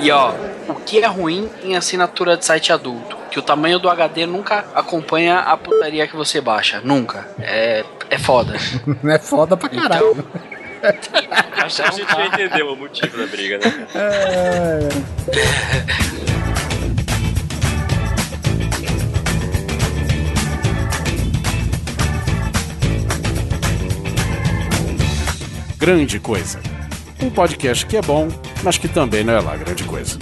E ó, o que é ruim em assinatura de site adulto? Que o tamanho do HD nunca acompanha a putaria que você baixa. Nunca. É, é foda. é foda pra caralho. Então, Acho que a gente já entendeu o motivo da briga, né? É. Grande Coisa. Um podcast que é bom, mas que também não é lá grande coisa.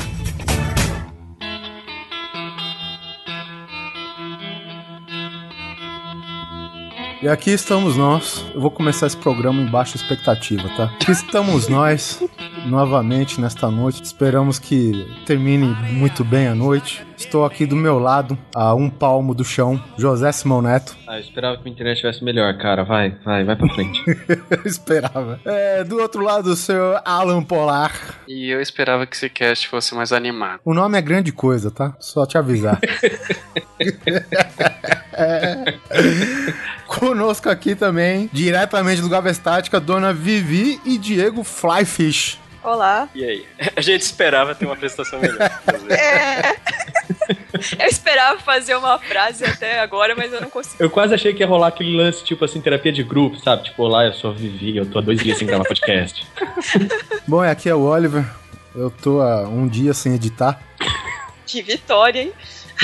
E aqui estamos nós. Eu vou começar esse programa em baixa expectativa, tá? Aqui estamos nós, novamente nesta noite. Esperamos que termine muito bem a noite. Estou aqui do meu lado, a um palmo do chão, José Simão Neto. Ah, eu esperava que a internet estivesse melhor, cara. Vai, vai, vai pra frente. eu esperava. É, do outro lado, o senhor Alan Polar. E eu esperava que esse cast fosse mais animado. O nome é grande coisa, tá? Só te avisar. é. Conosco aqui também, diretamente do Gava Estática, Dona Vivi e Diego Flyfish. Olá. E aí? A gente esperava ter uma apresentação melhor. É. Eu esperava fazer uma frase até agora, mas eu não consegui. Eu quase achei que ia rolar aquele lance, tipo assim, terapia de grupo, sabe? Tipo, olá, eu a Vivi, eu tô há dois dias sem gravar podcast. Bom, aqui é o Oliver. Eu tô há um dia sem editar. Que vitória, hein?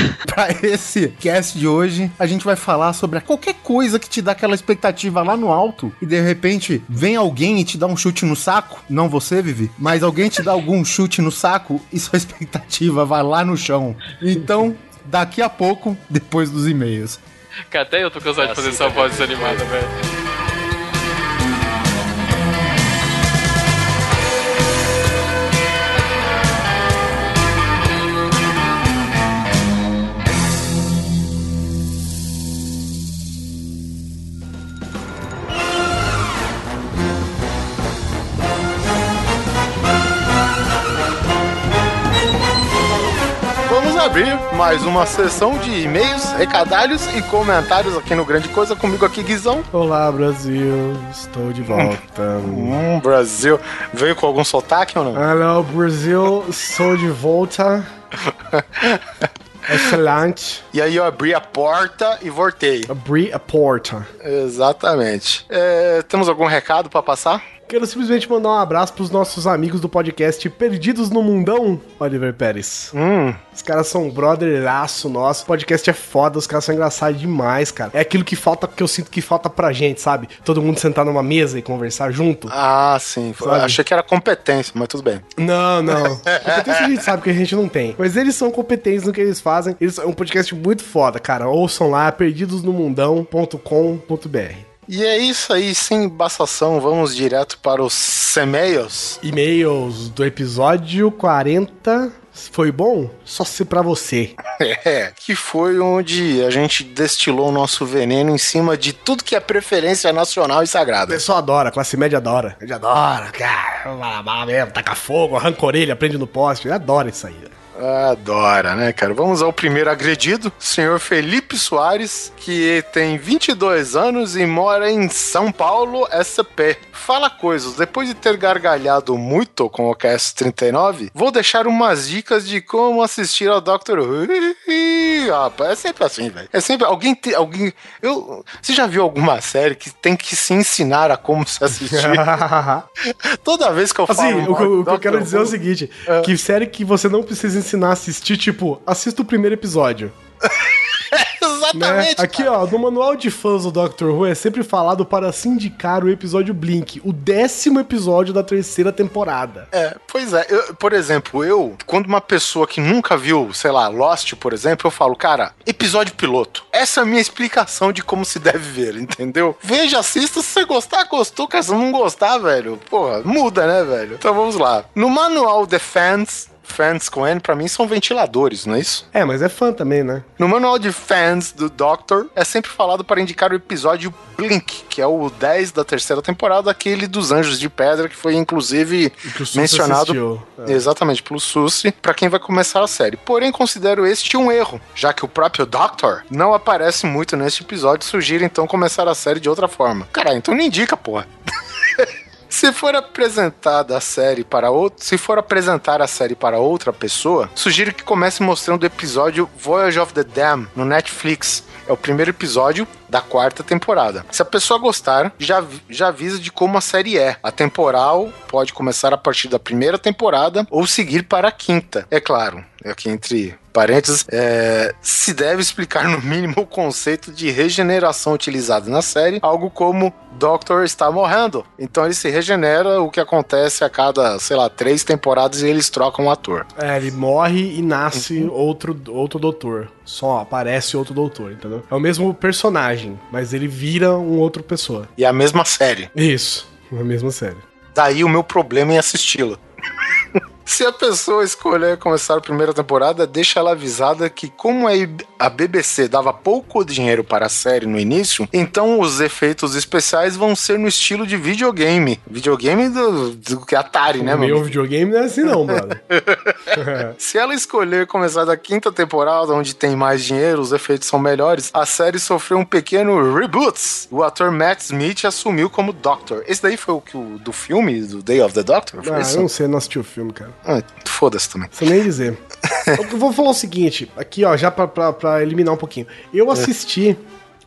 pra esse cast de hoje, a gente vai falar sobre qualquer coisa que te dá aquela expectativa lá no alto e de repente vem alguém e te dá um chute no saco. Não você, Vivi, mas alguém te dá algum chute no saco e sua expectativa vai lá no chão. Então, daqui a pouco, depois dos e-mails. Até eu tô cansado de fazer essa voz desanimada, velho. Abrir mais uma sessão de e-mails, recadalhos e comentários aqui no Grande Coisa. Comigo aqui, Guizão. Olá, Brasil. Estou de volta. hum, Brasil. Veio com algum sotaque ou não? Hello, Brasil. Estou de volta. Excelente. E aí eu abri a porta e voltei. Abri a porta. Exatamente. É, temos algum recado para passar? Quero simplesmente mandar um abraço pros nossos amigos do podcast Perdidos no Mundão, Oliver Pérez. Hum. Os caras são um brotherlaço nosso. O podcast é foda, os caras são engraçados demais, cara. É aquilo que falta, que eu sinto que falta pra gente, sabe? Todo mundo sentar numa mesa e conversar junto. Ah, sim. Sabe? Achei que era competência, mas tudo bem. Não, não. competência a gente sabe que a gente não tem. Mas eles são competentes no que eles fazem. Eles é um podcast muito foda, cara. Ouçam lá, perdidosnomundão.com.br. E é isso aí, sem embaçação, vamos direto para os e-mails. E-mails do episódio 40. Foi bom? Só se pra você. É, que foi onde a gente destilou o nosso veneno em cima de tudo que é preferência nacional e sagrada. O pessoal adora, a classe média adora. Gente adora, cara, mesmo, taca fogo, arranca a orelha, prende no poste. Adora isso aí. Adora, né, cara? Vamos ao primeiro agredido, senhor Felipe Soares, que tem 22 anos e mora em São Paulo, SP. Fala coisas, depois de ter gargalhado muito com o KS39, vou deixar umas dicas de como assistir ao Doctor Who. Rapaz, é sempre assim, velho. É sempre alguém te, alguém eu, você já viu alguma série que tem que se ensinar a como se assistir? Toda vez que eu assim, falo, o, que eu- o que eu quero dizer é o seguinte, que série que você não precisa ensinar a assistir, tipo, assista o primeiro episódio. Né? Exatamente. Aqui, ó, no manual de fãs do Doctor Who é sempre falado para se indicar o episódio Blink, o décimo episódio da terceira temporada. É, pois é. Eu, por exemplo, eu, quando uma pessoa que nunca viu, sei lá, Lost, por exemplo, eu falo, cara, episódio piloto. Essa é a minha explicação de como se deve ver, entendeu? Veja, assista, se você gostar, gostou, cara, se não gostar, velho, porra, muda, né, velho? Então vamos lá. No manual The Fans, fans com N, pra mim são ventiladores, não é isso? É, mas é fã também, né? No manual de fans do Doctor, é sempre falado para indicar o episódio Blink, que é o 10 da terceira temporada, aquele dos Anjos de Pedra, que foi inclusive Que mencionado. É. exatamente pelo Susi, para quem vai começar a série. Porém, considero este um erro, já que o próprio Doctor não aparece muito neste episódio, sugiro então começar a série de outra forma. Cara, então não indica, porra. Se for apresentada a série para outro, se for apresentar a série para outra pessoa, sugiro que comece mostrando o episódio Voyage of the Dam no Netflix. É o primeiro episódio da quarta temporada. Se a pessoa gostar, já, já avisa de como a série é. A temporal pode começar a partir da primeira temporada ou seguir para a quinta. É claro, aqui entre parênteses, é, se deve explicar no mínimo o conceito de regeneração utilizado na série, algo como Doctor está morrendo. Então ele se regenera, o que acontece a cada, sei lá, três temporadas e eles trocam o ator. É, ele morre e nasce outro, outro doutor. Só aparece outro doutor, entendeu? É o mesmo personagem, mas ele vira um outro pessoa. E é a mesma série. Isso, a mesma série. Daí o meu problema em assisti-la. Se a pessoa escolher começar a primeira temporada, deixa ela avisada que, como a BBC dava pouco dinheiro para a série no início, então os efeitos especiais vão ser no estilo de videogame. Videogame do, do que Atari, né, o meu mano? videogame não é assim não, brother. Se ela escolher começar da quinta temporada, onde tem mais dinheiro, os efeitos são melhores, a série sofreu um pequeno reboot. O ator Matt Smith assumiu como Doctor. Esse daí foi o que o do filme, do Day of the Doctor? Ah, eu não sei, não assisti o filme, cara. Ah, foda-se também. Sei nem dizer. eu vou falar o seguinte, aqui ó, já pra, pra, pra eliminar um pouquinho. Eu assisti,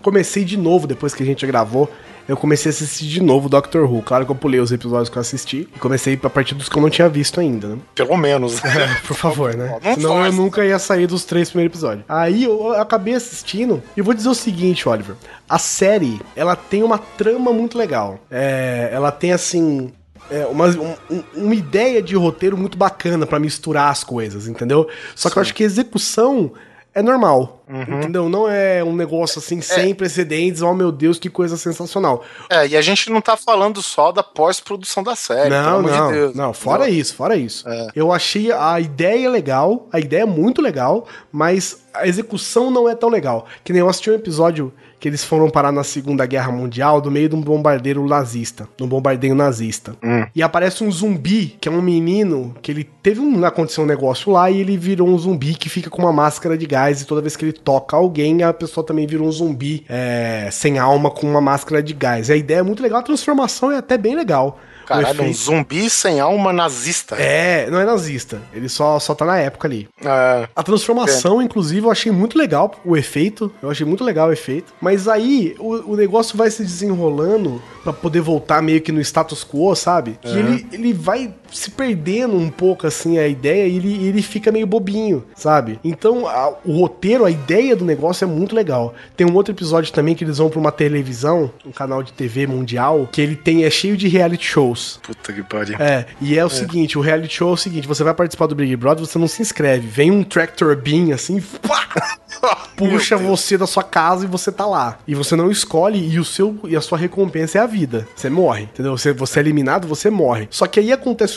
comecei de novo depois que a gente gravou. Eu comecei a assistir de novo Doctor Who. Claro que eu pulei os episódios que eu assisti. E comecei a partir dos que eu não tinha visto ainda, né? Pelo menos. Por favor, né? Não Senão eu nunca ia sair dos três primeiros episódios. Aí eu acabei assistindo e vou dizer o seguinte, Oliver. A série, ela tem uma trama muito legal. É, ela tem, assim... é, uma, um- um- uma ideia de roteiro muito bacana pra misturar as coisas, entendeu? Só que eu acho que a execução é normal, entendeu? Não é um negócio assim sem precedentes, oh meu Deus, que coisa sensacional. É, e a gente não tá falando só da pós-produção da série, pelo Não, amor não, de Deus. não, fora isso, fora isso. É. Eu achei a ideia legal, a ideia é muito legal, mas a execução não é tão legal. Que nem eu assisti um episódio que eles foram parar na Segunda Guerra Mundial do meio de um bombardeiro nazista, de um bombardeio nazista. Hum. E aparece um zumbi, que é um menino, que ele teve um, aconteceu um negócio lá e ele virou um zumbi que fica com uma máscara de gás e toda vez que ele toca alguém, a pessoa também vira um zumbi é, sem alma com uma máscara de gás. E a ideia é muito legal, a transformação é até bem legal. Caralho, um zumbi sem alma nazista. é, não é nazista. Ele só, só tá na época ali. É, A transformação, inclusive, eu achei muito legal o efeito. Eu achei muito legal o efeito. Mas aí o, o negócio vai se desenrolando pra poder voltar meio que no status quo, sabe? Que ele, ele vai se perdendo um pouco assim a ideia e ele, ele fica meio bobinho, sabe? Então a- o roteiro, a ideia do negócio é muito legal. Tem um outro episódio também que eles vão pra uma televisão, um canal de TV mundial, que ele tem é cheio de reality shows. puta que pariu. É, e é o seguinte, o reality show é o seguinte, você vai participar do Big Brother, você não se inscreve, vem um tractor beam assim, pá, puxa você da sua casa e você tá lá. E você não escolhe e o seu e a sua recompensa é a vida. Você morre, entendeu? Você, você é eliminado, você morre. Só que aí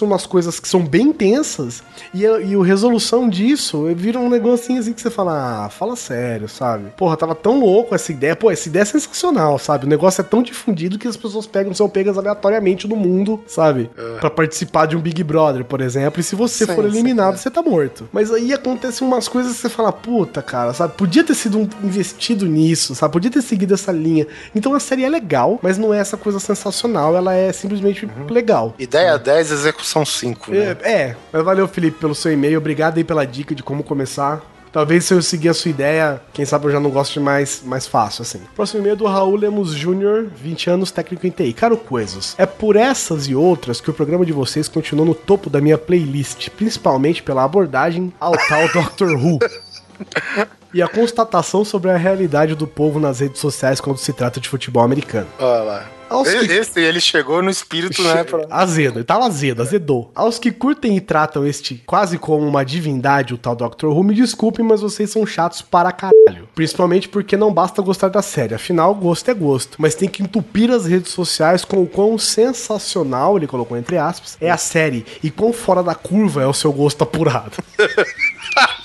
acontecem umas coisas que são bem tensas e a, e a resolução disso vira um negocinho assim que você fala, ah, fala sério, sabe? Porra, tava tão louco essa ideia. Pô, essa ideia é sensacional, sabe? O negócio é tão difundido que as pessoas pegam, são pegas aleatoriamente no mundo, sabe? Pra participar de um Big Brother, por exemplo. E se você Sim, for sim, eliminado, você tá morto. Mas aí acontecem umas coisas que você fala, puta, cara, sabe? Podia ter sido um- investido nisso, sabe? Podia ter seguido essa linha. Então a série é legal, mas não é essa coisa sensacional, ela é simplesmente legal. Ideia 10, execução 5, né? É, é, mas valeu, Felipe, pelo seu e-mail. Obrigado aí pela dica de como começar. Talvez se eu seguir a sua ideia, quem sabe eu já não goste mais, mais fácil, assim. Próximo e-mail é do Raul Lemos Júnior, 20 anos, técnico em TI. Caro Coisas, é por essas e outras que o programa de vocês continuou no topo da minha playlist, principalmente pela abordagem ao tal Doctor Who. E a constatação sobre a realidade do povo nas redes sociais quando se trata de futebol americano. Olha lá. Aos que- Esse, ele chegou no espírito, né? Pra... Azedo, ele tava azedo, azedou. Aos que curtem e tratam este quase como uma divindade, o tal Dr. Who, me desculpem, mas vocês são chatos para caralho. Principalmente porque não basta gostar da série, afinal, gosto é gosto. Mas tem que entupir as redes sociais com o quão sensacional, ele colocou entre aspas, é a série e quão fora da curva é o seu gosto apurado.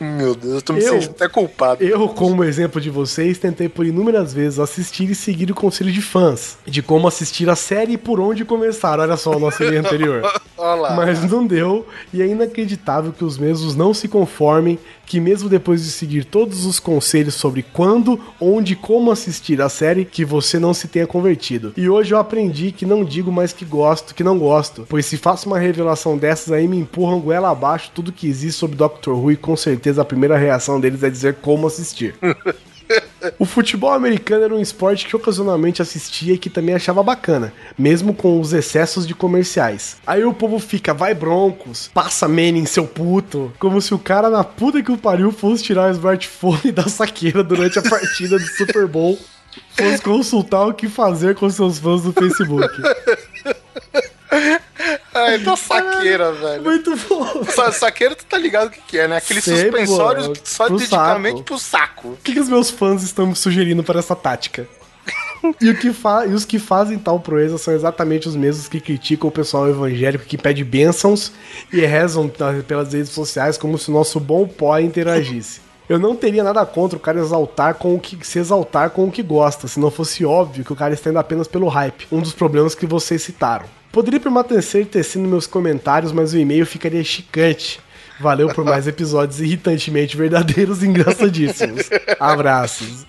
Meu Deus, eu tô me Eu- sentindo até culpado. Eu, como exemplo de vocês, tentei por inúmeras vezes assistir e seguir o conselho de fãs de como assistir a série e por onde começar. Olha só o nosso e-mail anterior. Olha lá. Mas não deu, e é inacreditável que os mesmos não se conformem, que mesmo depois de seguir todos os conselhos sobre quando, onde e como assistir a série, que você não se tenha convertido. E hoje eu aprendi que não digo mais que gosto, que não gosto, pois se faço uma revelação dessas aí me empurram goela abaixo tudo que existe sobre Doctor Who e com certeza a primeira reação deles é dizer como assistir. O futebol americano era um esporte que ocasionalmente assistia e que também achava bacana, mesmo com os excessos de comerciais. Aí o povo fica, vai Broncos, passa Manning, seu puto, como se o cara na puta que o pariu fosse tirar o smartphone da saqueira durante a partida do Super Bowl, fosse consultar o que fazer com seus fãs do Facebook. Ai, da saqueira, velho. Muito bom. Sa saqueira, tu tá ligado o que, que é, né? Aqueles Sei, suspensórios pô, só pro dedicamente saco. pro saco. O que, que os meus fãs estão me sugerindo para essa tática? E, o que e os que fazem tal proeza são exatamente os mesmos que criticam o pessoal evangélico que pede bênçãos e rezam pelas redes sociais como se o nosso bom pó interagisse. Eu não teria nada contra o cara exaltar com o que se exaltar com o que gosta, se não fosse óbvio que o cara está indo apenas pelo hype, um dos problemas que vocês citaram. Poderia permanecer tecendo meus comentários, mas o e-mail ficaria chicante. Valeu por mais episódios irritantemente verdadeiros e engraçadíssimos. Abraços.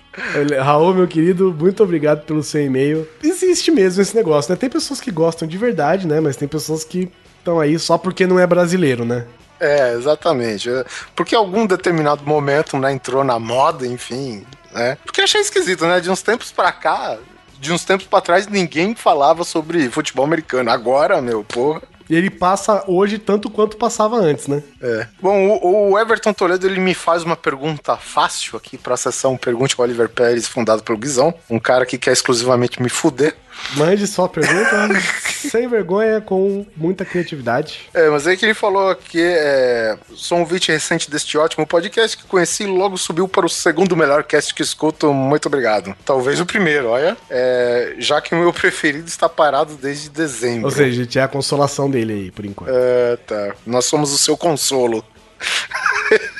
Raul, meu querido, muito obrigado pelo seu e-mail. Existe mesmo esse negócio, né? Tem pessoas que gostam de verdade, né? Mas tem pessoas que estão aí só porque não é brasileiro, né? É, exatamente. É, Porque algum determinado momento, né, entrou na moda, enfim, né? Porque achei esquisito, né? De uns tempos pra cá, de uns tempos pra trás, ninguém falava sobre futebol americano. Agora, meu, porra. E ele passa hoje tanto quanto passava antes, né? É. Bom, o, o Everton Toledo ele me faz uma pergunta fácil aqui pra sessão Pergunte ao Oliver Pérez, fundado pelo Guizão. Um cara que quer exclusivamente me fuder. Mande só a pergunta, sem vergonha, com muita criatividade. É, mas aí que ele falou que é, sou um ouvinte recente deste ótimo podcast que conheci e logo subiu para o segundo melhor cast que escuto. Muito obrigado. Talvez o primeiro, olha. É, já que o meu preferido está parado desde dezembro. Ou seja, a gente é a consolação dele aí, por enquanto. É, tá. Nós somos o seu consolo.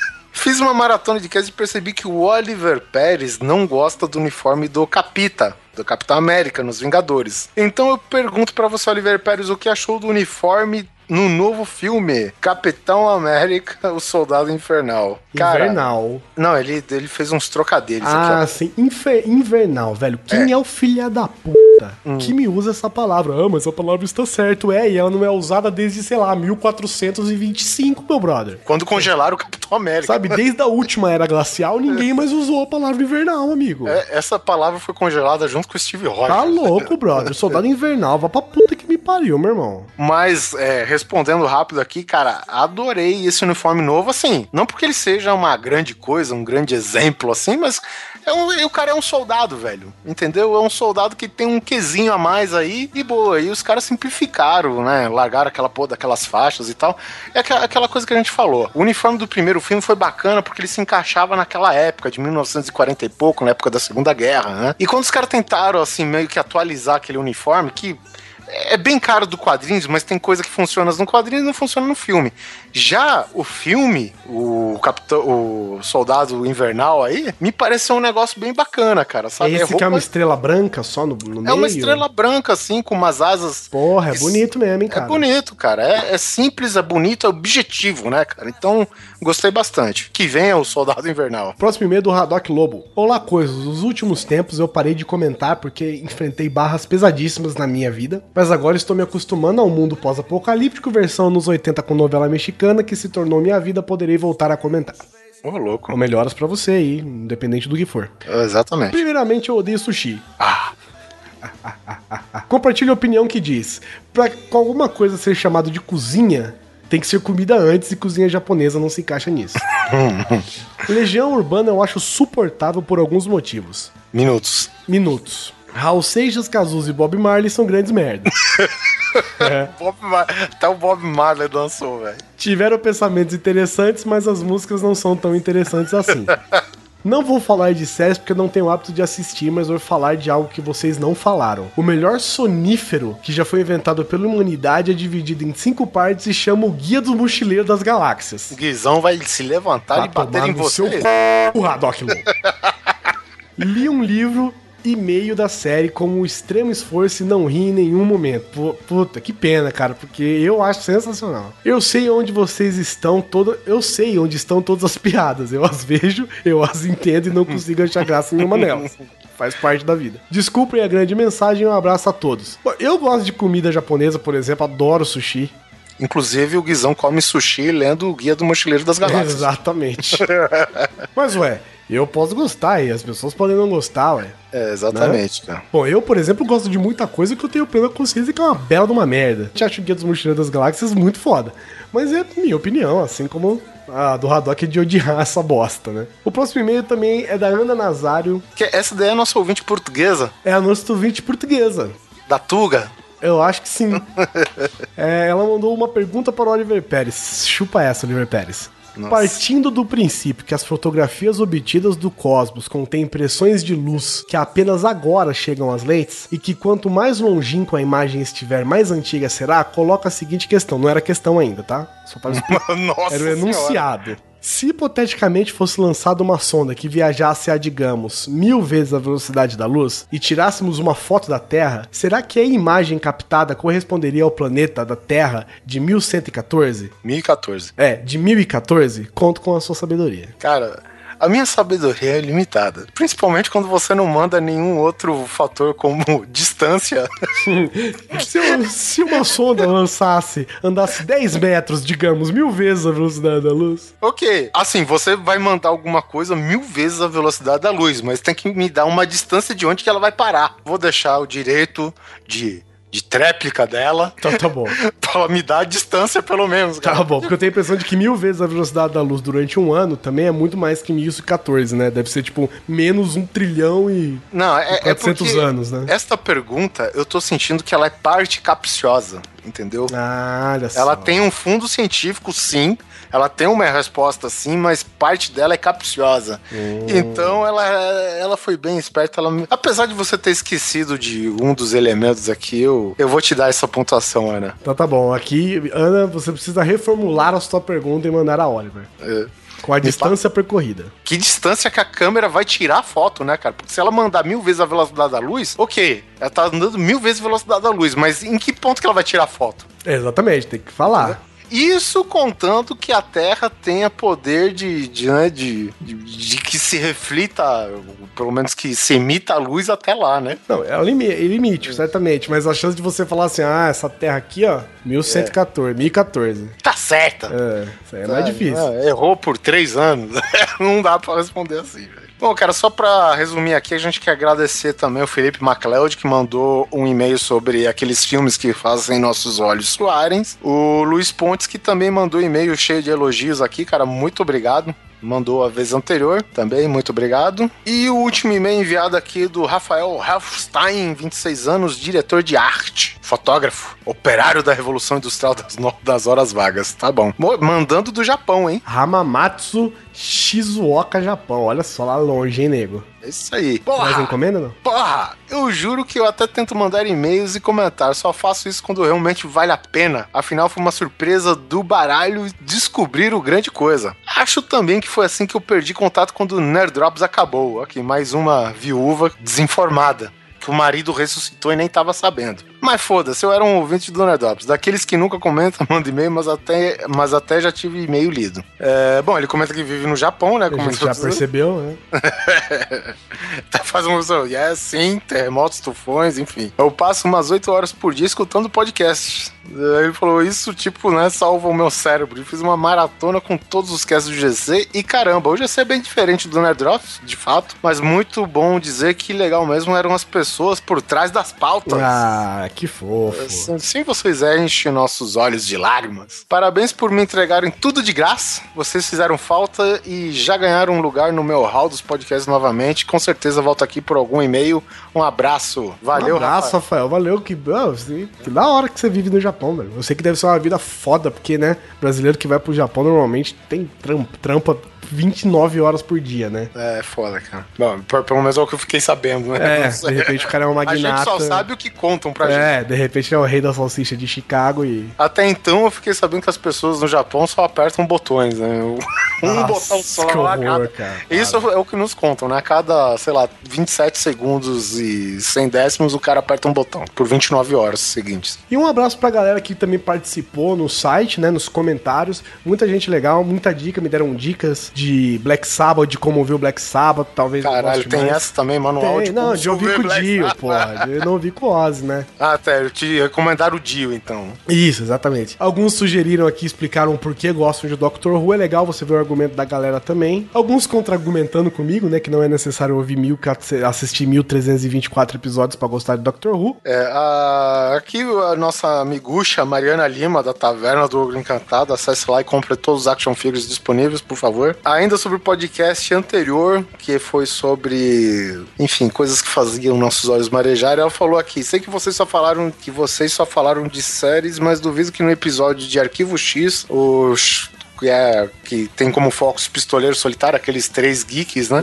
Fiz uma maratona de cast e percebi que o Oliver Pérez não gosta do uniforme do Capita, do Capitão América, nos Vingadores. Então eu pergunto pra você, Oliver Pérez, o que achou do uniforme no novo filme Capitão América, o Soldado Infernal. Cara, Invernal. não, ele, ele fez uns trocadilhos aqui, Ah, ó. sim. Infer- invernal, velho. Quem é. o filho da puta Hum. que me usa essa palavra? Ah, mas a palavra está certo. É, e ela não é usada desde, sei lá, 1425, meu brother. Quando congelaram o Capitão América. Sabe, desde a última era glacial, ninguém mais usou a palavra invernal, amigo. É, essa palavra foi congelada junto com o Steve Rogers. Tá louco, brother. Soldado invernal, vá pra puta que me pariu, meu irmão. Mas, é, respondendo rápido aqui, cara, adorei esse uniforme novo, assim, não porque ele seja uma grande coisa, um grande exemplo, assim, mas é um- o cara é um soldado, velho, entendeu? É um soldado que tem um quesinho a mais aí, e boa, e os caras simplificaram, né, largaram aquela porra daquelas faixas e tal, é aquela coisa que a gente falou, o uniforme do primeiro filme foi bacana porque ele se encaixava naquela época, de 1940 e pouco, na época da Segunda Guerra, né, e quando os caras tentaram, assim, meio que atualizar aquele uniforme, que é bem caro do quadrinhos, mas tem coisa que funciona no quadrinho e não funciona no filme. Já o filme, o Capitão, o Soldado Invernal aí, me pareceu um negócio bem bacana, cara, sabe? Esse que é uma roupa- estrela branca só no, no meio? é uma estrela branca, assim, com umas asas. Porra, é bonito mesmo, hein, É cara. bonito, cara. É, é simples, é bonito, é objetivo, né, cara? Então, gostei bastante. Que venha o Soldado Invernal. Próximo e-mail do Haddock Lobo. Olá, coisas. Nos últimos tempos eu parei de comentar porque enfrentei barras pesadíssimas na minha vida, mas agora estou me acostumando ao mundo pós-apocalíptico, versão nos 80 com novela mexicana que se tornou minha vida, poderei voltar a comentar. Ô, louco. Ou melhoras pra você aí, independente do que for. Exatamente. Primeiramente, eu odeio sushi. Ah, Compartilhe a opinião que diz: pra com alguma coisa ser chamado de cozinha, tem que ser comida antes e cozinha japonesa não se encaixa nisso. Legião Urbana eu acho suportável por alguns motivos. minutos. Minutos. Raul Seixas, Cazuza e Bob Marley são grandes merdas. Bob Mar- Até o Bob Marley dançou, velho. Tiveram pensamentos interessantes, mas as músicas não são tão interessantes assim. Não vou falar de séries porque eu não tenho hábito de assistir, mas vou falar de algo que vocês não falaram. O melhor sonífero que já foi inventado pela humanidade é dividido em cinco partes e chama o Guia do Mochileiro das Galáxias. O Guizão vai se levantar Vai e bater em você. seu c... Haddock Lobo. Li um livro e meio da série como um extremo esforço e não ri em nenhum momento. Pu- Puta, que pena, cara, porque eu acho sensacional. Eu sei onde vocês estão, todo, eu sei onde estão todas as piadas. Eu as vejo, eu as entendo e não consigo achar graça nenhuma delas. Faz parte da vida. Desculpem a grande mensagem um abraço a todos. Bom, eu gosto de comida japonesa, por exemplo, adoro sushi. Inclusive, o Guizão come sushi lendo o Guia do Mochileiro das Galáxias. Exatamente. Mas, ué, eu posso gostar e as pessoas podem não gostar, ué. É, exatamente, cara. Bom, eu, por exemplo, gosto de muita coisa que eu tenho plena consciência que é uma bela de uma merda. Eu acho o Guia dos Mochileiros das Galáxias muito foda. Mas é minha opinião, assim como a do Haddock de odiar essa bosta, né? O próximo e-mail também é da Ana Nazário. Que essa daí é a nossa ouvinte portuguesa, É a nossa ouvinte portuguesa. da Tuga. Eu acho que sim. É, ela mandou uma pergunta para o Oliver Pérez. Chupa essa, Oliver Pérez. Nossa. Partindo do princípio que as fotografias obtidas do cosmos contêm impressões de luz que apenas agora chegam às lentes e que quanto mais longínqua a imagem estiver, mais antiga será, coloca a seguinte questão. Não era questão ainda, tá? Só para Nossa era o enunciado. Se hipoteticamente fosse lançada uma sonda que viajasse a, digamos, mil vezes a velocidade da luz e tirássemos uma foto da Terra, será que a imagem captada corresponderia ao planeta da Terra de 1114? 1014. É, de 1014? Conto com a sua sabedoria. Cara, a minha sabedoria é limitada. Principalmente quando você não manda nenhum outro fator como distância. Se, eu- se uma sonda lançasse, andasse 10 metros, digamos, mil vezes a velocidade da luz. ok, assim, você vai mandar alguma coisa mil vezes a velocidade da luz, mas tem que me dar uma distância de onde que ela vai parar. Vou deixar o direito de, de tréplica dela Então tá bom. pra me dar a distância, pelo menos, cara. Tá bom, porque eu tenho a impressão de que mil vezes a velocidade da luz durante um ano também é muito mais que 1014, né? Deve ser tipo menos um trilhão e Não, é, é 400 porque anos, né? esta pergunta eu tô sentindo que ela é parte capciosa, entendeu? Ah, olha só. Ela tem um fundo científico, sim. Ela tem uma resposta, sim, mas parte dela é capciosa. Hum. Então ela, ela foi bem esperta. Ela... Apesar de você ter esquecido de um dos elementos aqui, eu, eu vou te dar essa pontuação, Ana. Então tá bom. Aqui, Ana, você precisa reformular a sua pergunta e mandar a Oliver. É. Com a distância percorrida. Que distância que a câmera vai tirar a foto, né, cara? Porque se ela mandar mil vezes a velocidade da luz, ok, ela tá andando mil vezes a velocidade da luz, mas em que ponto que ela vai tirar a foto? Exatamente, tem que falar. Isso contando que a Terra tenha poder de, de, né, de, de, de que se reflita, pelo menos que se emita a luz até lá, né? Não, é o limi- é limite, certamente. Mas a chance de você falar assim, ah, essa terra aqui, ó, 1114, 1014. Tá certa. É, isso aí é mais difícil. Ah, errou por três anos. Não dá pra responder assim, velho. Bom, cara, só pra resumir aqui, a gente quer agradecer também o Felipe MacLeod, que mandou um e-mail sobre aqueles filmes que fazem nossos olhos suarem. O Luiz Pontes, que também mandou um e-mail cheio de elogios aqui, cara, muito obrigado. Mandou a vez anterior, também, muito obrigado. E o último e-mail enviado aqui do Rafael Ralfstein, 26 anos, diretor de arte, fotógrafo, operário da Revolução Industrial das, no- das Horas Vagas. Tá bom. Mandando do Japão, hein? Hamamatsu Shizuoka, Japão. Olha só lá longe, hein, nego? É isso aí. Mais Porra! encomenda, não? Porra! Eu juro que eu até tento mandar e-mails e comentários, só faço isso quando realmente vale a pena. Afinal, foi uma surpresa do baralho descobrir o grande coisa. Acho também que foi assim que eu perdi contato quando o Nerd Drops acabou. Aqui, mais uma viúva desinformada. Que o marido ressuscitou e nem tava sabendo. Mas foda-se, eu era um ouvinte do Nerd Drops. Daqueles que nunca comentam, manda e-mail, mas até, mas até já tive e-mail lido. É, bom, ele comenta que vive no Japão, né? A gente já percebeu, né? Tá fazendo um yeah, sim, terremotos, tufões, enfim. Eu passo umas 8 horas por dia escutando podcast. Aí Ele falou, isso, tipo, né, salva o meu cérebro. Eu fiz uma maratona com todos os casts do GC e caramba, o GC é bem diferente do Nerd Drops, de fato, mas muito bom dizer que legal mesmo eram as pessoas por trás das pautas. Ah, que fofo. Assim, Sim, vocês enchem nossos olhos de lágrimas. Parabéns por me entregarem tudo de graça. Vocês fizeram falta e já ganharam um lugar no meu hall dos podcasts novamente. Com certeza volto aqui por algum e-mail. Um abraço. Valeu, um abraço, Rafael. Rafael. Valeu. Que, ah, que da hora que você vive no Japão, velho. Eu sei que deve ser uma vida foda, porque, né, brasileiro que vai pro Japão normalmente tem trampa, trampa 29 horas por dia, né? É, foda, cara. Bom, pelo menos é o que eu fiquei sabendo, né? É, de repente o cara é um A magnata. gente só sabe o que contam pra gente. É, de repente ele é o rei da salsicha de Chicago e. Até então eu fiquei sabendo que as pessoas no Japão só apertam botões, né? Um Nossa, botão só. que a horror, cada- cara. Isso é o que nos contam, né? A cada, sei lá, 27 segundos e 100 décimos, o cara aperta um botão. Por 29 horas seguintes. E um abraço pra galera que também participou no site, né, nos comentários. Muita gente legal, muita dica, me deram dicas de Black Sabbath, de como ouvir o Black Sabbath, talvez Caralho, tem mais. essa também, manual Tem, de não, de ouvir com o Dio, pô. Eu não ouvi com o Ozzy, né? Ah, tá, eu te recomendaram o Dio, então. Isso, exatamente. Alguns sugeriram aqui, explicaram por que gostam de Doctor Who. É legal você ver o argumento da galera também. Alguns contra-argumentando comigo, né? Que não é necessário ouvir mil, assistir 1324 episódios pra gostar de Doctor Who. É, a- aqui a nossa amigucha Mariana Lima, da Taverna do Ogro Encantado, acesse lá e compre todos os action figures disponíveis, por favor. Ainda sobre o podcast anterior, que foi sobre, enfim, coisas que faziam nossos olhos marejar, ela falou aqui, sei que vocês só falaram que vocês só falaram de séries, mas duvido que no episódio de Arquivo X, os que, é, que tem como foco os pistoleiros solitários, aqueles três geeks, né?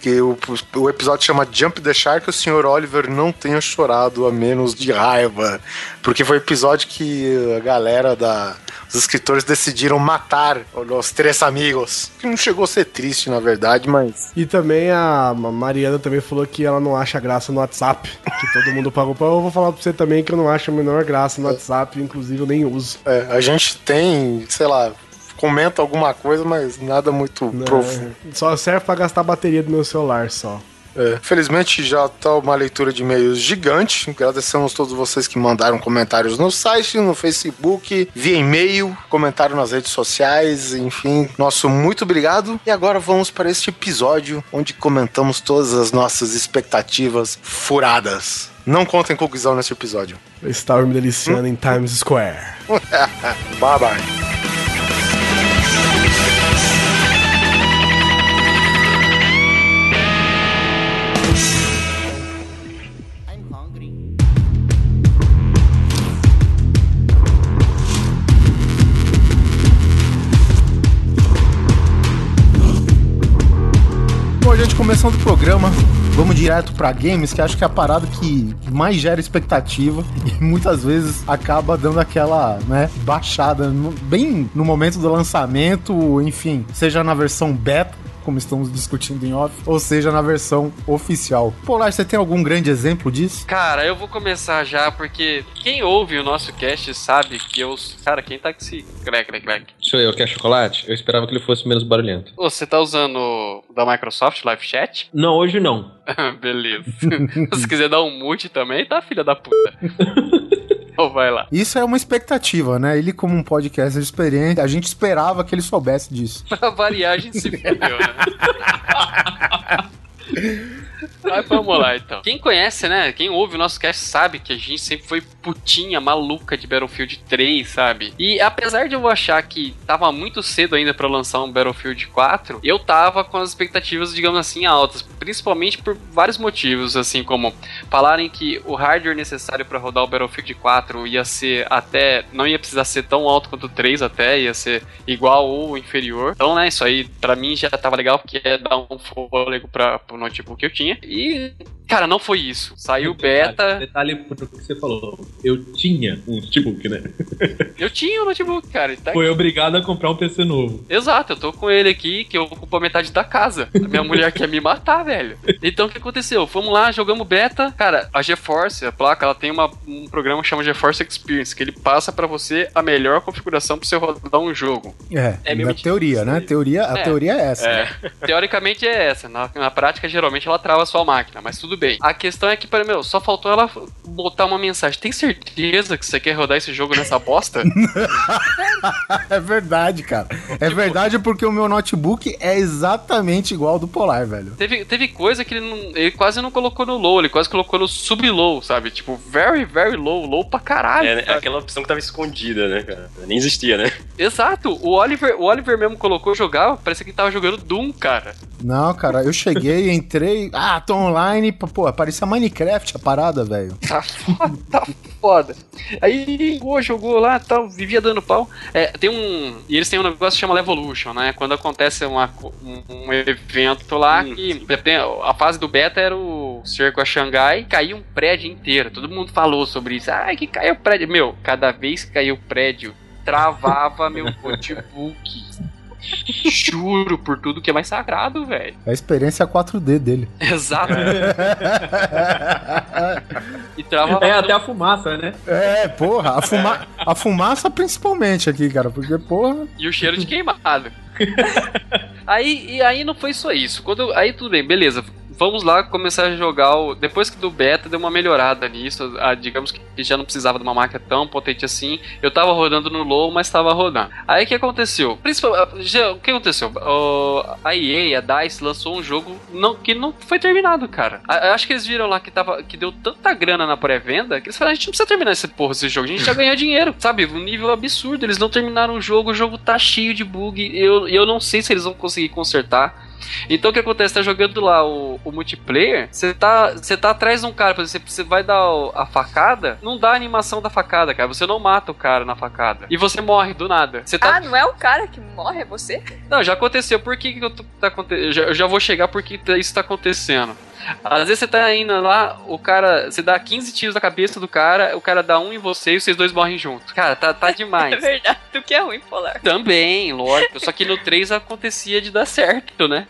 Que o, o episódio chama Jump the Shark, o Sr. Oliver não tenha chorado a menos de raiva. Porque foi o episódio que a galera da. Os escritores decidiram matar os três amigos. Que não chegou a ser triste, na verdade, mas. E também a Mariana também falou que ela não acha graça no WhatsApp. Que todo mundo pagou pra. Eu vou falar pra você também que eu não acho a menor graça no WhatsApp, inclusive eu nem uso. É, a gente tem, sei lá, comenta alguma coisa, mas nada muito né? profundo. Só serve pra gastar a bateria do meu celular só. É, felizmente já tá uma leitura de e-mails gigante. Agradecemos todos vocês que mandaram comentários no site, no Facebook, via e-mail, comentário nas redes sociais, enfim. Nosso muito obrigado. E agora vamos para este episódio onde comentamos todas as nossas expectativas furadas. Não contem com o Guizão nesse episódio. Eu estava me deliciando em Times Square. bye bye. Começando o programa, vamos direto pra games, que acho que é a parada que mais gera expectativa e muitas vezes acaba dando aquela, né, baixada no- bem no momento do lançamento, enfim, seja na versão beta, como estamos discutindo em off, ou seja na versão oficial. Polar, você tem algum grande exemplo disso? Cara, eu vou começar já, porque quem ouve o nosso cast sabe que eu. Cara, quem tá com esse. Crack, crack, crack. Sou eu, quer chocolate? Eu esperava que ele fosse menos barulhento. Ô, Você tá usando o da Microsoft Live Chat? Não, hoje não. Beleza. Se quiser dar um mute também, tá, filha da puta. Então vai lá. Isso é uma expectativa, né? Ele, como um podcaster experiente, a gente esperava que ele soubesse disso. Pra variar, a gente se fudeu, né? Mas vamos lá então. Quem conhece, né? Quem ouve o nosso cast sabe que a gente sempre foi putinha maluca de Battlefield 3, sabe? E apesar de eu achar que tava muito cedo ainda pra lançar um Battlefield 4, eu tava com as expectativas, digamos assim, altas. Principalmente por vários motivos, assim como falarem que o hardware necessário pra rodar o Battlefield 4 ia ser até. não ia precisar ser tão alto quanto o 3 até, ia ser igual ou inferior. Então, né, isso aí pra mim já tava legal, porque ia dar um fôlego pra, pro notebook que eu tinha. E, cara, não foi isso. Saiu beta. Detalhe pro que você falou. Eu tinha um notebook, né? Eu tinha um notebook, cara. Tá Foi obrigado a comprar um PC novo. Exato, eu tô com ele aqui, que ocupa metade da casa. A minha mulher quer me matar, velho. Então o que aconteceu? Fomos lá, jogamos beta. Cara, a GeForce, a placa, ela tem uma- um programa que chama GeForce Experience, que ele passa pra você a melhor configuração pra você rodar um jogo. É, É meio na mentira teoria, né? Teoria, a É. teoria é essa. É, teoricamente é essa. Na, na prática, geralmente ela trava a sua máquina, mas tudo bem. A questão é que, para meu, só faltou ela botar uma mensagem. Tem certeza que você quer rodar esse jogo nessa bosta? É verdade, cara. É verdade porque o meu notebook é exatamente igual ao do Polar, velho. Teve, teve coisa que ele, não, ele quase não colocou no low, ele quase colocou no sub-low, sabe? Tipo, very, very low, low pra caralho. É, né, sabe? aquela opção que tava escondida, né, cara? Nem existia, né? Exato, o Oliver, o Oliver mesmo colocou jogava, parecia que ele tava jogando Doom, cara. Não, cara, eu cheguei, entrei. Ah, tô online. Pô, parecia Minecraft a parada, velho. Tá foda, tá foda. Aí ligou, jogou lá tal, vivia dando pau. É, tem um. E eles têm um negócio que chama Levolution, né? Quando acontece uma, um, um evento lá Hum. que. tem- A fase do beta era o cerco a Xangai, caiu um prédio inteiro. Todo mundo falou sobre isso. Ai, que caiu o prédio. Meu, cada vez que caiu o prédio, travava meu notebook. Juro por tudo que é mais sagrado, velho. É a experiência 4D dele. Exato. e trava É até a fumaça, né? É, porra, a, fuma a fumaça principalmente aqui, cara, porque, porra. E o cheiro de queimado. aí, e aí não foi só isso. Quando, aí tudo bem, beleza. Vamos lá começar a jogar o. Depois que do beta deu uma melhorada nisso. ah, digamos que já não precisava de uma máquina tão potente assim. Eu tava rodando no low, mas tava rodando. Aí o que aconteceu? Principal, já- o que aconteceu? O- a EA, a DICE, lançou um jogo não, que não foi terminado, cara. A- eu acho que eles viram lá que, tava, que deu tanta grana na pré-venda que eles falaram: a gente não precisa terminar esse porra, esse jogo. A gente já ganhou dinheiro, sabe? Um nível absurdo. Eles não terminaram o jogo, o jogo tá cheio de bug. Eu, eu não sei se eles vão conseguir consertar. Então o que acontece? Tá jogando lá o, o multiplayer, você tá, você tá atrás de um cara, por exemplo, você vai dar a facada, não dá a animação da facada, cara. Você não mata o cara na facada. E você morre do nada. Você tá. Ah, não é o cara que morre, é você? Não, já aconteceu. Por que, que eu tô, tá acontecendo? Eu já, eu já vou chegar porque tá- isso tá acontecendo. Às vezes você tá indo lá, o cara. Você dá 15 tiros na cabeça do cara, o cara dá um em você e vocês dois morrem juntos. Cara, tá, tá É demais. verdade, o que é ruim, Polar. Também, lógico. Só que no 3 acontecia de dar certo, né?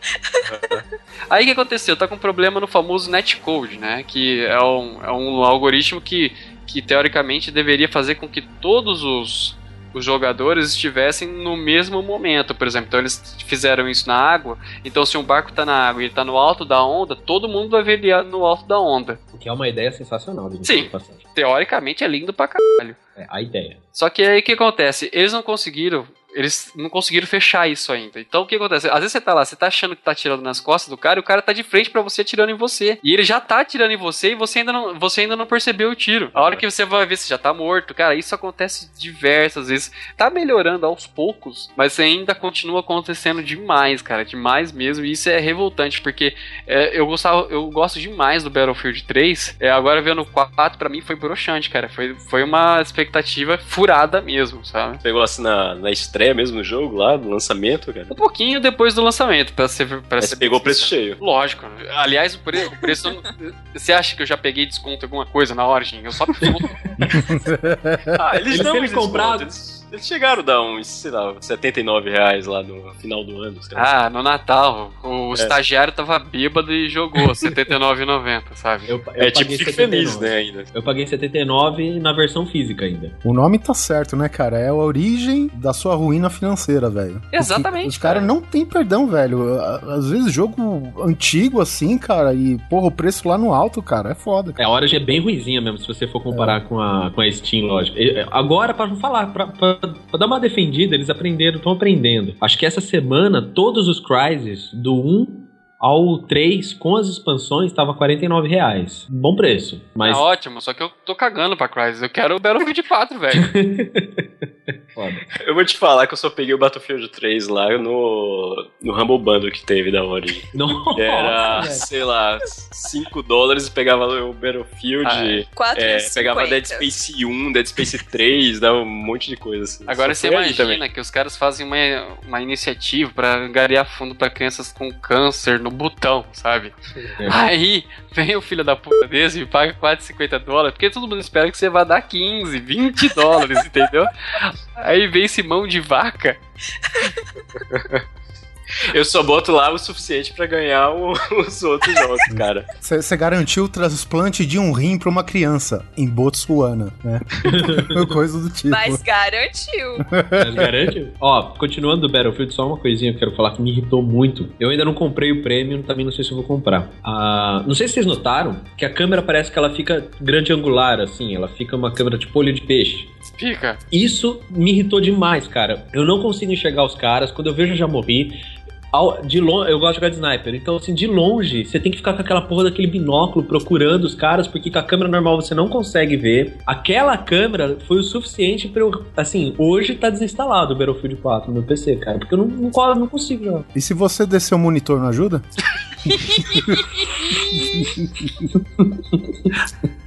Aí o que aconteceu? Tá com problema no famoso netcode, né? Que é um, é um algoritmo que, que teoricamente deveria fazer com que todos os, os jogadores estivessem no mesmo momento, por exemplo. Então eles fizeram isso na água. Então se um barco tá na água e ele tá no alto da onda, todo mundo vai ver ele no alto da onda. O que é uma ideia sensacional. Sim. Teoricamente é lindo pra caralho. É, a ideia. Só que aí o que acontece? Eles não conseguiram. Eles não conseguiram fechar isso ainda. Então o que acontece? Às vezes você tá lá, você tá achando que tá atirando nas costas do cara e o cara tá de frente pra você atirando em você. E ele já tá atirando em você e você ainda não, você ainda não percebeu o tiro. A hora que você vai ver, você já tá morto. Cara, isso acontece diversas vezes. Tá melhorando aos poucos, mas ainda continua acontecendo demais, cara. Demais mesmo. E isso é revoltante, porque é, eu, gostava, eu gosto demais do Battlefield 3. É, agora vendo o 4, pra mim foi broxante, cara. Foi, foi uma expectativa furada mesmo, sabe? Pegou assim na, na estreia mesmo no jogo, lá, no lançamento, cara. Um pouquinho depois do lançamento, pra ser. Pra Mas ser você pegou o preço cheio. Lógico. Aliás, o, pre- o preço. você acha que eu já peguei desconto em alguma coisa na Origin? Eu só Ah, eles, Eles uns descontos. comprado- Eles, chegaram a dar uns, sei lá, 79 reais lá no final do ano. os. Ah, no Natal. O É. estagiário tava bêbado e jogou R$ 79,90, sabe? Eu, eu é tipo, paguei fique 79. feliz, né, ainda. Eu paguei 79 na versão física ainda. O nome tá certo, né, cara? É a origem da sua ruína financeira, velho. Exatamente, Os caras cara. não tem perdão, velho. Às vezes jogo antigo assim, cara, e porra, o preço lá no alto, cara, é foda. É, a Origin é bem ruizinha mesmo, se você for comparar com, a, com a Steam, lógico. É, Agora, pra não falar, pra, pra- pra dar uma defendida, eles aprenderam, estão aprendendo. Acho que essa semana, todos os Crysis, do 1 ao 3, com as expansões, tava 49 reais. Bom preço, mas... É ótimo, só que eu tô cagando pra Crysis. Eu quero o Battlefield 4, velho. Foda. Eu vou te falar que eu só peguei o Battlefield 3 lá no, no Humble Bundle que teve da Origin. Nossa, Era, velho. sei lá, 5 dólares e pegava o Battlefield. Ah, é. é, 4,50. pegava Dead Space 1, Dead Space 3, dava um monte de coisa assim. Agora Só você imagina também. que os caras fazem uma, uma iniciativa pra angariar fundo pra crianças com câncer no botão, sabe? É. Aí vem o filho da puta desse e paga 4,50 dólares, porque todo mundo espera que você vá dar 15, 20 dólares, entendeu? Aí vem esse mão de vaca. Eu só boto lá o suficiente pra ganhar o- os outros jogos, cara. Você garantiu o transplante de um rim pra uma criança em Botsuana, né? Coisa do tipo. Mas garantiu. Mas garante? Ó, continuando do Battlefield, só uma coisinha que eu quero falar que me irritou muito. Eu ainda não comprei o Premium, também não sei se eu vou comprar. Ah, não sei se vocês notaram que a câmera parece que ela fica grande angular, assim. Ela fica uma câmera tipo olho de peixe. Fica. Isso me irritou demais, cara. Eu não consigo enxergar os caras. Quando eu vejo, eu já morri. De longe, eu gosto de jogar de sniper. Então, assim, de longe, você tem que ficar com aquela porra daquele binóculo procurando os caras, porque com a câmera normal você não consegue ver. Aquela câmera foi o suficiente pra eu. Assim, hoje tá desinstalado o Battlefield 4 no meu PC, cara. Porque eu não, não, não consigo jogar. E se você descer o monitor, não ajuda?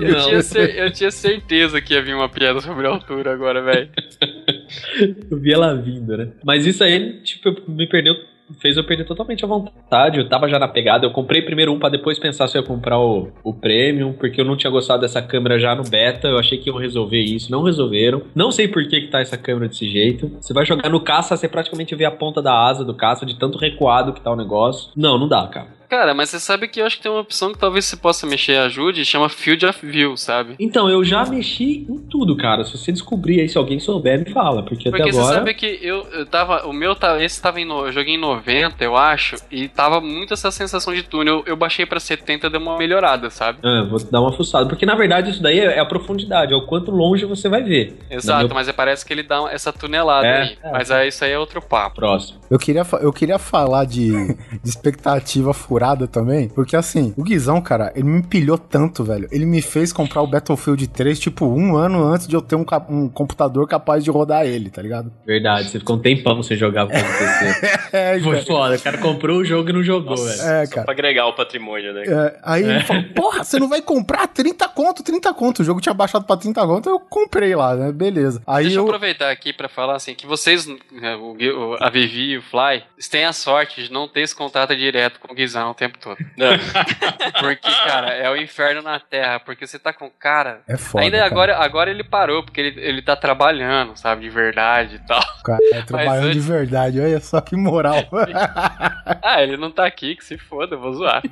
Eu, tinha, cer- eu tinha certeza que ia vir uma piada sobre a altura agora, velho. Eu vi ela vindo, né? Mas isso aí, tipo, me perdeu fez eu perder totalmente a vontade. Eu tava já na pegada. Eu comprei primeiro um pra depois pensar se eu ia comprar o, o Premium, porque eu não tinha gostado dessa câmera já no beta. Eu achei que iam resolver isso. Não resolveram. Não sei por que, que tá essa câmera desse jeito. Você vai jogar no caça, você praticamente vê a ponta da asa do caça, de tanto recuado que tá o negócio. Não, não dá, cara. Cara, mas você sabe que eu acho que tem uma opção que talvez você possa mexer e ajude, chama Field of View, sabe? Então, eu já mexi em tudo, cara. Se você descobrir aí, se alguém souber, me fala. Porque, Porque até você agora. sabe que eu, eu tava. O meu tá. Esse tava em. No, eu joguei em 90, eu acho. E tava muito essa sensação de túnel. Eu, eu baixei pra 70 deu uma melhorada, sabe? Ah, vou dar uma fuçada. Porque na verdade isso daí é é a profundidade, é o quanto longe você vai ver. Exato, meu mas é, parece que ele dá essa tunelada É, aí. é. Mas aí isso aí é outro papo. próximo. Eu queria, eu queria falar de, de expectativa furada também, porque assim, o Guizão, cara, ele me empilhou tanto, velho. Ele me fez comprar o Battlefield 3, tipo, um ano antes de eu ter um, um computador capaz de rodar ele, tá ligado? Verdade, você ficou um tempão sem jogar com o PC. É, Foi cara. foda, o cara comprou o jogo e não jogou, velho. É, Só cara. pra agregar o patrimônio, né? É, aí ele falou, porra, você não vai comprar 30 conto, 30 conto. O jogo tinha baixado pra 30 conto, eu comprei lá, né? Beleza. Aí Deixa eu eu. aproveitar aqui pra falar assim, que vocês, né, a Vivi e o Fly, vocês têm a sorte de não ter esse contato direto com o Guizão o tempo todo. Não. Porque, cara, é o inferno na Terra, porque você tá com o cara... É foda. Ainda cara. agora, agora ele parou, porque ele, ele tá trabalhando, sabe, de verdade e tal. Cara, é trabalhando de verdade, olha só que moral. Ah, ele não tá aqui, que se foda, eu vou zoar.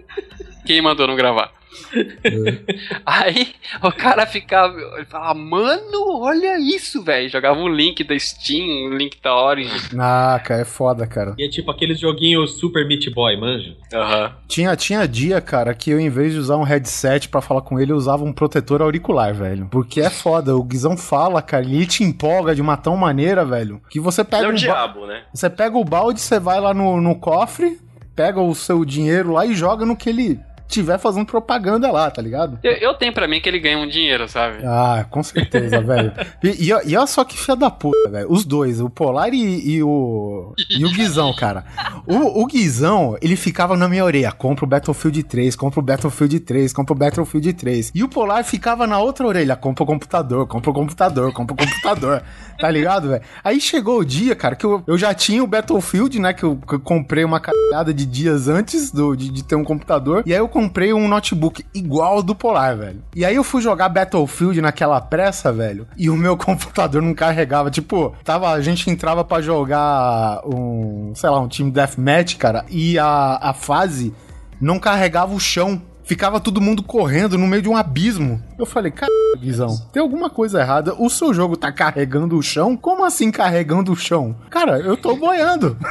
Quem mandou não gravar? Aí o cara ficava. Ele falava, mano, olha isso, velho. Jogava um link da Steam, um link da Origin. ah, cara, é foda, cara. E é tipo aqueles joguinhos Super Meat Boy, manja? Aham. Tinha, tinha dia, cara, que eu, em vez de usar um headset pra falar com ele, eu usava um protetor auricular, velho. Porque é foda, o Guizão fala, cara, ele te empolga de uma tão maneira, velho, que você Ele pega é o um diabo, né? Você pega o balde, você vai lá no, no cofre, pega o seu dinheiro lá e joga no que ele tiver fazendo propaganda lá, tá ligado? Eu, eu tenho pra mim que ele ganha um dinheiro, sabe? Ah, com certeza, velho. E, e, e olha só que filha da puta, velho. Os dois, o Polar e, e o. E o Guizão, cara. O, o Guizão, ele ficava na minha orelha: compra o Battlefield 3, compra o Battlefield 3, compra o Battlefield 3. E o Polar ficava na outra orelha: compra o computador, compra o computador, compra o computador. Tá ligado, velho? Aí chegou o dia, cara, que eu, eu já tinha o Battlefield, né? Que eu, que eu comprei uma caralhada de dias antes do, de, de ter um computador. E aí eu comprei um notebook igual ao do Polar, velho. E aí eu fui jogar Battlefield naquela pressa, velho. E o meu computador não carregava. Tipo, tava, a gente entrava pra jogar um, sei lá, um time deathmatch, cara. E a, a fase não carregava o chão. Ficava todo mundo correndo no meio de um abismo. Eu falei, cara, Guizão, tem alguma coisa errada. O seu jogo tá carregando o chão? Como assim carregando o chão? Cara, eu tô boiando.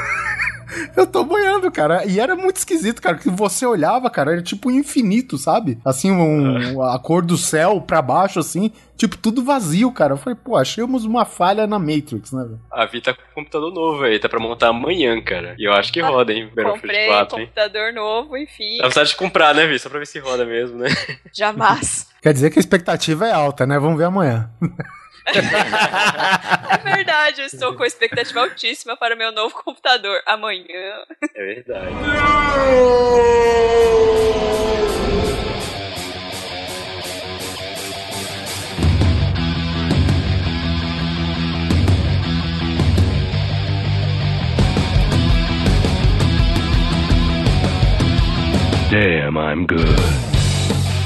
Eu tô boiando, cara. E era muito esquisito, cara. Que você olhava, cara, era tipo infinito, sabe? Assim, um- a cor do céu pra baixo, assim. Tipo, tudo vazio, cara. Eu falei, pô, achamos uma falha na Matrix, né, velho? A Vi tá com um computador novo aí, tá pra montar amanhã, cara. E eu acho que roda, hein? Comprei 4, hein? computador novo, enfim. Dá vontade de comprar, né, Vi? Só pra ver se roda mesmo, né? Jamais. Quer dizer que a expectativa é alta, né? Vamos ver amanhã. É verdade, eu estou com expectativa altíssima para o meu novo computador amanhã. É verdade. Damn, I'm good.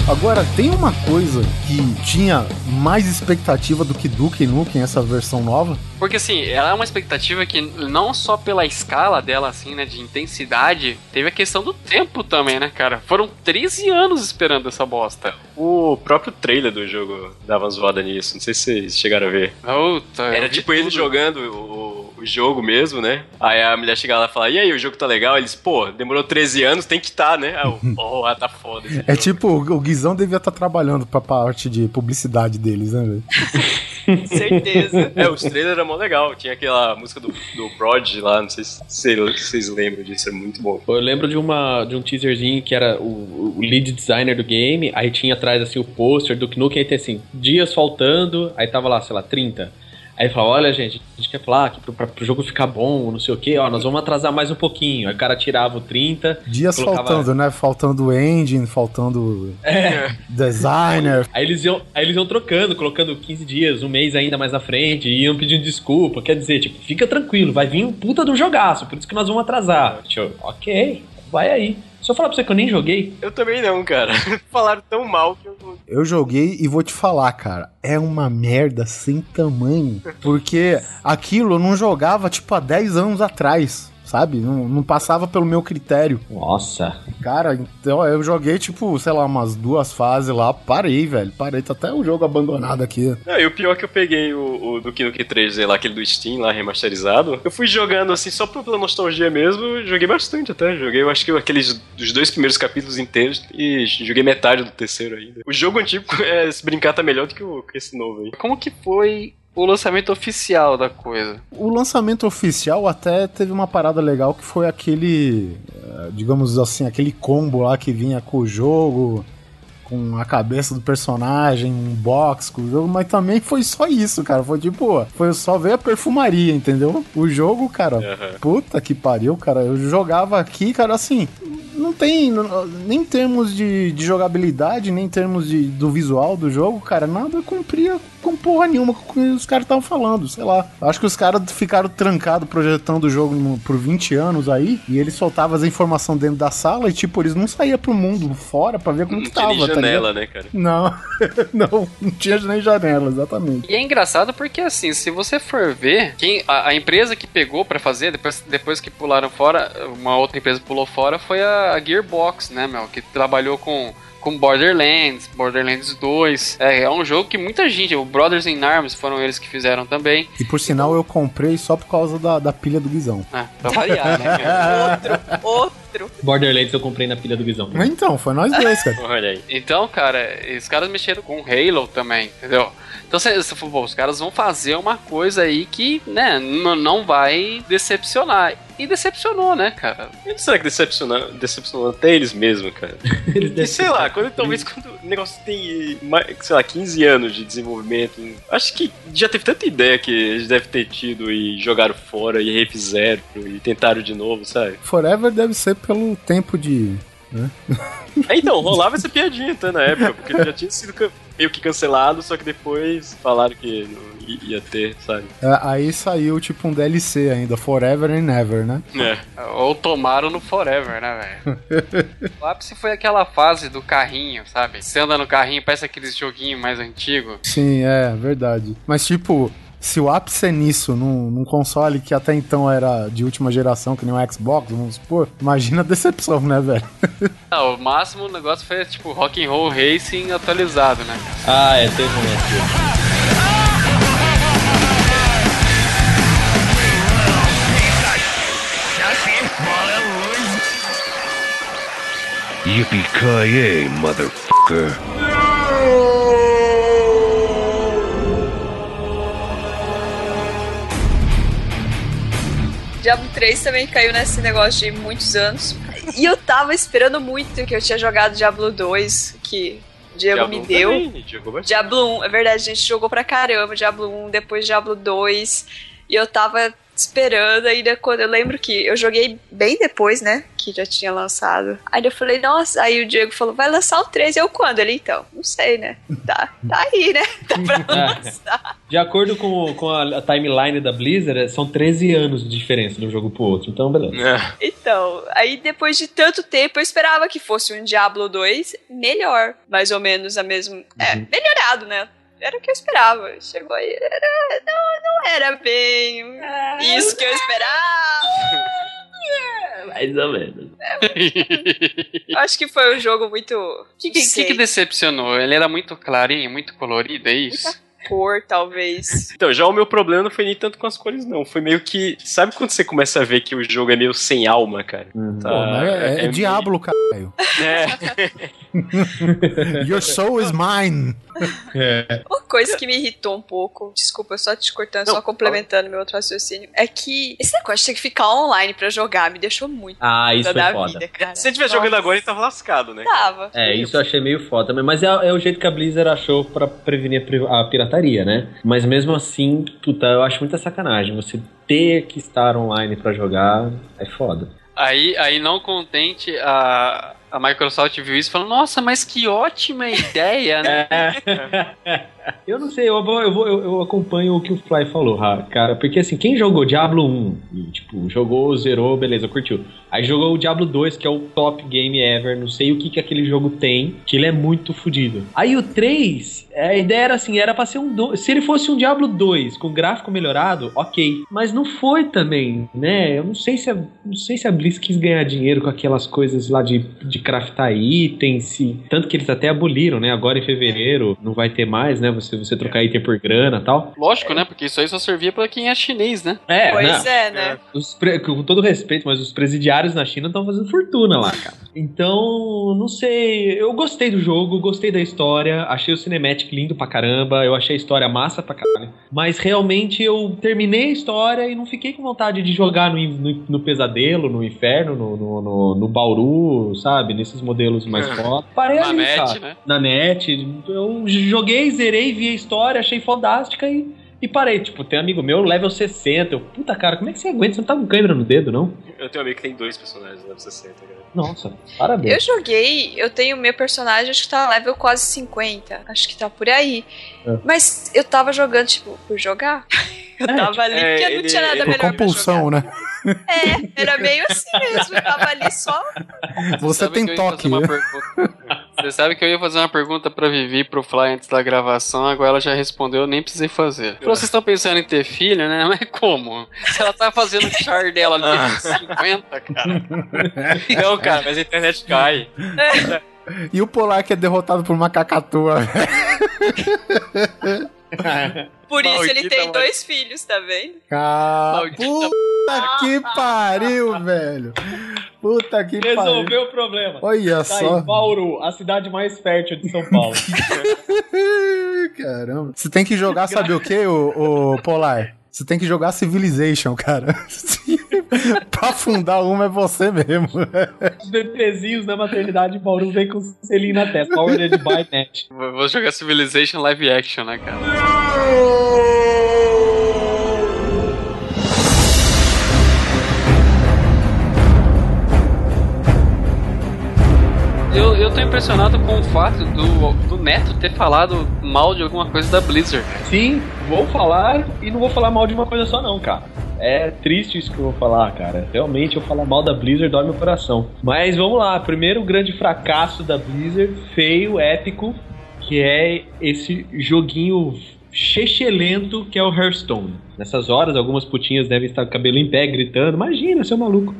Agora, tem uma coisa que tinha mais expectativa do que Duke Nukem, essa versão nova. Porque assim, ela é uma expectativa que não só pela escala dela, assim, né, de intensidade, teve a questão do tempo também, né, cara? Foram 13 anos esperando essa bosta. O próprio trailer do jogo dava zoada nisso. Não sei se vocês chegaram a ver. Puta, Era tipo ele tudo. jogando o, o jogo mesmo, né? Aí a mulher chegava lá e falava, e aí, o jogo tá legal? Eles, pô, demorou 13 anos, tem que tá, né? Aí eu, porra, tá foda esse É jogo. tipo, o Guizão devia estar trabalhando pra parte de publicidade deles, né, velho? Certeza. É, os trailers eram mó legal. Tinha aquela música do, do Prod lá, não sei se se vocês lembram disso, é muito bom. Eu lembro de, uma, de um teaserzinho que era o, o lead designer do game, aí tinha atrás assim o pôster do Nukem, aí tem assim, dias faltando, aí tava lá, sei lá, 30. Aí fala, olha, gente, a gente quer falar que pro, pra, pro jogo ficar bom, não sei o que, ó, nós vamos atrasar mais um pouquinho. Aí o cara tirava o 30. Dias colocava- faltando, né? Faltando engine, faltando É. designer. Aí eles, iam, aí eles iam trocando, colocando 15 dias, um mês ainda mais na frente, e iam pedindo desculpa. Quer dizer, tipo, fica tranquilo, vai vir um puta do jogaço, por isso que nós vamos atrasar. Tipo, ok, vai aí. Se eu falar pra você que eu nem joguei, Eu também não, cara. Falaram tão mal que eu não. Eu joguei e vou te falar, cara, é uma merda sem tamanho. Porque aquilo eu não jogava, tipo, há 10 anos atrás, sabe? Não, não passava pelo meu critério. nossa, Cara, então eu joguei, tipo, sei lá, umas duas fases lá, parei, velho. Parei, tá até o jogo abandonado aqui. Não, e o pior é que eu peguei o, o Duke Nukem 3D lá, aquele do Steam lá, remasterizado. Eu fui jogando assim, só pela nostalgia mesmo, joguei bastante até. Joguei, eu acho que aqueles dos dois primeiros capítulos inteiros e joguei metade do terceiro ainda. O jogo antigo, é, se brincar, tá melhor do que, o, que esse novo aí. Como que foi o lançamento oficial da coisa? O lançamento oficial até teve uma parada legal que foi aquele, eh, digamos assim, aquele combo lá que vinha com o jogo, com a cabeça do personagem, um box com o jogo, mas também foi só isso, cara. Foi tipo, foi só ver a perfumaria, entendeu? O jogo, cara, Aham. puta que pariu, cara. Eu jogava aqui, cara, assim. Não tem, nem em termos de, de jogabilidade, nem em termos de, do visual do jogo, cara, nada cumpria com porra nenhuma com o que os caras estavam falando, sei lá. Acho que os caras ficaram trancados projetando o jogo no- por 20 anos aí, e eles soltavam as informações dentro da sala e, tipo, eles não saíam pro mundo fora pra ver como Não que tinha tava, nem tá janela, ligado? né, cara? Não, não, não tinha nem janela, exatamente. E é engraçado porque, assim, se você for ver, quem, a, a empresa que pegou pra fazer, depois, depois que pularam fora, uma outra empresa pulou fora, foi a, a Gearbox, né, meu? Que trabalhou com, com Borderlands, Borderlands 2. É, é um jogo que muita gente, o Brothers in Arms foram eles que fizeram também. E por sinal, eu comprei só por causa da, da pilha do Guizão. Ah, pra variar, né? cara? Outro. Borderlands eu comprei na pilha do Guizão. Então, foi nós dois, cara. Olha aí. Então, cara, os caras mexeram com Halo também, entendeu? Então você falou, pô, os caras vão fazer uma coisa aí que, né, não vai decepcionar. E decepcionou, né, cara? E será que decepcionou, decepcionou até eles mesmos, cara? E sei lá, quando, talvez quando o negócio tem, mais, sei lá, 15 anos de desenvolvimento, acho que já teve tanta ideia que eles devem ter tido e jogaram fora e refizeram e tentaram de novo, sabe? Forever deve ser pelo tempo de. É, então, rolava essa piadinha até na época, porque já tinha sido meio que cancelado, só que depois falaram que ia ter, sabe? É, aí saiu tipo um DLC ainda, Forever and Ever, né? É. Ou tomaram no Forever, né, velho? o ápice foi aquela fase do carrinho, sabe? Você anda no carrinho, parece aqueles joguinhos mais antigos. Sim, é, verdade. Mas tipo, se o ápice é nisso, num, num console que até então era de última geração, que nem o Xbox, vamos supor, imagina a decepção, né, velho? Ah, o máximo o negócio foi tipo Rock and Roll Racing atualizado, né? Ah, é, teve um momento. Yippee-ki-yay, motherfucker. Diablo 3 também caiu nesse negócio de muitos anos. E eu tava esperando muito que eu tinha jogado Diablo 2, que o Diego me Diablo deu. também, jogou bastante. Diablo 1, é verdade, a gente jogou pra caramba Diablo 1, depois Diablo 2. E eu tava esperando, ainda quando eu lembro que eu joguei bem depois, né? Que já tinha lançado. Aí eu falei, nossa, aí o Diego falou, vai lançar o 3. Eu quando? Ele, então, não sei, né? Tá, tá aí, né? Tá pra É. lançar. De acordo com, com a, timeline da Blizzard, são 13 anos de diferença de um jogo pro outro. Então, beleza. É. Então, aí depois de tanto tempo, eu esperava que fosse um Diablo 2 melhor. Mais ou menos a mesma. É, melhorado, né? Era o que eu esperava. Chegou aí. Era, não, não era bem isso que eu esperava. Mais ou menos. Acho que foi um jogo muito. O que, que, que decepcionou? Ele era muito clarinho, muito colorido, é isso? Cor, talvez. Então, já o meu problema não foi nem tanto com as cores, não. Foi meio que. Sabe quando você começa a ver que o jogo é meio sem alma, cara? Tá, Pô, mas é, é Diablo, caralho. É. Your soul is mine. Uma coisa que me irritou um pouco, desculpa, só te cortando, só complementando meu outro raciocínio, é que esse negócio de ter que ficar online pra jogar me deixou muito Ah, isso foi da foda. vida, cara. Se você estiver jogando agora, ele tava lascado, né? Tava. É, isso eu achei meio foda também. Mas é, é o jeito que a Blizzard achou pra prevenir a pirataria. Né? Mas mesmo assim, puta, eu acho muita sacanagem. Você ter que estar online pra jogar é foda. Aí, aí não contente, a, a Microsoft viu isso e falou, nossa, mas que ótima ideia, né? Eu não sei, eu, eu, vou, eu, eu acompanho o que o Fly falou, Ra, cara, porque assim, quem jogou Diablo 1 e, tipo, jogou, zerou, beleza, curtiu. Aí jogou o Diablo 2, que é o top game ever, não sei o que, que aquele jogo tem, que ele é muito fodido. Aí o 3, a ideia era assim, era pra ser um. do- Se ele fosse um Diablo 2 com gráfico melhorado, ok. Mas não foi também, né? Eu não sei se a, não sei se a Blizz quis ganhar dinheiro com aquelas coisas lá de, de craftar itens, tanto que eles até aboliram, né? Agora em fevereiro não vai ter mais, né? Você, você trocar item por grana e tal. Lógico, né? Porque isso aí só servia pra quem é chinês, né? É, Pois não. é, né? Os pre- Com todo respeito, mas os presidiários na China estão fazendo fortuna lá, cara. Então, não sei. Eu gostei do jogo, gostei da história, achei o cinematic lindo pra caramba, eu achei a história massa pra caralho. Mas realmente eu terminei a história e não fiquei com vontade de jogar no, no- no pesadelo, no inferno, no, no, no, no Bauru, sabe? Nesses modelos mais foda. Parei Na ali, net, sabe? né? Na net. Eu joguei, zerei, vi a história, achei fodástica e. E parei, tipo, tem um amigo meu, level 60. Eu, puta cara, como é que você aguenta? Você não tá com câimbra no dedo, não? Eu tenho um amigo que tem dois personagens level 60, cara. Nossa, parabéns. Eu joguei, eu tenho meu personagem, acho que tá level quase 50. Acho que tá por aí. É. Mas eu tava jogando, tipo, por jogar. Eu tava ali é, porque não tinha nada ele- Por melhor pra compulsão, né? É, era meio assim mesmo. Eu tava ali só. Você Sabe tem toque. Você sabe que eu ia fazer uma pergunta pra Vivi pro Fly antes da gravação, agora ela já respondeu, eu nem precisei fazer. Vocês estão pensando em ter filho, né? Mas como? Se ela tá fazendo o char dela ali de 50, cara. Não, cara, mas a internet cai. E o Polar que é derrotado por uma cacatua. Por isso ele Maldita tem mãe. dois filhos, tá vendo? Maldita puta que pariu, velho. Puta que pariu. Resolveu o problema. Olha Tá só. aí, Bauru, a cidade mais fértil de São Paulo. Caramba. Você tem que jogar, sabe o que, o, Polar? Você tem que jogar Civilization, cara. pra afundar uma é você mesmo. Os bebezinhos na maternidade de Bauru vem com selinho na testa. Powered by net. Vou vou jogar Civilization live action, né, cara? Eu, eu tô impressionado com o fato do, do Neto ter falado mal de alguma coisa da Blizzard. Sim, vou falar e não vou falar mal de uma coisa só não, cara. É triste isso que eu vou falar, cara. Realmente eu falar mal da Blizzard dói meu coração. Mas vamos lá, primeiro grande fracasso da Blizzard, feio, épico, que é esse joguinho chechelento que é o Hearthstone. Nessas horas, algumas putinhas devem estar com o cabelo em pé gritando: Imagina, seu maluco.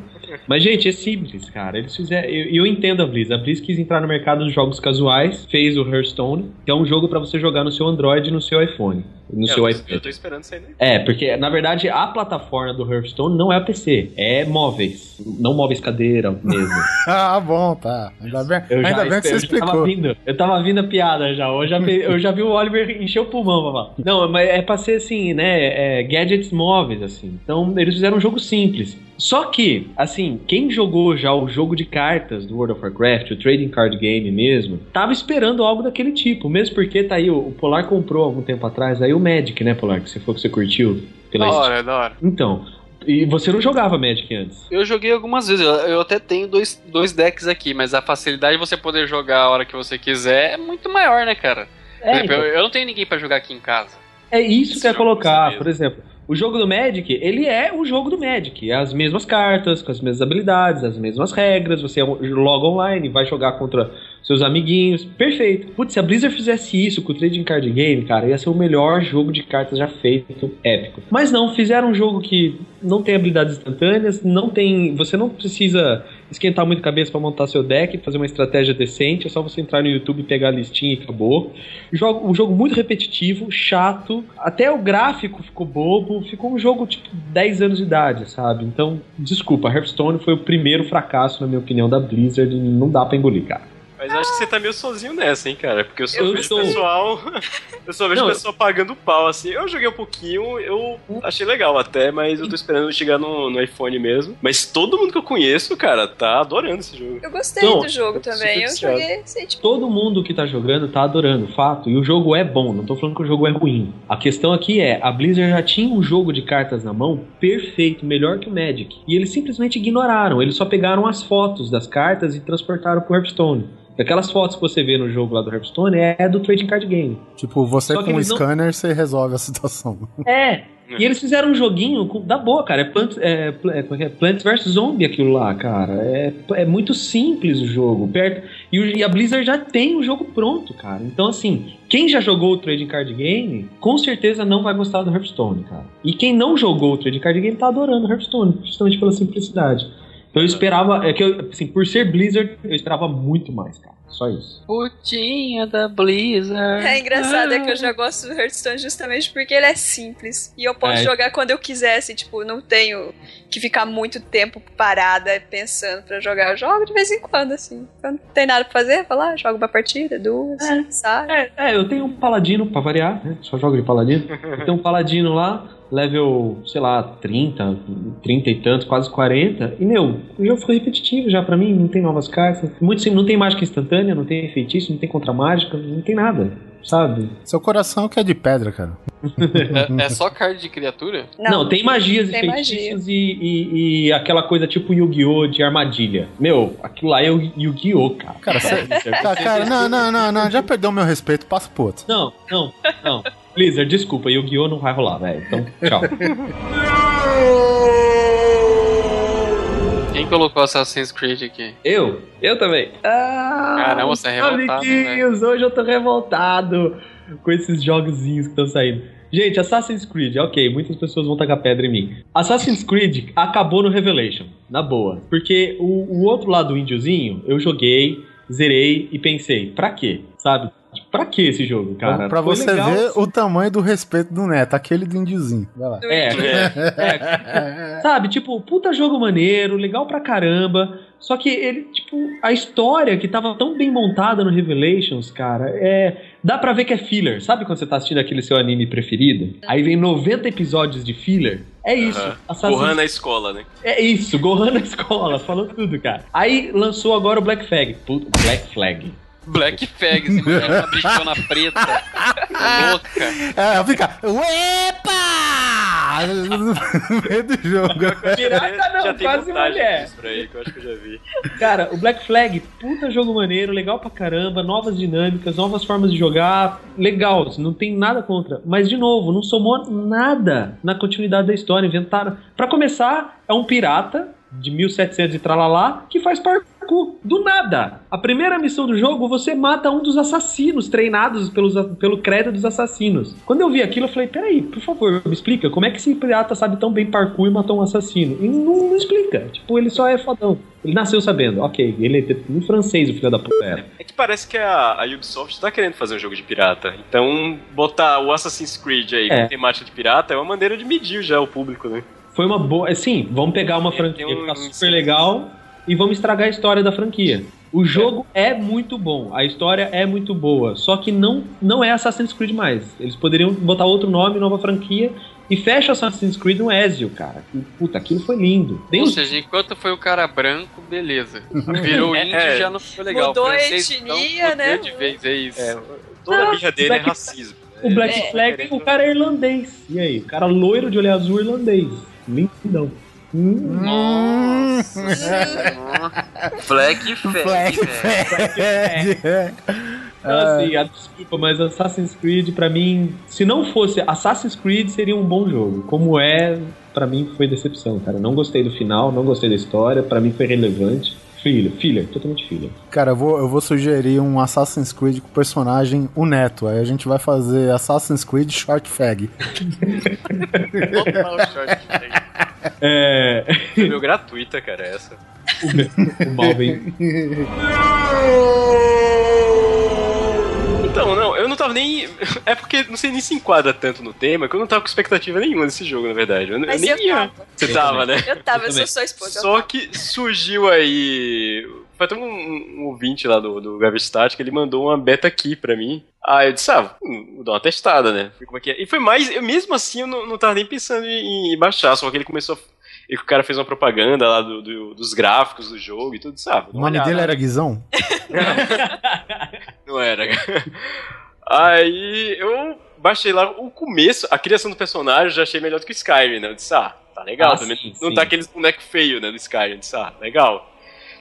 Mas, gente, é simples, cara. Eles fizeram. Eu, eu entendo a Blizz. A Blizz quis entrar no mercado dos jogos casuais, fez o Hearthstone, que é um jogo pra você jogar no seu Android e no seu iPhone. No É, seu eu, iPad. eu tô esperando isso aí, né? É, porque na verdade a plataforma do Hearthstone não é PC, é móveis. Não móveis cadeira mesmo. ah, bom, tá. Ainda bem, Eu ainda bem que você eu já tava explicou. vindo, eu tava vindo a piada já. Eu já, vi- eu já vi o Oliver encher o pulmão, papá. Não, mas é pra ser assim, né? É, gadgets móveis, assim. Então eles fizeram um jogo simples. Só que, assim, quem jogou já o jogo de cartas do World of Warcraft, o Trading Card Game mesmo, tava esperando algo daquele tipo. Mesmo porque tá aí, o Polar comprou algum tempo atrás, aí o Magic, né, Polar? Que você falou que você curtiu. Pela Da hora, da hora. Então, e você não jogava Magic antes? Eu joguei algumas vezes, eu, eu até tenho dois, dois decks aqui, mas a facilidade de você poder jogar a hora que você quiser é muito maior, né, cara? Por É, exemplo, então. eu, eu não tenho ninguém pra jogar aqui em casa. É isso Esse que eu ia jogo colocar, por exemplo. O jogo do Magic, ele é o jogo do Magic. É as mesmas cartas, com as mesmas habilidades, as mesmas regras. Você loga online, vai jogar contra seus amiguinhos. Perfeito. Putz, se a Blizzard fizesse isso com o Trading Card Game, cara, ia ser o melhor jogo de cartas já feito, épico. Mas não, fizeram um jogo que não tem habilidades instantâneas, não tem. Você não precisa esquentar muito a cabeça pra montar seu deck, fazer uma estratégia decente. É só você entrar no YouTube, pegar a listinha e acabou. Jogo, um jogo muito repetitivo, chato. Até o gráfico ficou bobo. Ficou um jogo tipo 10 anos de idade, sabe? Então, desculpa, Hearthstone foi o primeiro fracasso, na minha opinião, da Blizzard. Não dá pra engolir, cara. Mas acho que você tá meio sozinho nessa, hein, cara? Porque eu só Eu vejo sou. pessoal. eu só vejo Não. pessoal pagando pau, assim. Eu joguei um pouquinho, eu achei legal até, mas eu tô esperando chegar no, no iPhone mesmo. Mas todo mundo que eu conheço, cara, tá adorando esse jogo. Eu gostei Não, do jogo também. Eu viciado. joguei assim, tipo, Todo mundo que tá jogando tá adorando, fato. E o jogo é bom, não tô falando que o jogo é ruim. A questão aqui é, a Blizzard já tinha um jogo de cartas na mão perfeito, melhor que o Magic. E eles simplesmente ignoraram, eles só pegaram as fotos das cartas e transportaram pro Hearthstone. Aquelas fotos que você vê no jogo lá do Hearthstone é do Trading Card Game. Tipo, você Só com não- scanner, você resolve a situação. É. E eles fizeram um joguinho com- da boa, cara. É Plants, é, é, é é? Plants vs Zombie aquilo lá, cara. É, é muito simples o jogo. Perto, e, o- e a Blizzard já tem o jogo pronto, cara. Então, assim, quem já jogou o Trading Card Game, com certeza não vai gostar do Hearthstone, cara. E quem não jogou o Trading Card Game tá adorando o Hearthstone, justamente pela simplicidade. Então eu esperava, é que eu, assim, por ser Blizzard, eu esperava muito mais, cara. Só isso. Putinha da Blizzard. É engraçado, é que eu já gosto do Hearthstone justamente porque ele é simples. E eu posso É. jogar quando eu quiser, assim, tipo, não tenho que ficar muito tempo parada pensando pra jogar. Eu jogo de vez em quando, assim. Quando não tem nada pra fazer, vou lá, jogo uma partida, duas, sai. É, é, eu tenho um paladino pra variar, né? Só jogo de paladino. Eu tenho um paladino lá, level, sei lá, 30, 30 e tantos, quase 40. E, meu, o jogo ficou repetitivo já pra mim, não tem novas cartas. Muito simples, não tem mágica instantânea, não tem feitiço, não tem contra-mágica, não tem nada, sabe? Seu coração que é de pedra, cara. É, é só card de criatura? Não, tem magias tem e feitiços e, e- e aquela coisa tipo Yu-Gi-Oh! de armadilha. Meu, aquilo lá é o Yu-Gi-Oh! cara. Cara, você. Tá, cara, não, não, não, não, já perdeu meu respeito, passa pro outro. Não, não, não. Blizzard, desculpa, Yu-Gi-Oh! não vai rolar, velho. Então, tchau. Quem colocou Assassin's Creed aqui? Eu? Eu também. Ah, Caramba, você é revoltado, Amiguinhos, hoje eu tô revoltado com esses jogozinhos que estão saindo. Gente, Assassin's Creed, ok, muitas pessoas vão tacar pedra em mim. Assassin's Creed acabou no Revelation, na boa. Porque o, o outro lado do índiozinho, eu joguei, zerei e pensei, pra quê? Sabe? Pra que esse jogo, cara? pra Foi você legal, ver o tamanho do respeito do Neto, aquele do índiozinho. Vai lá. É, é, Sabe, tipo, puta jogo maneiro, legal pra caramba. Só que ele, tipo, a história que tava tão bem montada no Revelations, cara, é. Dá pra ver que é filler. Sabe quando você tá assistindo aquele seu anime preferido? Aí vem 90 episódios de filler. É isso. Assassin's- Gohan na escola, né? É isso, Gohan na escola, falou tudo, cara. Aí lançou agora o Black Flag. Puta, Black Flag. Black Flag, esse mulher, uma bichona preta. louca. É, fica. Uepa! No meio do jogo. Pirata não, já quase mulher. aí, que eu acho que eu já vi. Cara, o Black Flag, puta jogo maneiro, legal pra caramba, novas dinâmicas, novas formas de jogar, legal, assim, não tem nada contra. Mas, de novo, não somou nada na continuidade da história. Inventaram. Pra começar, é um pirata de 1700 e tralalá que faz parkour. Do nada. A primeira missão do jogo, você mata um dos assassinos treinados pelos, pelo credo dos assassinos. Quando eu vi aquilo, eu falei: peraí, por favor, me explica como é que esse pirata sabe tão bem parkour e matou um assassino? E não, não explica. Tipo, ele só é fodão. Ele nasceu sabendo, ok, ele é em francês, o filho da puta era. É que parece que a, a Ubisoft tá querendo fazer um jogo de pirata. Então, botar o Assassin's Creed aí É. com temática de pirata é uma maneira de medir já o público, né? Foi uma boa. Sim, vamos pegar uma franquia que tá super legal e vamos estragar a história da franquia. O jogo é. muito bom, a história é muito boa, só que não, não é Assassin's Creed mais. Eles poderiam botar outro nome, nova franquia e fecha Assassin's Creed no Ezio, cara. Puta, aquilo foi lindo. Tem Ou seja, enquanto foi o cara branco, beleza. Virou É, índio é. já não ficou legal. Mudou a etnia, então, né? de vez, é isso. Toda Não, a birra dele é Black- racismo. O Black É. Flag, o cara é irlandês. E aí? O cara loiro de olho azul irlandês. Lindão. Hum. Nossa velho. Flag. Então, assim, ah, desculpa, mas Assassin's Creed, pra mim, se não fosse Assassin's Creed, seria um bom jogo. Como é, pra mim foi decepção, cara. Não gostei do final, não gostei da história, pra mim foi relevante. Filho, filha, totalmente filha. Cara, eu vou, eu vou sugerir um Assassin's Creed com o personagem o Neto. Aí a gente vai fazer Assassin's Creed Short Fag. Total short flag. É. Meu gratuita, cara, essa. o mal vem. Então, não, eu não tava nem. É porque não sei nem se enquadra tanto no tema, que eu não tava com expectativa nenhuma desse jogo, na verdade. Eu, eu Mas nem eu ia. tava. Você Eu tava, também. né? Eu tava, Eu eu sou sua esposa. eu Só que surgiu aí Foi até um, um ouvinte lá do, do Gravestat que ele mandou uma beta key pra mim. Aí eu disse, ah, hum, vou dar uma testada, né? Como é que é? E foi mais, eu, mesmo assim eu não, não tava nem pensando em, em baixar, só que ele começou a e que o cara fez uma propaganda lá do, do- dos gráficos do jogo e tudo, sabe? O nome dele era Guizão? Não era. Aí eu baixei lá o começo, a criação do personagem eu já achei melhor do que o Skyrim, né? Eu disse, ah, tá legal. Ah, também sim, não sim. tá aqueles boneco feio, né, do Skyrim. Eu disse, ah, legal.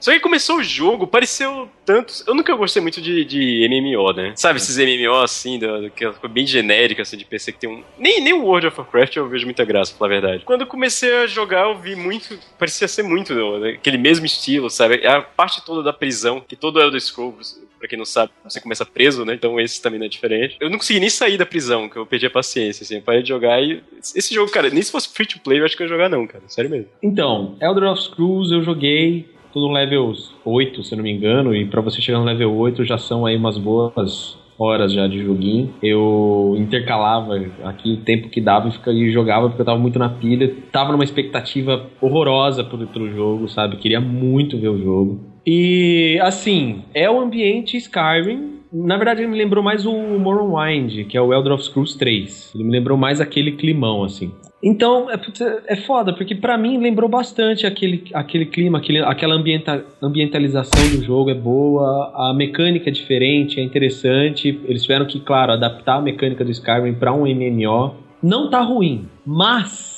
Só que começou o jogo, pareceu tanto. Eu nunca gostei muito de, de MMO, né? Sabe, esses MMO assim, da- que é bem genérica, assim, de PC que tem um. Nem, nem o World of Warcraft eu vejo muita graça, pra falar a verdade. Quando eu comecei a jogar, eu vi muito. Parecia ser muito né, aquele mesmo estilo, sabe? A parte toda da prisão, que todo Elder Scrolls, pra quem não sabe, você começa preso, né? Então esse também não é diferente. Eu não consegui nem sair da prisão, que eu perdi a paciência, assim. Eu parei de jogar e. Esse jogo, cara, nem se fosse free to play, eu acho que eu ia jogar, não, cara. Sério mesmo. Então, Elder of Scrolls eu joguei tô no level 8, se não me engano, e pra você chegar no level 8 já são aí umas boas horas já de joguinho. Eu intercalava aqui o tempo que dava e, jogava porque eu tava muito na pilha. Tava numa expectativa horrorosa pro, pro jogo, sabe? Queria muito ver o jogo. E assim, é o ambiente Skyrim. Na verdade, ele me lembrou mais o Morrowind, que é o Elder of Scrolls 3. Ele me lembrou mais aquele climão, assim. Então, é, é- é foda, porque pra mim lembrou bastante aquele, aquele clima, aquele, aquela ambienta, ambientalização do jogo é boa, a mecânica é diferente, é interessante. Eles tiveram que, claro, adaptar a mecânica do Skyrim pra um MMO. Não tá ruim, mas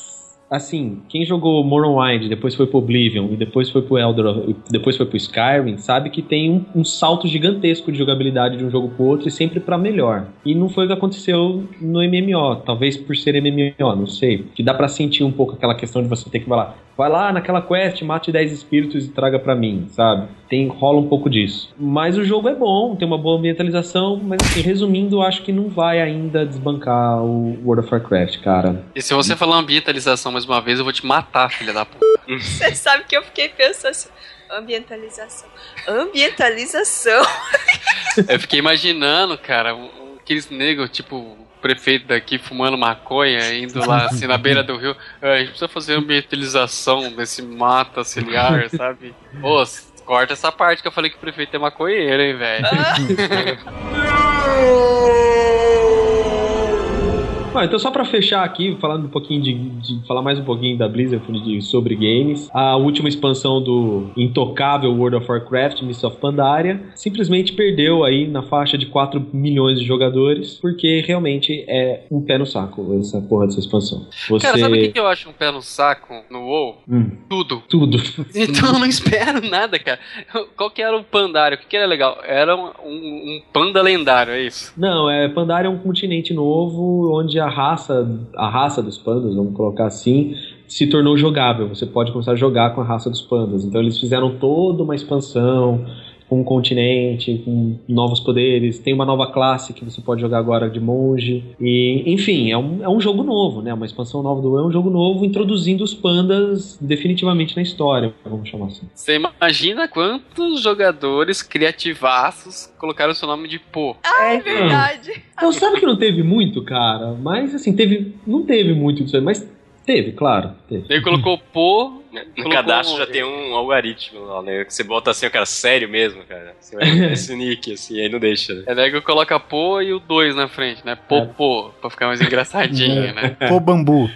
assim, quem jogou Morrowind, depois foi pro Oblivion e depois foi pro Elder, depois foi pro Skyrim, sabe que tem um, um salto gigantesco de jogabilidade de um jogo pro outro e sempre pra melhor. E não foi o que aconteceu no MMO, talvez por ser MMO, não sei. Que dá pra sentir um pouco aquela questão de você ter que falar, vai lá naquela quest, mate 10 espíritos e traga pra mim, sabe? Tem rola um pouco disso. Mas o jogo é bom, tem uma boa ambientalização, mas assim, resumindo, acho que não vai ainda desbancar o World of Warcraft, cara. E se você falar ambientalização mais uma vez, eu vou te matar, filha da puta. Você sabe que eu fiquei pensando assim. Ambientalização. Ambientalização. Eu fiquei imaginando, cara, aqueles negros, tipo, prefeito daqui fumando maconha, indo lá assim na beira do rio. "Ah, a gente precisa fazer ambientalização desse mata ciliar, sabe? Ô, corta essa parte que eu falei que o prefeito é maconheiro, hein, velho. Bom, então só pra fechar aqui, falando um pouquinho de, de- falar mais um pouquinho da Blizzard de- sobre games, a última expansão do intocável World of Warcraft, Mists of Pandaria, simplesmente perdeu aí na faixa de 4 milhões de jogadores, porque realmente é um pé no saco essa porra dessa expansão. Você Cara, sabe o que eu acho um pé no saco no WoW? Hum, Tudo. tudo. Então eu não espero nada, cara. Qual que era o pandário? O que, que era legal? Era um, um- um panda lendário, é isso? Não, é, Pandaria é um continente novo onde a raça, a raça dos pandas, vamos colocar assim, se tornou jogável. Você pode começar a jogar com a raça dos pandas. Então eles fizeram toda uma expansão com um continente, com novos poderes. Tem uma nova classe que você pode jogar agora de monge. E, enfim, é um, é um jogo novo, né? Uma expansão nova do é um jogo novo introduzindo os pandas definitivamente na história, vamos chamar assim. Você imagina quantos jogadores criativaços colocaram seu nome de pô. Ah, é verdade. Então, sabe que não teve muito, cara? Mas, assim, teve. Não teve muito disso aí, mas teve, claro. Teve. Ele colocou pô. No colocou- cadastro já tem um algoritmo lá, né? Que você bota assim, o cara, sério mesmo, cara. Você vai esse nick, assim, aí não deixa, né? É daí que coloca pô e o 2 na frente, né? Pô, É. pô, pra ficar mais engraçadinho, né? Pô, bambu.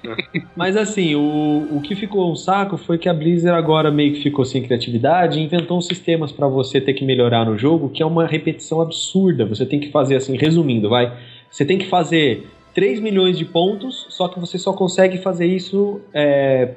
Mas assim, o, o que ficou um saco foi que a Blizzard agora meio que ficou sem criatividade e inventou uns sistemas pra você ter que melhorar no jogo, que é uma repetição absurda. Você tem que fazer assim, resumindo, vai. Você tem que fazer 3 milhões de pontos, só que você só consegue fazer isso é,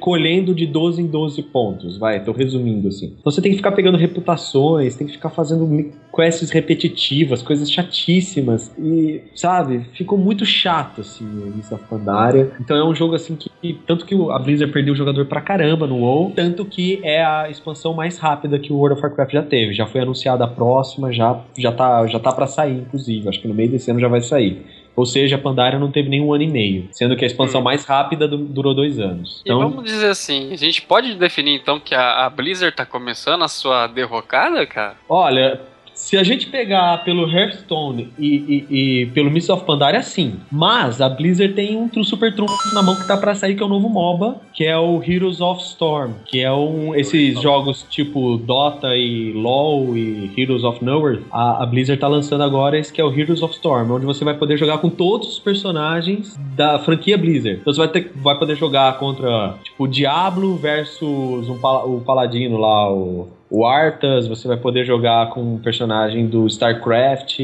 colhendo de 12 em 12 pontos, vai, tô resumindo assim. Então você tem que ficar pegando reputações, tem que ficar fazendo quests repetitivas, coisas chatíssimas, e, sabe, ficou muito chato, assim, o Mists of Pandaria. Então é um jogo, assim, que, tanto que a Blizzard perdeu o jogador pra caramba no WoW, tanto que é a expansão mais rápida que o World of Warcraft já teve. Já foi anunciada a próxima, já, já, tá, já tá pra sair, inclusive, acho que no meio desse ano já vai sair. Ou seja, a Pandaria não teve nenhum ano e meio, sendo que a expansão mais rápida du- durou dois anos. E vamos dizer assim, a gente pode definir então que a, a Blizzard tá começando a sua derrocada, cara? Olha, Se a gente pegar pelo Hearthstone e, e, e pelo Mists of Pandaria, sim. Mas a Blizzard tem um super trunfo na mão que tá pra sair, que é o novo MOBA, que é o Heroes of Storm, que é um esses jogos tipo Dota e LoL e Heroes of Nowhere. A, a Blizzard tá lançando agora esse que é o Heroes of Storm, onde você vai poder jogar com todos os personagens da franquia Blizzard. Então você vai, ter, vai poder jogar contra tipo o Diablo versus um, o Paladino lá, o o Arthas, você vai poder jogar com um personagem do StarCraft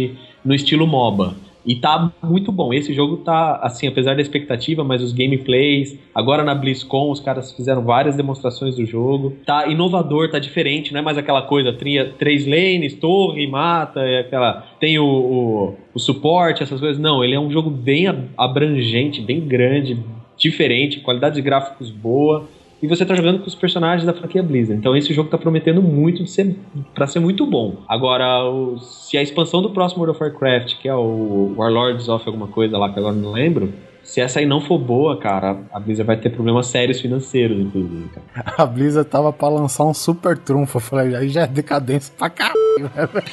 no estilo MOBA. E tá muito bom. Esse jogo tá, assim, apesar da expectativa, mas os gameplays. Agora na BlizzCon, os caras fizeram várias demonstrações do jogo. Tá inovador, tá diferente, não é mais aquela coisa, tria, três lanes, torre, mata, é aquela. Tem o, o, o suporte, essas coisas. Não, ele é um jogo bem ab- abrangente, bem grande, diferente, qualidade de gráficos boa. E você tá jogando com os personagens da franquia Blizzard. Então esse jogo tá prometendo muito ser, pra ser muito bom. Agora, o- se a expansão do próximo World of Warcraft, que é o Warlords of alguma coisa lá que agora não lembro, se essa aí não for boa, cara, a Blizzard vai ter problemas sérios financeiros, inclusive, cara. A Blizzard tava pra lançar um super trunfo. Eu falei, aí já é decadência pra caralho, né, velho?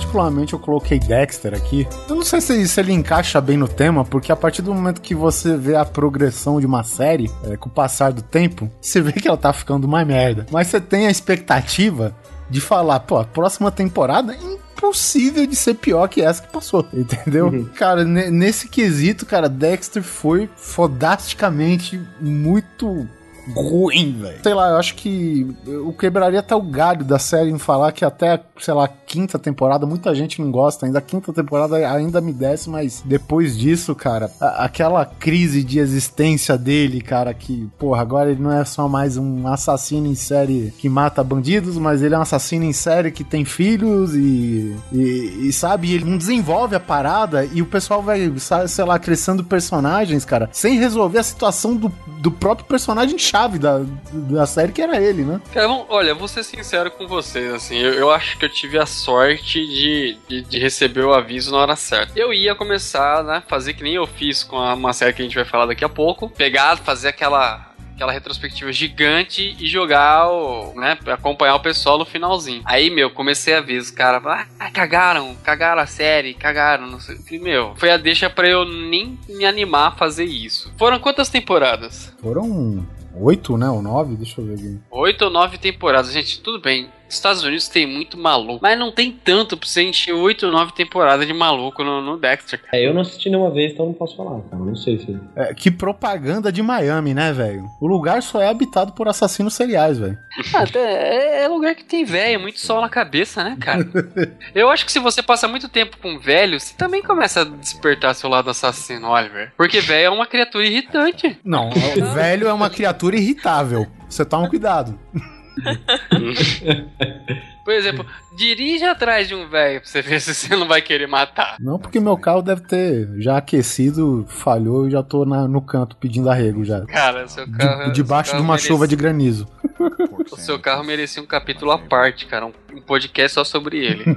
particularmente eu coloquei Dexter aqui. Eu não sei se, se ele encaixa bem no tema, porque a partir do momento que você vê a progressão de uma série, é, com o passar do tempo, você vê que ela tá ficando uma merda. Mas você tem a expectativa de falar, pô, a próxima temporada é impossível de ser pior que essa que passou, entendeu? Cara, ne- nesse quesito, cara, Dexter foi fodasticamente muito ruim, velho. Sei lá, eu acho que eu quebraria até o galho da série em falar que até, sei lá, quinta temporada, muita gente não gosta ainda. A quinta temporada ainda me desce, mas depois disso, cara, a- aquela crise de existência dele, cara, que, porra, agora ele não é só mais um assassino em série que mata bandidos, mas ele é um assassino em série que tem filhos e, e, e, sabe, ele não desenvolve a parada e o pessoal vai, sei lá, crescendo personagens, cara, sem resolver a situação do, do próprio personagem chave da, da série, que era ele, né? Cara, olha, vou ser sincero com vocês, assim, eu, eu acho que eu tive a sorte de, de, de receber o aviso na hora certa. Eu ia começar, né, fazer que nem eu fiz com a- uma série que a gente vai falar daqui a pouco, pegar, fazer aquela aquela retrospectiva gigante e jogar o, né, acompanhar o pessoal no finalzinho. Aí, meu, comecei a ver os caras, ah, cagaram, cagaram a série, cagaram, não sei. Falei, meu, foi a deixa pra eu nem me animar a fazer isso. Foram quantas temporadas? Foram oito, né? Ou nove? Deixa eu ver aqui. Oito ou nove temporadas. Gente, tudo bem. Estados Unidos tem muito maluco. Mas não tem tanto pra você encher oito ou nove temporadas de maluco no, no Dexter. É, eu não assisti nenhuma vez, então não posso falar, cara. Não sei se. É, que propaganda de Miami, né, velho? O lugar só é habitado por assassinos seriais, velho. Ah, até é, é lugar que tem velho, muito sol na cabeça, né, cara? Eu acho que se você passa muito tempo com velho, você também começa a despertar seu lado assassino, Oliver. Porque velho é uma criatura irritante. Não, o velho é uma criatura irritável. Você toma cuidado. Por exemplo, dirija atrás de um velho pra você ver se você não vai querer matar. Não, porque meu carro deve ter já aquecido, falhou e já tô na- no canto pedindo arrego já. Cara, seu carro. De- debaixo seu de carro uma chuva de granizo. O seu carro merecia um capítulo à parte, cara. Um, um podcast só sobre ele.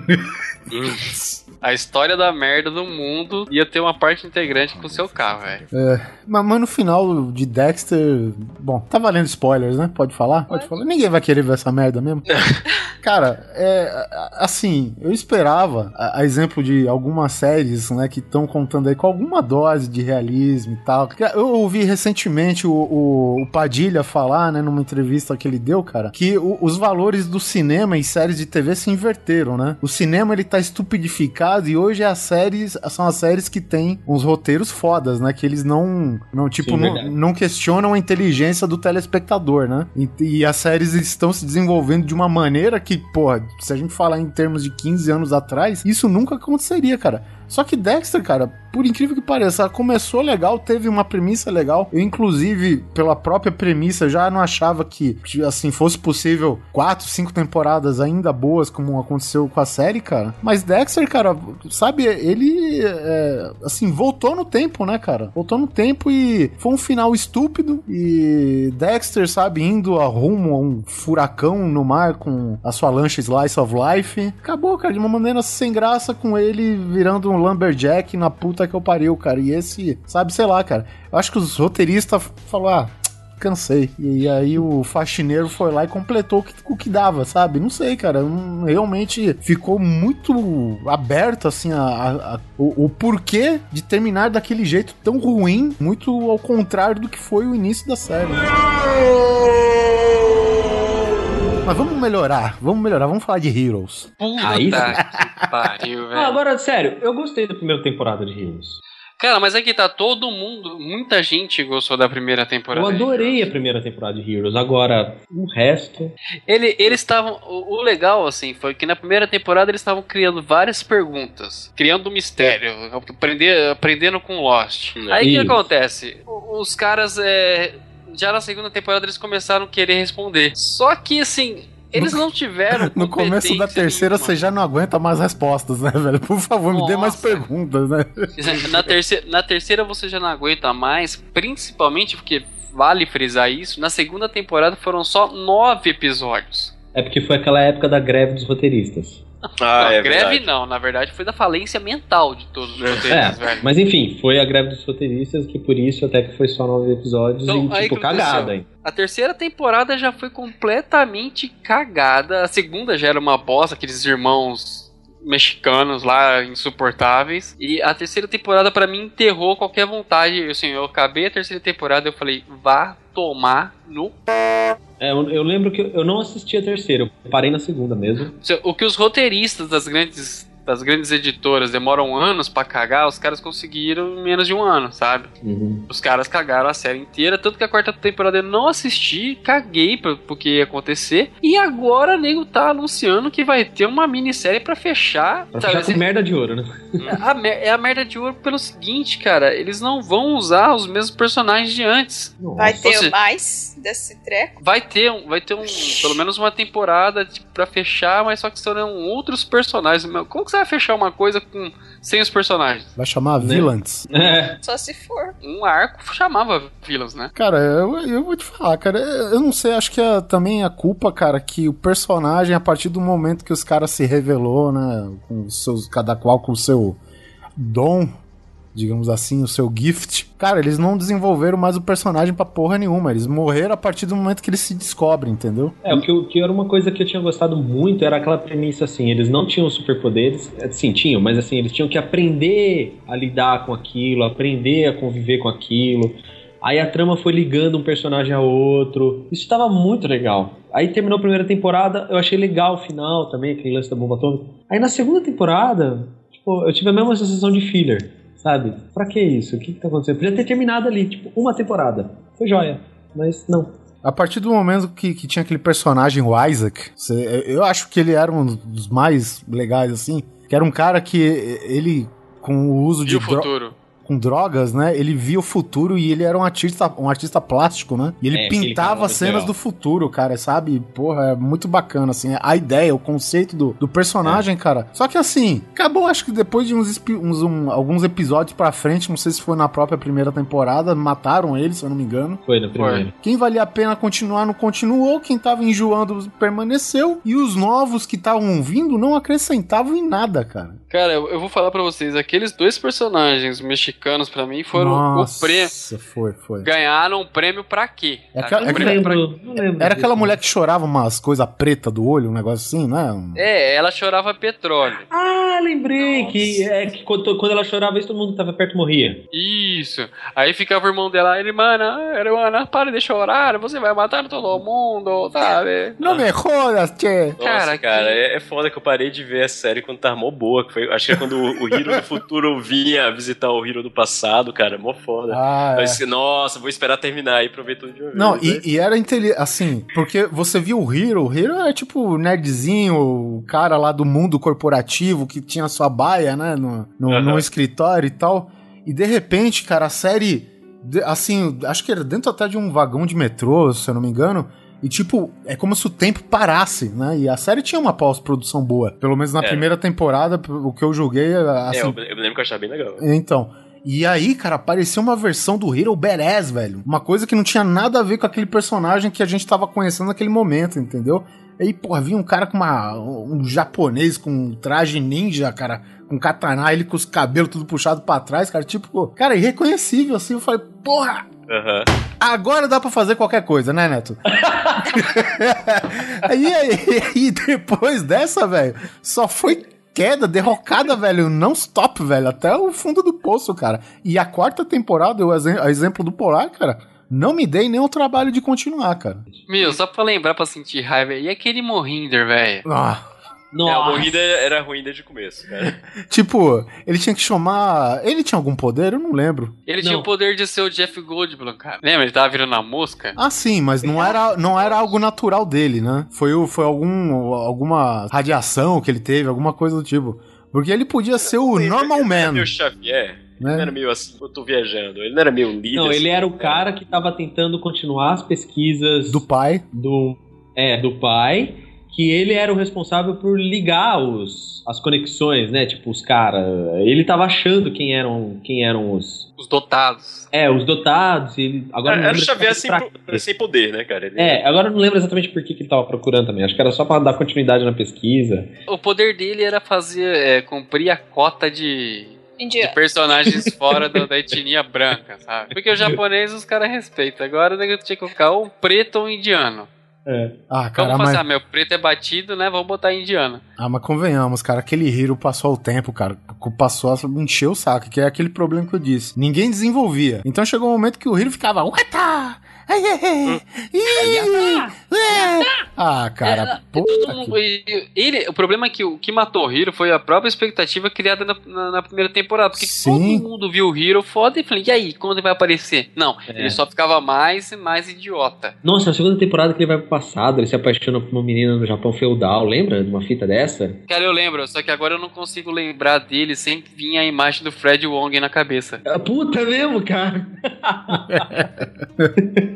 A história da merda do mundo ia ter uma parte integrante com o seu carro, velho. É, mas, mas no final de Dexter. Bom, tá valendo spoilers, né? Pode falar? Pode falar. Ninguém vai querer ver essa merda mesmo. Cara, é assim, eu esperava, a, a exemplo de algumas séries, né, que estão contando aí com alguma dose de realismo e tal. Eu ouvi recentemente o, o, o Padilha falar, né, numa entrevista que ele deu, cara, que o, os valores do cinema e séries de TV se inverteram, né? O cinema ele tá estupidificado e hoje as séries são as séries que têm uns roteiros fodas, né? Que eles não, não tipo, Sim, não, não questionam a inteligência do telespectador, né? E, e as séries estão se desenvolvendo de uma maneira que, porra, se a gente falar em termos de 15 anos atrás, isso nunca aconteceria, cara. Só que Dexter, cara, por incrível que pareça, começou legal, teve uma premissa legal. Eu, inclusive, pela própria premissa, já não achava que, assim, fosse possível quatro, cinco temporadas ainda boas, como aconteceu com a série, cara. Mas Dexter, cara, sabe, ele, é, assim, voltou no tempo, né, cara? Voltou no tempo e foi um final estúpido. E Dexter, sabe, indo a rumo a um furacão no mar com a sua lancha Slice of Life. Acabou, cara, de uma maneira sem graça, com ele virando um lumberjack na puta que eu pariu, cara. E esse, sabe, sei lá, cara. Eu acho que os roteiristas falaram, ah, cansei. E aí o faxineiro foi lá e completou o que, o que dava, sabe? Não sei, cara. Não- realmente ficou muito aberto, assim, a, a- a- o, o porquê de terminar daquele jeito tão ruim, muito ao contrário do que foi o início da série. Mas vamos melhorar, vamos melhorar, vamos falar de Heroes. Puta Aí que pariu, velho. Ah, agora, sério, eu gostei da primeira temporada de Heroes. Cara, mas aqui tá todo mundo, muita gente gostou da primeira temporada. Eu adorei a primeira temporada de Heroes. Agora, o resto. Ele, eles estavam. O, o legal, assim, foi que na primeira temporada eles estavam criando várias perguntas, criando um mistério, aprender, aprendendo com Lost. Aí o que acontece? Os caras, é, já na segunda temporada, eles começaram a querer responder. Só que, assim, eles não tiveram. No começo da terceira nenhuma. você já não aguenta mais respostas, né, velho? Por favor, me dê mais Nossa. perguntas, né? Na terceira, na terceira você já não aguenta mais, principalmente porque vale frisar isso. Na segunda temporada foram só nove episódios. É porque foi aquela época da greve dos roteiristas. Ah, não, é greve verdade. não, na verdade foi da falência mental de todos os É, roteiristas, velho. mas enfim, foi a greve dos roteiristas que por isso até que foi só nove episódios Então, e aí tipo cagada, hein? A terceira temporada já foi completamente cagada. A segunda já era uma bosta, aqueles irmãos mexicanos lá insuportáveis. E a terceira temporada pra mim enterrou qualquer vontade. Assim, eu acabei a terceira temporada e eu falei, vá tomar no É, eu, eu lembro que eu não assisti a terceira, eu parei na segunda mesmo. O que os roteiristas das grandes, das grandes editoras demoram anos pra cagar, os caras conseguiram em menos de um ano, sabe? Uhum. Os caras cagaram a série inteira, tanto que a quarta temporada eu não assisti, caguei pra- porque ia acontecer. E agora o nego tá anunciando que vai ter uma minissérie pra fechar. Pra sabe, ficar com assim, merda de ouro, né? a mer- é a merda de ouro pelo seguinte, cara, eles não vão usar os mesmos personagens de antes. Vai Nossa. ter Você- mais desse treco? Vai ter, um, vai ter um, pelo menos uma temporada tipo, pra fechar, mas só que serão outros personagens. Como que você vai fechar uma coisa com sem os personagens? Vai chamar Né? Villains. É, Só se for. Um arco chamava Villains, né? Cara, eu, eu vou te falar, cara, eu não sei, acho que é também a culpa, cara, que o personagem, a partir do momento que os caras se revelou, né, com seus, cada qual com o seu dom, digamos assim, o seu gift, cara, eles não desenvolveram mais o personagem pra porra nenhuma, eles morreram a partir do momento que eles se descobrem, entendeu? É, o que, o que era uma coisa que eu tinha gostado muito era aquela premissa assim, eles não tinham superpoderes, sim, tinham, mas assim, eles tinham que aprender a lidar com aquilo, aprender a conviver com aquilo. Aí a trama foi ligando um personagem a outro. Isso estava muito legal. Aí terminou a primeira temporada, eu achei legal o final também, aquele lance da bomba atômica. Aí na segunda temporada, tipo, eu tive a mesma sensação de filler, sabe? Pra que isso? O que, que tá acontecendo? Podia ter terminado ali, tipo, uma temporada. Foi joia. Mas não. A partir do momento que, que tinha aquele personagem, o Isaac, cê- eu acho que ele era um dos mais legais, assim, que era um cara que ele, com o uso E de o dro- futuro? Com drogas, né? Ele via o futuro e ele era um artista, um artista plástico, né? E ele É, pintava cenas do futuro, cara, sabe? Porra, é muito bacana, assim. A ideia, o conceito do, do personagem, cara. Só que assim, acabou, acho que depois de uns, uns- um- alguns episódios pra frente, não sei se foi na própria primeira temporada, mataram ele, se eu não me engano. Foi na primeira. Quem valia a pena continuar não continuou, quem tava enjoando permaneceu, e os novos que estavam vindo não acrescentavam em nada, cara. Cara, eu, eu vou falar pra vocês, aqueles dois personagens mexicanos mexicanos pra mim foram Nossa, o prêmio. foi, foi. Ganharam um prêmio pra quê? É aquela- Um é prêmio pra- lembro, não lembro. Era aquela mulher que chorava umas coisas pretas do olho, um negócio assim, não é? Um- ela chorava petróleo. Ah, lembrei que é que quando, quando ela chorava, isso todo mundo que tava perto morria. Isso. Aí ficava o irmão dela, ele, mano, irmã, para de chorar, você vai matar todo mundo, sabe? Não me jodas, tchê! Nossa, Cara, cara, que- é, é foda que eu parei de ver a série quando tava mó boa. Que foi, acho que é quando o, o Hiro do futuro vinha visitar o Hiro do passado, cara. Mó foda. Ah, é. Mas, nossa, vou esperar terminar aí pra ver tudo de uma vez. Não, né? e, e era inteligente, assim, porque você viu o Hero, o Hero é tipo o nerdzinho, o cara lá do mundo corporativo que tinha sua baia, né, no, no, no escritório e tal. E de repente, cara, a série, assim, acho que era dentro até de um vagão de metrô, se eu não me engano. E tipo, é como se o tempo parasse, né? E a série tinha uma pós-produção boa. Pelo menos na É. primeira temporada, o que eu julguei, assim, É, eu, eu lembro que eu achava bem legal. então. E aí, cara, apareceu uma versão do Hero Badass, velho. Uma coisa que não tinha nada a ver com aquele personagem que a gente tava conhecendo naquele momento, entendeu? Aí, porra, vinha um cara com uma. um japonês com um traje ninja, cara, com katana, ele com os cabelos tudo puxado pra trás, cara, tipo, cara, irreconhecível, assim. Eu falei, porra, Aham. Agora dá pra fazer qualquer coisa, né, Neto? aí, aí, e depois dessa, velho, só foi queda, derrocada, velho, não stop, velho, até o fundo do poço, cara. E a quarta temporada, o a exemplo do Polar, cara, não me dei nem o trabalho de continuar, cara. Meu, só pra lembrar pra sentir raiva. E aquele Mohinder, velho? Ah, É, a Nossa. morrida era ruim desde o começo, cara. tipo, ele tinha que chamar. Ele tinha algum poder? Eu não lembro. Ele tinha Não. o poder de ser o Jeff Goldblum, cara. Lembra? Ele tava virando a mosca? Ah, sim, mas não era, não era algo natural dele, né? Foi, o- foi algum, alguma radiação que ele teve, alguma coisa do tipo. Porque ele podia ser o Normal Ele era Man, meio Xavier. Ele né? não era meio assim, eu tô viajando. Ele não era meio líder. Não, ele assim, era o né? cara que tava tentando continuar as pesquisas Do pai. do é do pai, que ele era o responsável por ligar os as conexões, né? Tipo os caras, ele tava achando quem eram quem eram os Os dotados. é os dotados. e Ele agora não Era o lembro Xavier sem, exatamente pra sem poder, né, cara? Ele-. É, agora eu não lembro exatamente por que, que ele tava procurando também. Acho que era só pra dar continuidade na pesquisa. O poder dele era fazer. É, cumprir a cota de. De personagens fora da, da etnia branca, sabe? Porque o japonês os caras respeitam. Agora tinha que colocar ou um preto ou um indiano. Ah, cara, Vamos mas, fazer, ah, meu preto é batido, né? Vamos botar indiano. ah, mas convenhamos, cara, aquele Hero passou o tempo, cara, passou a encher o saco, que é aquele problema que eu disse. Ninguém desenvolvia. Então chegou um momento que o Hero ficava, Ueta! É." Ah, cara, puta Todo mundo- que... e- Ele, o problema é que o que matou o Hiro foi a própria expectativa criada na, na- na primeira temporada. Porque Sim. todo mundo viu o Hiro foda e falei, e aí, quando ele vai aparecer? Não, É. ele só ficava mais e mais idiota. Nossa, na segunda temporada que ele vai pro passado, ele se apaixona por uma menina no Japão feudal, lembra de uma fita dessa? Cara, eu lembro, só que agora eu não consigo lembrar dele sem vir a imagem do Fred Wong na cabeça. Ah, Puta mesmo, cara.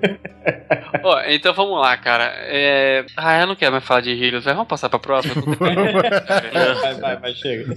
Ó, então vamos lá, cara. É... Ah, eu não quero mais falar de Heroes, vai, vamos passar pra próxima. vai, vai, vai, chega.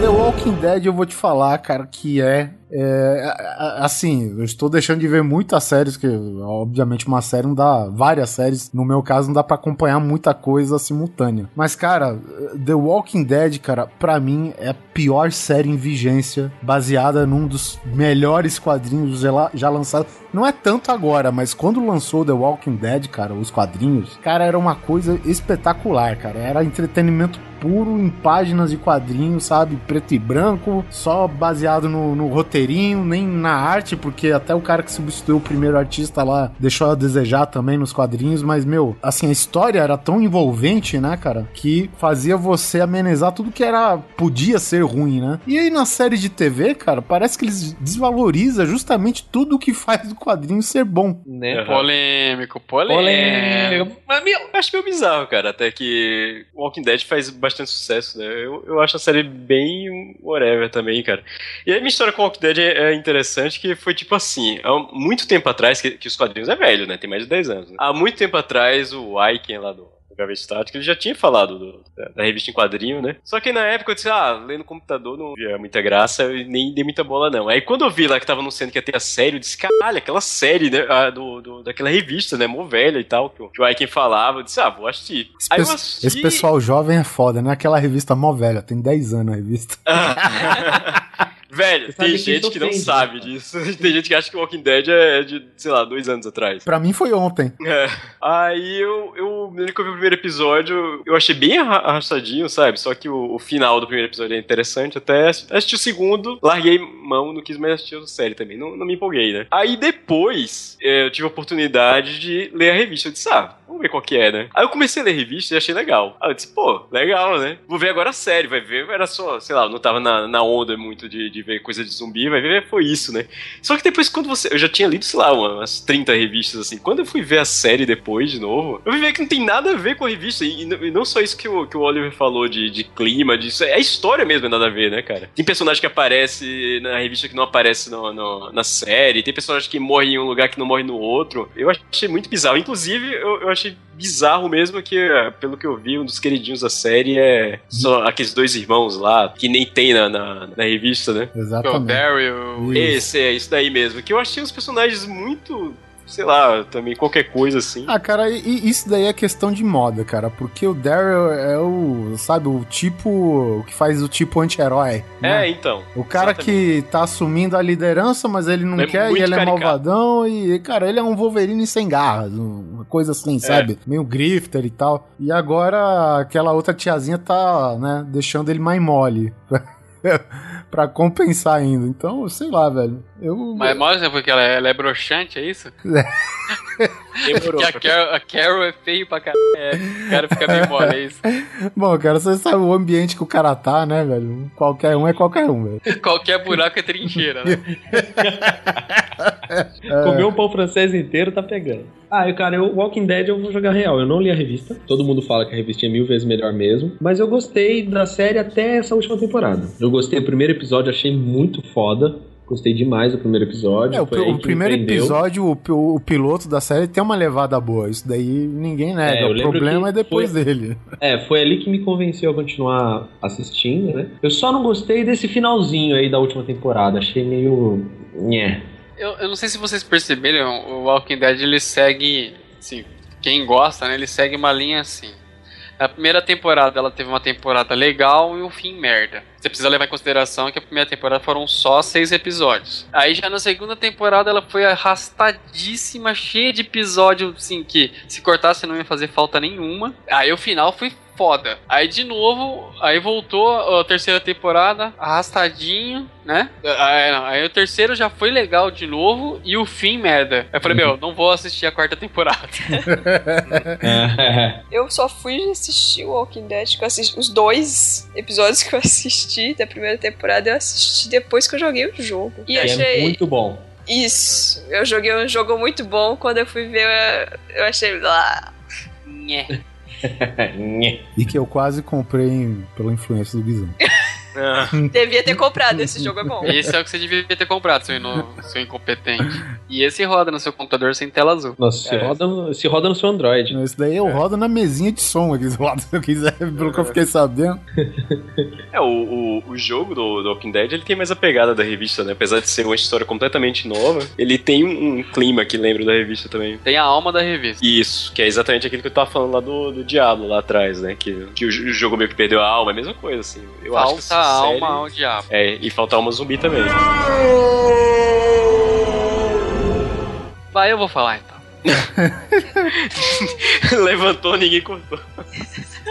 The Walking Dead, eu vou te falar, cara, que é, é, assim, eu estou deixando de ver muitas séries, que obviamente uma série não dá, várias séries, no meu caso não dá pra acompanhar muita coisa simultânea. Mas, cara, The Walking Dead, cara, pra mim é a pior série em vigência, baseada num dos melhores quadrinhos já, lançados. Não é tanto agora, mas quando lançou The Walking Dead, cara, os quadrinhos, cara, era uma coisa espetacular, cara. Era entretenimento puro em páginas de quadrinhos, sabe? Preto e branco, só baseado no, no roteirinho, nem na arte, porque até o cara que substituiu o primeiro artista lá deixou a desejar também nos quadrinhos, mas, meu, assim, a história era tão envolvente, né, cara, que fazia você amenizar tudo que era, podia ser ruim, né? E aí na série de TV, cara, parece que eles desvalorizam justamente tudo que faz do quadrinho ser bom. Né? Aham. polêmico, polêmico. Polêmico. Mas, meu, Eu acho meio bizarro, cara, até que Walking Dead faz bastante sucesso, né? Eu, eu acho a série bem whatever também, cara. E a minha história com Walking Dead é, é interessante, que foi tipo assim, há muito tempo atrás, que, que os quadrinhos é velho, né? Tem mais de 10 anos. Né? Há muito tempo atrás, o Aiken lá do, Gaveta Estática, ele já tinha falado do- da, da revista em quadrinho, né? Só que na época eu disse, ah, ler no computador não via muita graça e nem dei muita bola, não. Aí quando eu vi lá que tava anunciando que ia ter a série, eu disse, caralho, aquela série, né? ah, do, do- daquela revista, né? Mó velha e tal, que o que o Aiken falava, eu disse, ah, vou assistir. Esse, Aí eu assisti. esse pessoal jovem é foda, né? Aquela revista mó velha, tem 10 anos a revista. Velho, tem gente que não ofende, sabe né? disso. Tem gente que acha que o Walking Dead é de, sei lá, dois anos atrás. Pra mim foi ontem. É. Aí eu, eu, no que eu vi o primeiro episódio, eu achei bem arra- arrastadinho, sabe? Só que o, o final do primeiro episódio é interessante. Até assisti o segundo, larguei mão, não quis mais assistir a série também. Não, não me empolguei, né? Aí depois é, eu tive a oportunidade de ler a revista. Eu disse, ah, vamos ver qual que é, né? Aí eu comecei a ler a revista e achei legal. Aí eu disse, pô, legal, né? Vou ver agora a série, vai ver. Era só, sei lá, eu não tava na, na onda muito de, de ver coisa de zumbi, vai ver, foi isso, né? Só que depois, quando você. Eu já tinha lido, sei lá, umas 30 revistas assim. Quando eu fui ver a série depois, de novo, eu vi ver que não tem nada a ver com a revista. E, e não- só isso que o, que o Oliver falou de, de clima, disso. É a história mesmo, é nada a ver, né, cara? Tem personagem que aparece na revista que não aparece no, no- na série. Tem personagem que morre em um lugar que não morre no outro. Eu achei muito bizarro. Inclusive, eu, eu achei bizarro mesmo que, eh, pelo que eu vi, um dos queridinhos da série é só aqueles dois irmãos lá, que nem tem na, na, na revista, né? O Exatamente. Daryl. Esse, é isso daí mesmo. Que eu achei os personagens muito, sei lá, também qualquer coisa assim. Ah, cara, e- isso daí é questão de moda, cara. Porque o Daryl é o, sabe, o tipo o que faz o tipo anti-herói. né? É, então. O cara que tá assumindo a liderança, mas ele não É quer e ele é malvadão. E, cara, ele é um Wolverine sem garras. um- Uma coisa É. assim, sabe? Meio grifter e tal. E agora aquela outra tiazinha tá, né, deixando ele mais mole. pra compensar ainda. Então, sei lá, velho. Eu. Mas mostra porque ela, é- ela é broxante, é isso? Demorou. Porque a Carol, a Carol é feio pra caralho. É, o cara fica meio mole, é isso. Bom, cara, você sabe o ambiente que o cara tá, né, velho? Qualquer um é qualquer um, velho. Qualquer buraco é trincheira, né? Comer um pão francês inteiro tá pegando. Ah, eu, cara, eu Walking Dead eu vou jogar real. Eu não li a revista. Todo mundo fala que a revista é mil vezes melhor mesmo. Mas eu gostei da série até essa última temporada. Eu gostei do primeiro episódio, achei muito foda. Gostei demais do primeiro episódio. É, o, o primeiro episódio, o, o piloto da série tem uma levada boa. Isso daí ninguém nega. É, o problema é depois foi- dele. É, foi ali que me convenceu a continuar assistindo, né? Eu só não gostei desse finalzinho aí da última temporada. Achei meio. Nhé. Eu, eu não sei se vocês perceberam, o Walking Dead ele segue, assim, quem gosta, né, ele segue uma linha assim. A primeira temporada ela teve uma temporada legal e um fim merda. Você precisa levar em consideração que a primeira temporada foram só seis episódios. Aí já na segunda temporada ela foi arrastadíssima, cheia de episódios, assim, que se cortasse não ia fazer falta nenhuma. Aí o final foi foda. Aí de novo, aí voltou a terceira temporada, arrastadinho, né? Aí, não, aí o terceiro já foi legal de novo e o fim merda. Eu falei, meu, não vou assistir a quarta temporada. Eu só fui assistir o Walking Dead, que eu assisti os dois episódios que eu assisti da primeira temporada, eu assisti depois que eu joguei o jogo. E É achei. muito bom. Isso. Eu joguei um jogo muito bom. Quando eu fui ver, eu, eu achei. lá. Nhé. Nhé. E que eu quase comprei pela influência do Guizão. Devia ter comprado, esse jogo é bom. Esse é o que você devia ter comprado, seu, ino- seu incompetente. E esse roda no seu computador sem tela azul. Nossa, se, É. roda no, se roda no seu Android. Esse daí eu rodo na mesinha de som aqui do lado, se eu quiser, pelo que eu fiquei sabendo. é, o, o, o jogo do, do Walking Dead ele tem mais a pegada da revista, né? Apesar de ser uma história completamente nova, ele tem um, um clima que lembra da revista também. Tem a alma da revista. Isso, que é exatamente aquilo que eu tava falando lá do, do Diablo lá atrás, né? Que, que o, o jogo meio que perdeu a alma, é a mesma coisa, assim. Eu acho que Falta essa a alma série- ao diabo. É, e falta alma zumbi também. Vai, eu vou falar então. Levantou, ninguém cortou.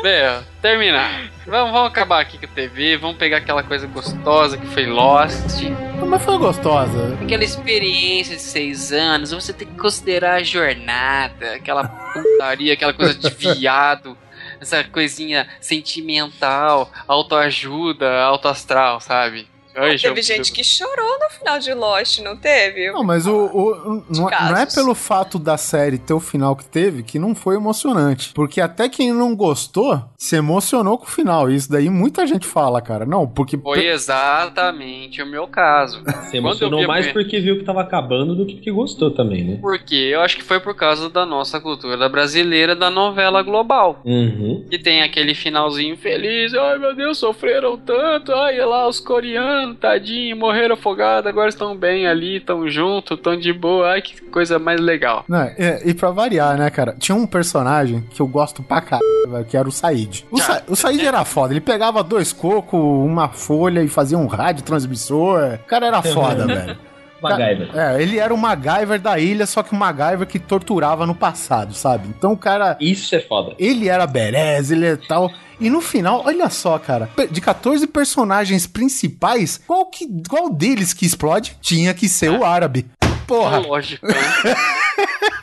Bem, terminar. Vamos, vamos acabar aqui com a TV, vamos pegar aquela coisa gostosa que foi Lost. Mas foi gostosa. Aquela experiência de seis anos, você tem que considerar a jornada, aquela putaria, aquela coisa de viado, essa coisinha sentimental, autoajuda, autoastral, sabe? Ai, Teve jogo- gente que chorou no final de Lost, não teve? Não, mas o, o- não, é- não é casos. pelo fato da série ter o final que teve que não foi emocionante. Porque até quem não gostou se emocionou com o final. Isso daí muita gente fala, cara. Não, porque. Foi exatamente o meu caso. Se emocionou vi a mais porque viu que tava acabando do que porque gostou também, né? Porque eu acho que foi por causa da nossa cultura brasileira da novela global. Uhum. Que tem aquele finalzinho feliz, ai meu Deus, sofreram tanto, ai lá os coreanos, tadinho, morreram afogados, agora estão bem ali, estão juntos, estão de boa, ai que coisa mais legal. Não, é, e pra variar, né, cara? Tinha um personagem que eu gosto pra caralho, velho, que era o Said. O, Sa o Said era foda. Ele pegava dois cocos, uma folha e fazia um rádio transmissor. O cara era foda, velho. MacGyver. É, ele era o MacGyver da ilha, só que o MacGyver que torturava no passado, sabe? Então o cara. Isso é foda. Ele era berez, ele é tal. E no final, olha só, cara, de 14 personagens principais, qual, que, qual deles que explode? Tinha que ser o árabe. Porra! Lógico.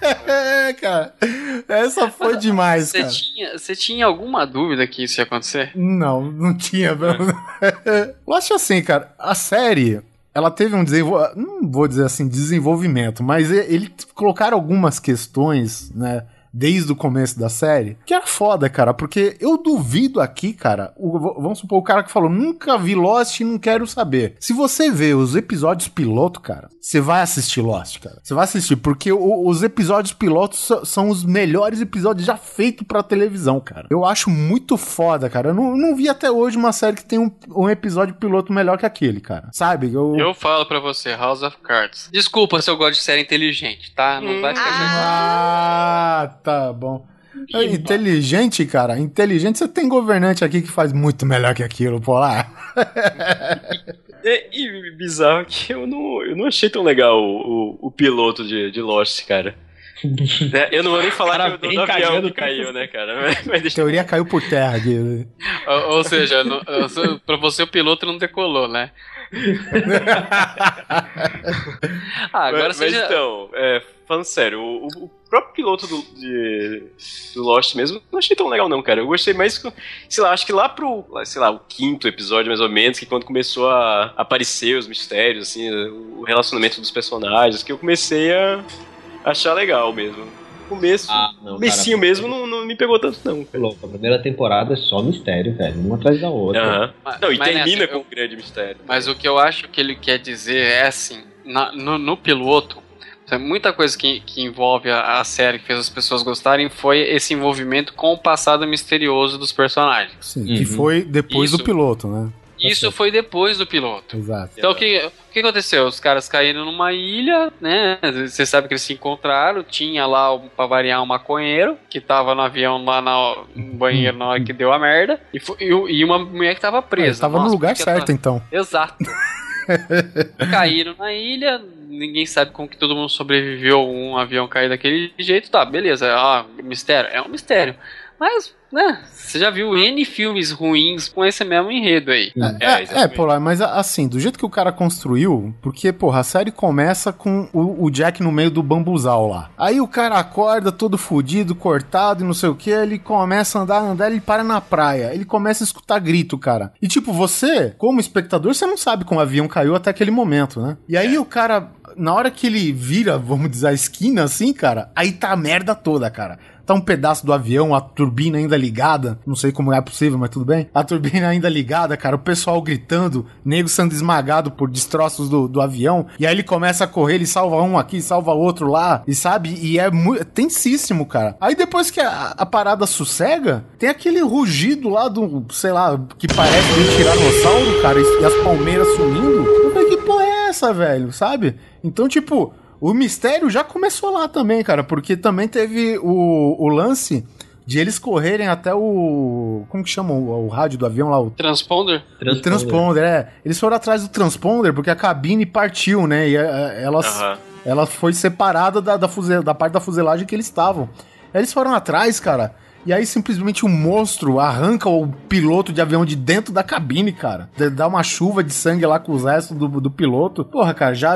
É, cara. Essa foi demais, Você cara. tinha, você tinha alguma dúvida que isso ia acontecer? Não, não tinha, velho. Eu acho assim, cara, a série, ela teve um desenvolvimento, não vou dizer assim, desenvolvimento, mas ele colocaram algumas questões, né, desde o começo da série, que é foda, cara, porque eu duvido aqui, cara, o- vamos supor o cara que falou, nunca vi Lost e não quero saber. Se você vê os episódios piloto, cara, você vai assistir Lost, cara. Você vai assistir, porque o- os episódios pilotos são os melhores episódios já feitos pra televisão, cara. Eu acho muito foda, cara. Eu não, não vi até hoje uma série que tem um, um episódio piloto melhor que aquele, cara. Sabe? Eu... Eu falo pra você, House of Cards. Desculpa se eu gosto de série inteligente, tá? Não vai ficar Ah, tá bom. É inteligente, cara. Inteligente, você tem governante aqui que faz muito melhor que aquilo, pô lá. É, e bizarro que eu não, eu não achei tão legal o, o, o piloto de, de Lost, cara. É, eu não vou nem falar Cara, que o do avião que caiu, né, cara? Mas, mas A deixa teoria caiu por terra aqui. Ou, ou seja, no, pra você o piloto não decolou, né? ah, agora mas, você mas então, é, falando sério, o, o- o próprio piloto do, de, do Lost mesmo, não achei tão legal não, cara. Eu gostei mais, sei lá, acho que lá pro, sei lá, o quinto episódio mais ou menos, que quando começou a aparecer os mistérios, assim, o relacionamento dos personagens, que eu comecei a achar legal mesmo. O começo, Ah, não, cara. mesmo não, não me pegou tanto não, cara. Louco, a primeira temporada é só mistério, velho. Uma atrás da outra. Aham. Mas- Não, e mas termina com eu- um grande mistério. Mas o que eu acho que ele quer dizer é assim, na- no, no piloto, muita coisa que, que envolve a, a série que fez as pessoas gostarem foi esse envolvimento com o passado misterioso dos personagens. Sim, Uhum. que foi depois Isso. do piloto, né? Isso foi depois do piloto. Exato. Então o que, o que aconteceu? Os caras caíram numa ilha, né? Você sabe que eles se encontraram. Tinha lá, pra variar, um maconheiro que tava no avião lá na- no banheiro na hora que deu a merda. E, fo- e uma mulher que tava presa. Ele tava no Nossa, lugar porque certo, ela- então. Exato. Caíram na ilha, ninguém sabe como que todo mundo sobreviveu a um avião cair daquele jeito. Tá, beleza. Ah, mistério. É um mistério. Mas, né, você já viu N filmes ruins com esse mesmo enredo aí. É, É, é, mas assim, do jeito que o cara construiu, porque, porra, a série começa com o, o Jack no meio do bambuzal lá. Aí o cara acorda todo fudido, cortado e não sei o que, ele começa a andar, andar, ele para na praia. Ele começa a escutar grito, cara. E tipo, você, como espectador, você não sabe como o avião caiu até aquele momento, né? E aí o cara, na hora que ele vira, vamos dizer, a esquina assim, cara, aí tá a merda toda, cara. Tá um pedaço do avião, a turbina ainda ligada. Não sei como é possível, mas tudo bem. A turbina ainda ligada, cara. O pessoal gritando, nego sendo esmagado por destroços do, do avião. E aí ele começa a correr, ele salva um aqui, salva outro lá. E sabe? E é muito. tensíssimo, cara. Aí depois que a, a parada sossega, tem aquele rugido lá do, sei lá, que parece um tiranossauro, cara. E, as palmeiras sumindo. Eu essa, velho? Sabe? Então, tipo. O mistério já começou lá também, cara, porque também teve o, o lance de eles correrem até o. Como que chama o, o rádio do avião lá? O, Transponder? o transponder, é. Eles foram atrás do transponder porque a cabine partiu, né? E é, elas, Aham. ela foi separada da, da, fuse- da parte da fuselagem que eles estavam. Eles foram atrás, cara. E aí simplesmente um monstro arranca o piloto de avião de dentro da cabine, cara. Dá uma chuva de sangue lá com os restos do, do piloto. Porra, cara, já.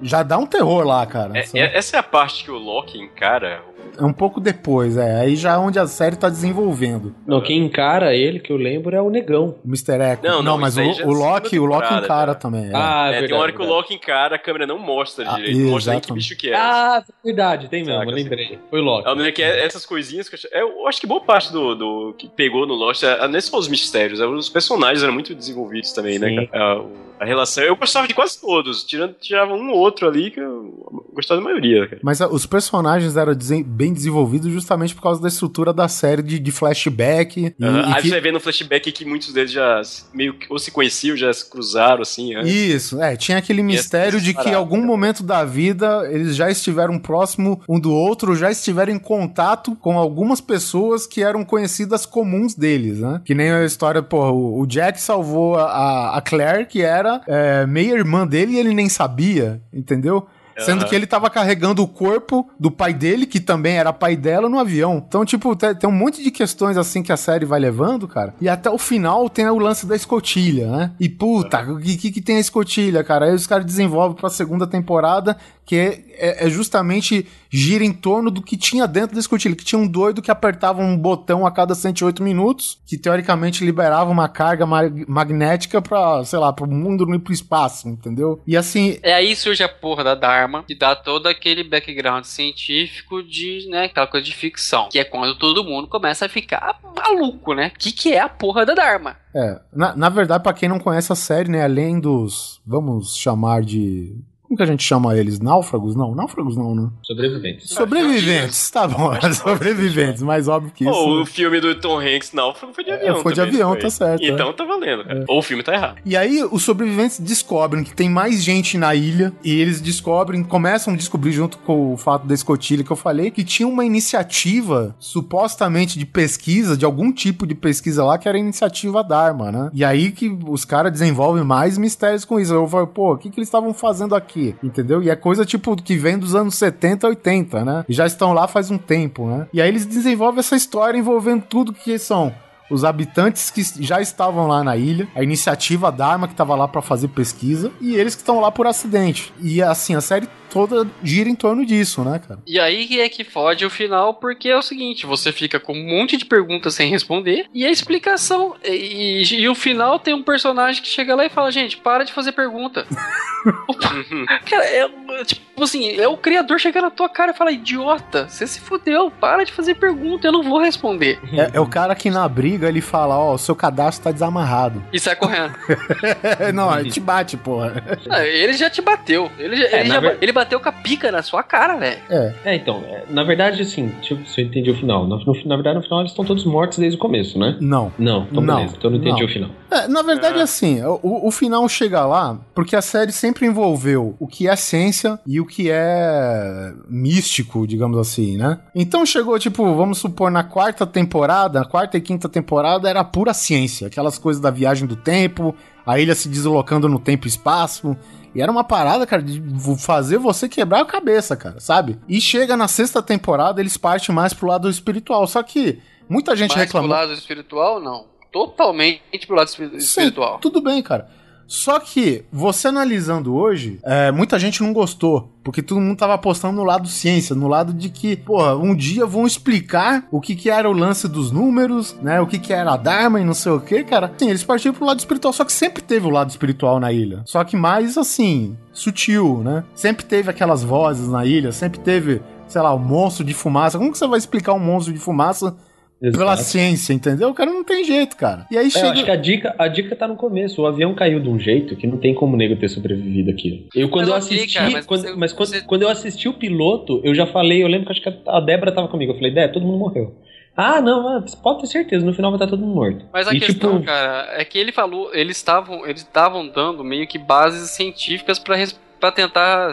Já dá um terror lá, cara. É- é- essa é a parte que o Loki encara. É um pouco depois, é. Aí já é onde a série tá desenvolvendo. Não, quem encara ele, que eu lembro, é o Negão. O Mr. Echo. Não, não, mas isso aí o, é o a Loki, o Loki encara já. também. é. Ah, É, verdade. tem uma hora que o. Loki encara, a câmera não mostra Ah, direito. Não mostra nem que bicho que é. Ah, verdade, tem mesmo, Saca, eu assim. lembrei. Foi o Loki. É, mas é que é essas coisinhas que eu, acho- é, eu acho que boa parte do, do que pegou no Lost é, não é só os mistérios, é, os personagens eram muito desenvolvidos também, né, Sim. cara? A, o- a relação. Eu gostava de quase todos, tirando, tirava um ou outro ali que eu gostava da maioria, cara. Mas ah, os personagens eram desen- bem desenvolvidos justamente por causa da estrutura da série de, de flashback. e- e Aí que- você vê no flashback que muitos deles já meio que ou se conheciam, já se cruzaram, assim. né? Isso, é, tinha aquele mistério de que em algum momento da vida eles já estiveram próximo um do outro, já estiveram em contato com algumas pessoas que eram conhecidas comuns deles, né? Que nem a história, pô, o, o Jack salvou a, a Claire, que era é, meia-irmã dele e ele nem sabia, entendeu? Sendo que ele tava carregando o corpo do pai dele, que também era pai dela, no avião. Então, tipo, tem, um monte de questões assim que a série vai levando, cara. E até o final tem o lance da escotilha, né? E puta, o que, que, que tem a escotilha, cara? Aí os caras desenvolvem pra segunda temporada, que é, é- é justamente gira em torno do que tinha dentro da escotilha. Que tinha um doido que apertava um botão a cada 108 minutos, que teoricamente liberava uma carga ma- magnética pra, sei lá, pro mundo não ir pro espaço, entendeu? E assim, É aí surge a porra da Dharma, que dá todo aquele background científico de, né, aquela coisa de ficção. Que é quando todo mundo começa a ficar maluco, né? O que, que é a porra da Dharma? É, na, na verdade, pra quem não conhece a série, né, além dos, vamos chamar de, como que a gente chama eles? Náufragos? Não, náufragos não, né? Sobreviventes. Sobreviventes, tá bom, sobreviventes, mais óbvio que isso. Pô, né? o filme do Tom Hanks, não, foi de avião. foi de também, avião, foi. tá certo, Então tá valendo, cara. Ou o filme tá errado. E aí, os sobreviventes descobrem que tem mais gente na ilha, e eles descobrem, começam a descobrir, junto com o fato da escotilha que eu falei, que tinha uma iniciativa, supostamente de pesquisa, de algum tipo de pesquisa lá, que era a iniciativa Dharma, né? E aí que os caras desenvolvem mais mistérios com isso. Eu falo, pô, o que, que eles estavam fazendo aqui? Entendeu? E é coisa, tipo, que vem dos anos 70, 80, né? E já estão lá faz um tempo, né? E aí eles desenvolvem essa história envolvendo tudo que são os habitantes que já estavam lá na ilha, a iniciativa Dharma que estava lá para fazer pesquisa e eles que estão lá por acidente. E assim, a série toda gira em torno disso, né, cara? E aí é que fode o final, porque é o seguinte, você fica com um monte de perguntas sem responder, e a explicação, e, e- e o final tem um personagem que chega lá e fala, gente, para de fazer pergunta. cara, é tipo assim, é o criador chegando na tua cara e fala, idiota, você se fudeu, para de fazer pergunta, eu não vou responder. É, é o cara que na briga ele fala, ó, o seu cadastro tá desamarrado. E sai correndo. não, ele te bate, porra. Ah, ele já te bateu. Ele, já- É, ele, já- ver- ele bateu com a pica na sua cara, velho. É. É, então, é, na verdade, assim, deixa eu se eu entendi o final. Na, no- na verdade, no final eles estão todos mortos desde o começo, né? Não. Não, então Não, beleza, então eu não entendi não. o final. É, na verdade, assim, o, o final chega lá porque a série sempre envolveu o que é ciência e o que é místico, digamos assim, né? Então chegou, tipo, vamos supor, na quarta temporada, na quarta e quinta temporada era pura ciência, aquelas coisas da viagem do tempo, a ilha se deslocando no tempo e espaço. E era uma parada, cara, de fazer você quebrar a cabeça, cara, sabe? E chega na sexta temporada, eles partem mais pro lado espiritual. Só que muita gente Mas reclamou. pro lado espiritual, não. Totalmente pro lado espi- Sim, espiritual. tudo bem, cara. Só que, você analisando hoje, é, muita gente não gostou. Porque todo mundo tava apostando no lado ciência, no lado de que, porra, um dia vão explicar o que que era o lance dos números, né? O que que era a Dharma e não sei o que, cara. Sim, eles partiram pro lado espiritual, só que sempre teve o lado espiritual na ilha. Só que mais, assim, sutil, né? Sempre teve aquelas vozes na ilha, sempre teve, sei lá, o monstro de fumaça. Como que você vai explicar um monstro de fumaça pela Exato. ciência, entendeu? Cara, não tem jeito, cara. E aí É, eu chega... acho que a dica, a dica tá no começo. O avião caiu de um jeito que não tem como o nego ter sobrevivido aquilo. Eu, quando Mas eu ok, assisti, cara, mas quando, você- mas quando, você- quando eu assisti o piloto, eu já falei, eu lembro que acho que a Débora tava comigo. Eu falei, Débora, todo mundo morreu. Ah, não, ah, pode ter certeza, no final vai estar todo mundo morto. Mas a E, questão, tipo, cara, é que ele falou, eles estavam, eles estavam dando meio que bases científicas pra res- pra tentar,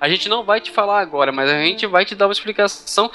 a gente não vai te falar agora, mas a gente vai te dar uma explicação,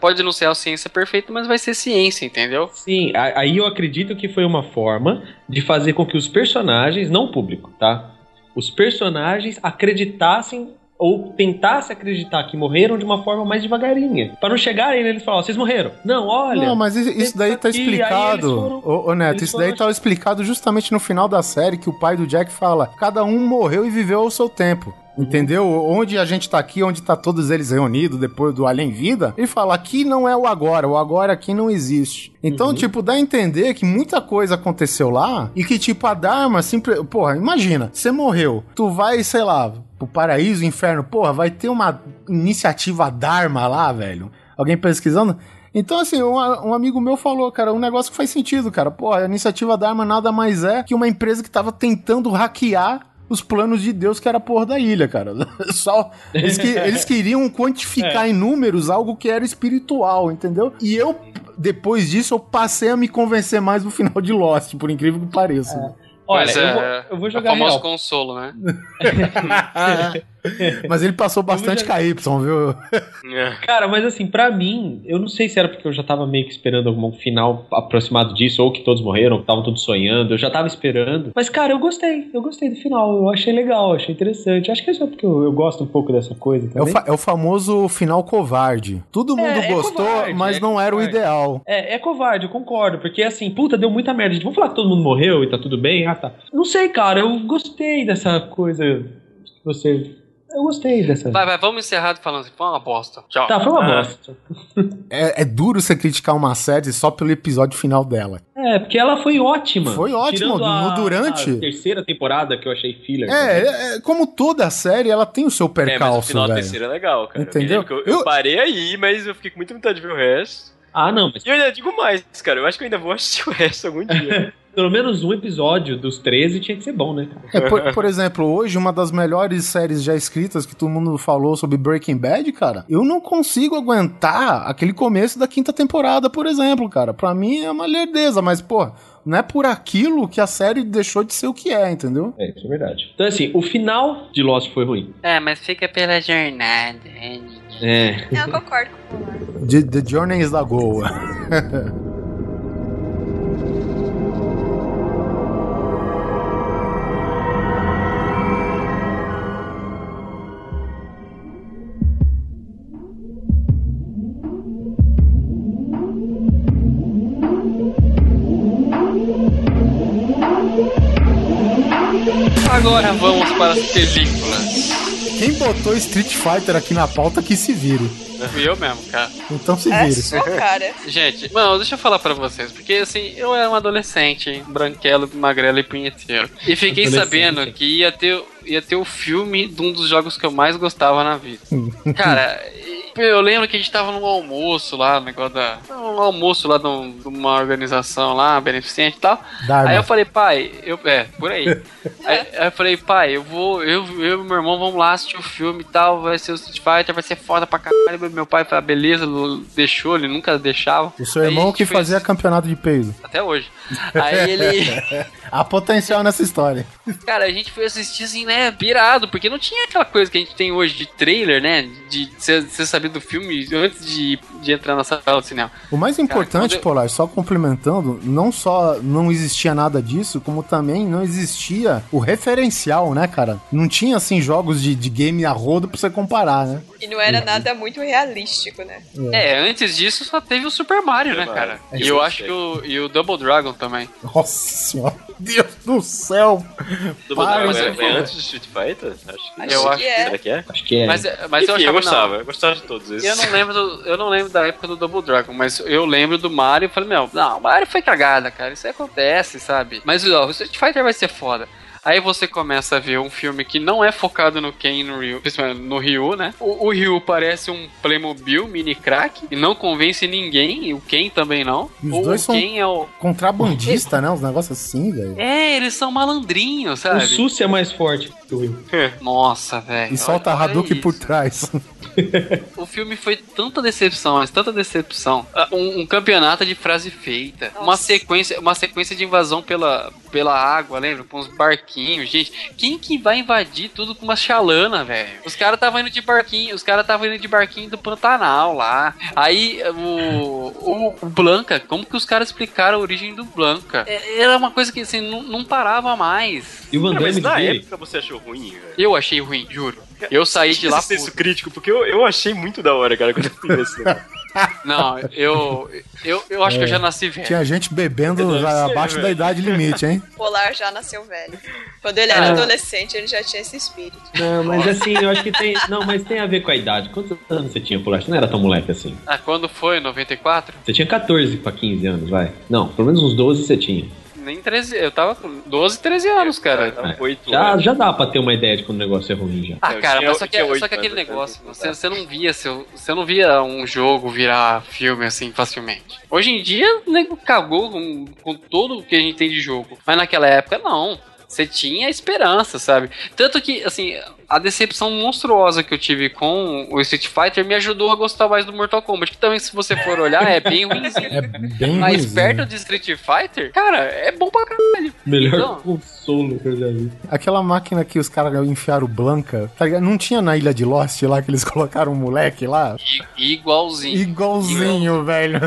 pode não ser a ciência perfeita, mas vai ser ciência, entendeu? Sim, aí eu acredito que foi uma forma de fazer com que os personagens, não o público, tá? Os personagens acreditassem ou tentassem acreditar que morreram de uma forma mais devagarinha. Pra não chegarem neles e falar, vocês morreram. Não, olha. Não, mas isso, daí tá aqui, explicado. eles foram- Ô, ô, Neto, eles isso daí foram- tá explicado justamente no final da série que o pai do Jack fala: cada um morreu e viveu ao seu tempo. Entendeu? Onde a gente tá aqui, onde tá todos eles reunidos depois do Além Vida, ele fala aqui não é o agora, o agora aqui não existe. Então, Uhum. tipo, dá a entender que muita coisa aconteceu lá e que, tipo, a Dharma sempre. Porra, imagina, você morreu, tu vai, sei lá, pro paraíso, inferno, porra, vai ter uma iniciativa Dharma lá, velho. Alguém pesquisando? Então, assim, um, um amigo meu falou, cara, um negócio que faz sentido, cara. Porra, a iniciativa Dharma nada mais é que uma empresa que tava tentando hackear os planos de Deus que era a porra da ilha, cara. Só eles, que- eles queriam quantificar em números algo que era espiritual, entendeu? E eu depois disso eu passei a me convencer mais no final de Lost, por incrível que pareça. Olha, Mas eu, é- vou, eu vou É o jogar famoso real. consolo, né? Mas ele passou bastante KY, viu? Cara, mas assim, pra mim, eu não sei se era porque eu já tava meio que esperando algum final aproximado disso, ou que todos morreram, que estavam todos sonhando, eu já tava esperando. Mas, cara, eu gostei, eu gostei do final, eu achei legal, achei interessante. Acho que é só porque eu, eu gosto um pouco dessa coisa É o, também. fa- é o famoso final covarde. Todo mundo é gostou, covarde, mas é não era o covarde. ideal. É, é covarde, eu concordo, porque assim, puta, deu muita merda. Vamos falar que todo mundo morreu e tá tudo bem? Ah, tá. Não sei, cara, eu gostei dessa coisa que você. Eu gostei dessa. Vai, vai, vamos encerrar falando assim, foi uma bosta. Tchau. Tá, foi uma Ah. bosta. É, é duro você criticar uma série só pelo episódio final dela. É, porque ela foi ótima. Foi ótimo, Tirando a- no durante. A terceira temporada que eu achei filler. também. É, é, é, como toda série, ela tem o seu É, mas o percalço, final da velho. terceira é legal, cara. Entendeu? Eu, eu, eu Eu- parei aí, mas eu fiquei com muita vontade de ver o resto. Ah, não, mas E eu ainda digo mais, cara. Eu acho que eu ainda vou assistir o resto algum dia. pelo menos um episódio dos 13 tinha que ser bom, né? É, por, por exemplo, hoje, uma das melhores séries já escritas que todo mundo falou sobre Breaking Bad, cara, eu não consigo aguentar aquele começo da quinta temporada, por exemplo, cara. Pra mim é uma lerdeza, mas, pô, não é por aquilo que a série deixou de ser o que é, entendeu? É, isso é verdade. Então, assim, o final de Lost foi ruim. É, mas fica pela jornada. é, É. Eu concordo com o. The, the Journey is the Goal. vamos para as películas. Quem botou Street Fighter aqui na pauta que se vire. Fui eu mesmo, cara. Então se É vire. sua cara. Gente, não, deixa eu falar pra vocês, porque assim, eu era um adolescente, branquelo, magrelo e punheteiro. E fiquei sabendo que ia ter, ia ter o filme de um dos jogos que eu mais gostava na vida. Cara, e- eu lembro que a gente tava num almoço lá, um negócio da. Um almoço lá de, um- de uma organização lá, beneficente e tal. Aí eu falei, pai, eu. É, por aí. aí, aí eu falei, pai, eu vou. Eu, eu e meu irmão vamos lá assistir o filme e tal. Vai ser o Street Fighter, vai ser foda pra caralho. Meu pai falou, "Ah, beleza, deixou, ele nunca deixava. O seu Aí irmão que foi fazia campeonato de peido. Até hoje. Aí ele. Há potencial nessa história. Cara, a gente foi assistir assim, né? Pirado, porque não tinha aquela coisa que a gente tem hoje de trailer, né? De você saber do filme antes de, de entrar na sala de cinema. O mais importante, quando eu- Polar, só complementando, não só não existia nada disso, como também não existia o referencial, né, cara? Não tinha, assim, jogos de, de game a rodo pra você comparar, né? E não era nada muito realístico, né? É, antes disso só teve o Super Mario, né, cara? E eu acho que o, e o Double Dragon também. Nossa senhora, Deus do céu! Do Para, mas mas é, é- é antes de Street Fighter? Acho que Acho Eu que acho que é. Será que é? Acho que é. Mas, mas eu Enfim, achava eu gostava, não. eu gostava de todos esses. Eu não lembro do, eu não lembro da época do Double Dragon, mas eu lembro do Mario e falei, meu, não, o Mario foi cagada, cara, isso aí acontece, sabe? Mas ó, o Street Fighter vai ser foda. Aí você começa a ver um filme que não é focado no Ken e no Ryu, principalmente no Ryu, né? O, o Ryu parece um Playmobil mini crack e não convence ninguém, e o Ken também não. Os o dois são- Ken é o. Contrabandista, né? Uns negócios assim, velho. É, eles são malandrinhos, O sabe? Susi é mais forte que o Will. Nossa, velho. E solta olha- olha Hadouken por trás. O filme foi tanta decepção, mas tanta decepção. Ah, Um, um campeonato de frase feita. Uma Nossa. sequência, uma sequência de invasão pela, pela água, lembra? Com os barquinhos, gente. Quem que vai invadir tudo com uma chalana, velho? Os caras estavam indo de barquinho, os caras estavam indo de barquinho do Pantanal lá. Aí o, o, o Blanca, como que os caras explicaram a origem do Blanca? É- Era uma coisa que assim, não, não parava mais. E o Van Damme na época você achou ruim, velho? Eu achei ruim, juro. Eu saí de lá puto. crítico, porque eu, eu achei muito da hora, cara, quando eu esse negócio. Não, eu. Eu, eu acho que eu já nasci velho. Tinha gente bebendo já abaixo velho. da idade limite, hein? Polar já nasceu velho. Quando ele era adolescente, ele já tinha esse espírito. Não, mas assim, eu acho que tem. Não, mas tem a ver com a idade. Quantos anos você tinha, Polar? Você não era tão moleque assim. Ah, quando foi? 94? Você tinha 14 pra 15 anos, vai. Não, pelo menos uns 12 você tinha. Nem 13. Eu tava com 12, 13 anos, cara. Tava com oito Já, anos. já dá pra ter uma ideia de quando o negócio é ruim já. Ah, cara, mas só que, tinha só que aquele negócio, você, você não via seu, você não via um jogo virar filme assim facilmente. Hoje em dia, o nego cagou com, com tudo que a gente tem de jogo. Mas naquela época, não. Você tinha esperança, sabe? Tanto que, assim, a decepção monstruosa que eu tive com o Street Fighter me ajudou a gostar mais do Mortal Kombat. Que também, se você for olhar, é bem ruimzinho. É bem Mas ruimzinho. perto de Street Fighter, cara, é bom pra caralho. Melhor Então, consolo que eu já vi. Aquela máquina que os caras enfiaram Blanca, tá ligado? Não tinha na Ilha de Lost lá que eles colocaram um moleque lá? i- igualzinho. Igualzinho, velho.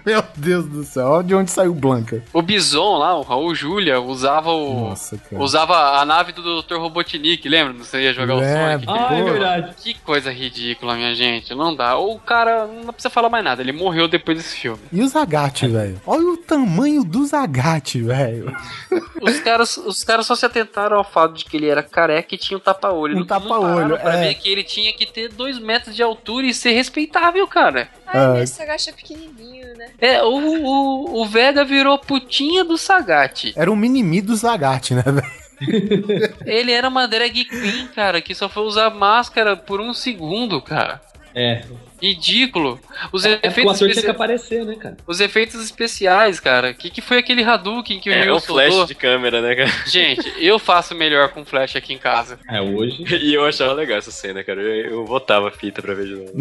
Meu Deus do céu, olha de onde saiu Blanca. O Bison lá, o Raul Júlia, usava o. Nossa, cara. Usava a nave do Dr. Robotnik, lembra? Você ia jogar Lembro. o Sonic. Ah, é verdade. Que coisa ridícula, minha gente. Não dá. O cara, não precisa falar mais nada. Ele morreu depois desse filme. E o Zagat, velho? Olha o tamanho do Zagat, velho. Os caras, os caras só se atentaram ao fato de que ele era careca e tinha um tapa-olho. Um Não- não tapa-olho, Pra é. ver que ele tinha que ter dois metros de altura e ser respeitável, cara. Ai, Ah. mas esse agacha pequenininho, né? É, o, o, o Vega virou putinha do Sagat. Era um mini-mi do Zagat, né, velho? Ele era uma drag queen, cara, que só foi usar máscara por um segundo, cara. É. Ridículo. Os É o efeitos ator tinha que especiais. aparecer, né, cara? Os efeitos especiais, cara. Que que foi aquele Hadouken que o É, Nil um flash soltou? de câmera, né, cara? Gente, eu faço melhor com flash aqui em casa. É, hoje. E eu achava legal essa cena, cara. Eu, eu botava a fita pra ver de novo.